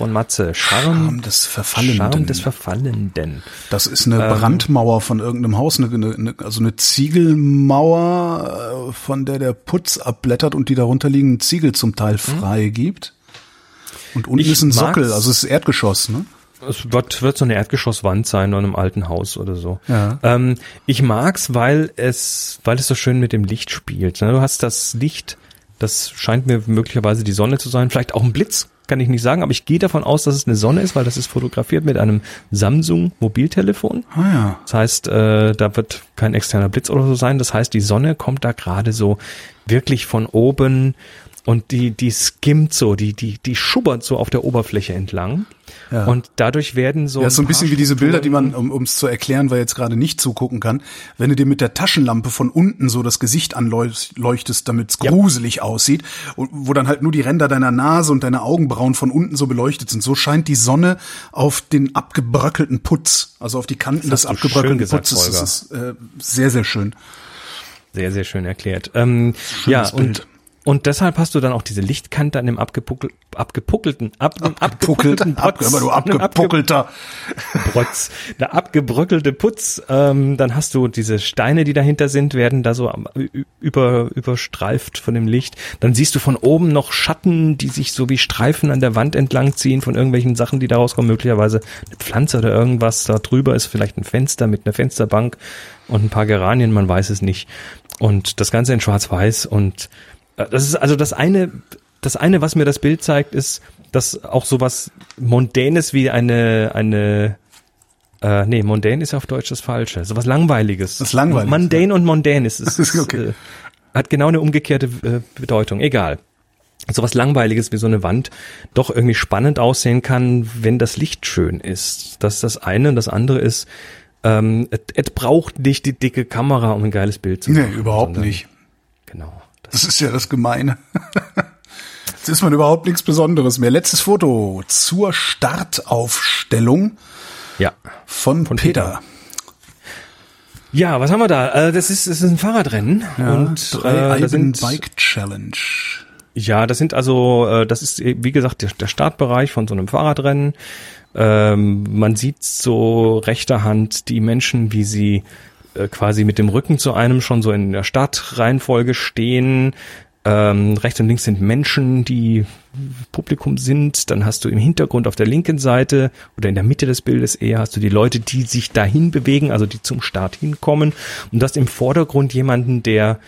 von Matze. Charme, Charme des Verfallenden. Charme des Verfallenden. Das ist eine ähm, Brandmauer von irgendeinem Haus, eine, eine, also eine Ziegelmauer, äh, von der der Putz abblättert und die darunter liegenden Ziegel zum Teil hm? frei gibt. Und unten ist ein Sockel, also es ist Erdgeschoss, ne? Es wird, wird so eine Erdgeschosswand sein in einem alten Haus oder so. Ja. Ähm, ich mag's, weil es, weil es so schön mit dem Licht spielt. Ne? Du hast das Licht, das scheint mir möglicherweise die Sonne zu sein, vielleicht auch ein Blitz, kann ich nicht sagen, aber ich gehe davon aus, dass es eine Sonne ist, weil das ist fotografiert mit einem Samsung Mobiltelefon. Ah ja. Das heißt, äh, da wird kein externer Blitz oder so sein. Das heißt, die Sonne kommt da gerade so wirklich von oben und die, die skimmt so, die, die, die schubbert so auf der Oberfläche entlang. Ja. Und dadurch werden so. Ja, so ein bisschen wie diese Bilder, die man, um es zu erklären, weil jetzt gerade nicht zugucken kann, wenn du dir mit der Taschenlampe von unten so das Gesicht anleuchtest, damit es Ja. gruselig aussieht, und wo dann halt nur die Ränder deiner Nase und deine Augenbrauen von unten so beleuchtet sind. So scheint die Sonne auf den abgebröckelten Putz, also auf die Kanten des abgebröckelten gesagt, Putzes. Holger. Das ist äh, sehr, sehr schön. Sehr, sehr schön erklärt. Ähm, ja, Schönes Bild. und deshalb hast du dann auch diese Lichtkante an dem abgepuckel, abgepuckelten, ab, abgepuckelten Ab, Putz, aber du abgepuckelter. Brotz, der abgebröckelte Putz, ähm, dann hast du diese Steine, die dahinter sind, werden da so über, überstreift von dem Licht. Dann siehst du von oben noch Schatten, die sich so wie Streifen an der Wand entlang ziehen von irgendwelchen Sachen, die da rauskommen, möglicherweise eine Pflanze oder irgendwas. Da drüber ist vielleicht ein Fenster mit einer Fensterbank und ein paar Geranien, man weiß es nicht. Und das Ganze in schwarz-weiß und das ist also das eine, das eine, was mir das Bild zeigt, ist, dass auch sowas Mondänes wie eine, eine, äh, nee, mondän ist auf Deutsch das Falsche. Sowas Langweiliges. Das Langweiliges, Mundane und mondän ist, ist, ist Okay. äh, hat genau eine umgekehrte äh, Bedeutung. Egal. Sowas Langweiliges wie so eine Wand doch irgendwie spannend aussehen kann, wenn das Licht schön ist. Das ist das eine. Und das andere ist, ähm, es braucht nicht die dicke Kamera, um ein geiles Bild zu Nee, machen. überhaupt sondern- nicht. Genau. Das ist ja das Gemeine. Jetzt ist man überhaupt nichts Besonderes mehr. Letztes Foto zur Startaufstellung ja. von, Von Peter. Ja, was haben wir da? Äh, das ist, das ist ein Fahrradrennen. Ja, und drei äh, sind, Bike Challenge. Ja, das sind also, äh, das ist äh, wie gesagt der, der Startbereich von so einem Fahrradrennen. Ähm, man sieht so rechter Hand die Menschen, wie sie äh, quasi mit dem Rücken zu einem schon so in der Startreihenfolge stehen. Ähm, rechts und links sind Menschen, die Publikum sind. Dann hast du im Hintergrund auf der linken Seite oder in der Mitte des Bildes eher hast du die Leute, die sich dahin bewegen, also die zum Start hinkommen. Und du hast im Vordergrund jemanden, der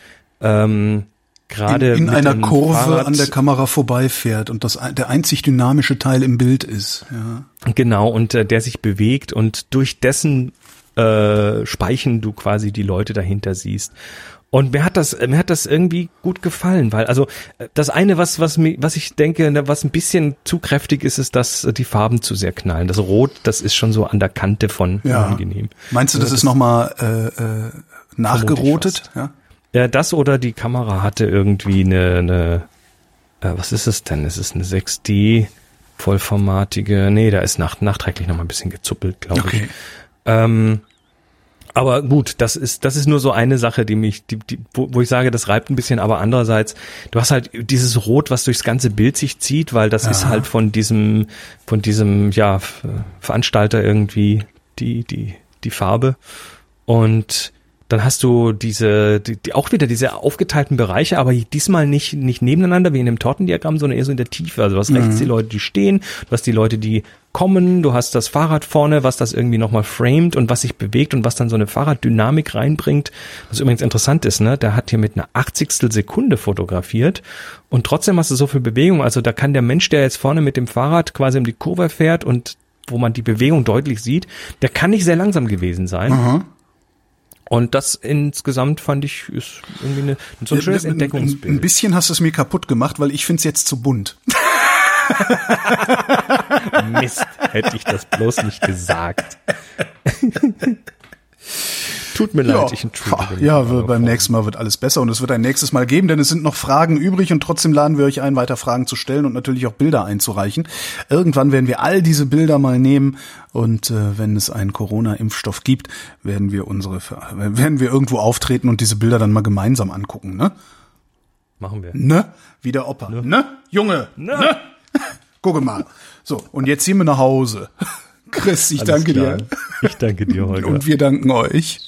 ähm, gerade in, in einer Kurve Fahrrad- an der Kamera vorbeifährt und das der einzig dynamische Teil im Bild ist. Ja. Genau, und äh, der sich bewegt und durch dessen äh, Speichen du quasi die Leute dahinter siehst. Und mir hat das, mir hat das irgendwie gut gefallen, weil also äh, das eine, was was mir, was ich denke, ne, was ein bisschen zu kräftig ist, ist, dass äh, die Farben zu sehr knallen. Das Rot, das ist schon so an der Kante von Ja. unangenehm. Meinst du, das, Also ist nochmal äh, äh, nachgerotet? Ja. Ja, das oder die Kamera hatte irgendwie eine, eine äh, was ist es denn? Ist es eine 6D vollformatige? Nee, da ist nach, nachträglich noch mal ein bisschen gezuppelt, glaube ich. Ähm, aber gut, das ist das ist nur so eine Sache, die mich, die, die, wo, wo ich sage, das reibt ein bisschen. Aber andererseits, du hast halt dieses Rot, was durchs ganze Bild sich zieht, weil das ist Ja. halt von diesem, von diesem ja Veranstalter irgendwie die die die Farbe und dann hast du diese, die, die, auch wieder diese aufgeteilten Bereiche, aber diesmal nicht, nicht nebeneinander wie in dem Tortendiagramm, sondern eher so in der Tiefe. Also du hast rechts die Leute, die stehen, du hast die Leute, die kommen, du hast das Fahrrad vorne, was das irgendwie nochmal framed und was sich bewegt und was dann so eine Fahrraddynamik reinbringt. Was übrigens interessant ist, ne? Der hat hier mit einer 80. Sekunde fotografiert und trotzdem hast du so viel Bewegung. Also da kann der Mensch, der jetzt vorne mit dem Fahrrad quasi um die Kurve fährt und wo man die Bewegung deutlich sieht, der kann nicht sehr langsam gewesen sein. Aha. Und das insgesamt fand ich ist irgendwie eine, so ein schönes Ein- Ein, ein Entdeckungsbild. bisschen hast du es mir kaputt gemacht, weil ich find's jetzt zu bunt. Mist, hätte ich das bloß nicht gesagt. Tut mir leid, ich entschuldige mich. Ja, beim vor- nächsten Mal wird alles besser und es wird ein nächstes Mal geben, denn es sind noch Fragen übrig und trotzdem laden wir euch ein, weiter Fragen zu stellen und natürlich auch Bilder einzureichen. Irgendwann werden wir all diese Bilder mal nehmen und äh, wenn es einen Corona-Impfstoff gibt, werden wir unsere, werden wir irgendwo auftreten und diese Bilder dann mal gemeinsam angucken, ne? Machen wir. Ne? Wie der Opa. Ne? Junge. Ne? Gucke mal. So, und jetzt ziehen wir nach Hause. Chris, ich Alles danke klar. dir. Ich danke dir, Holger. Und wir danken euch.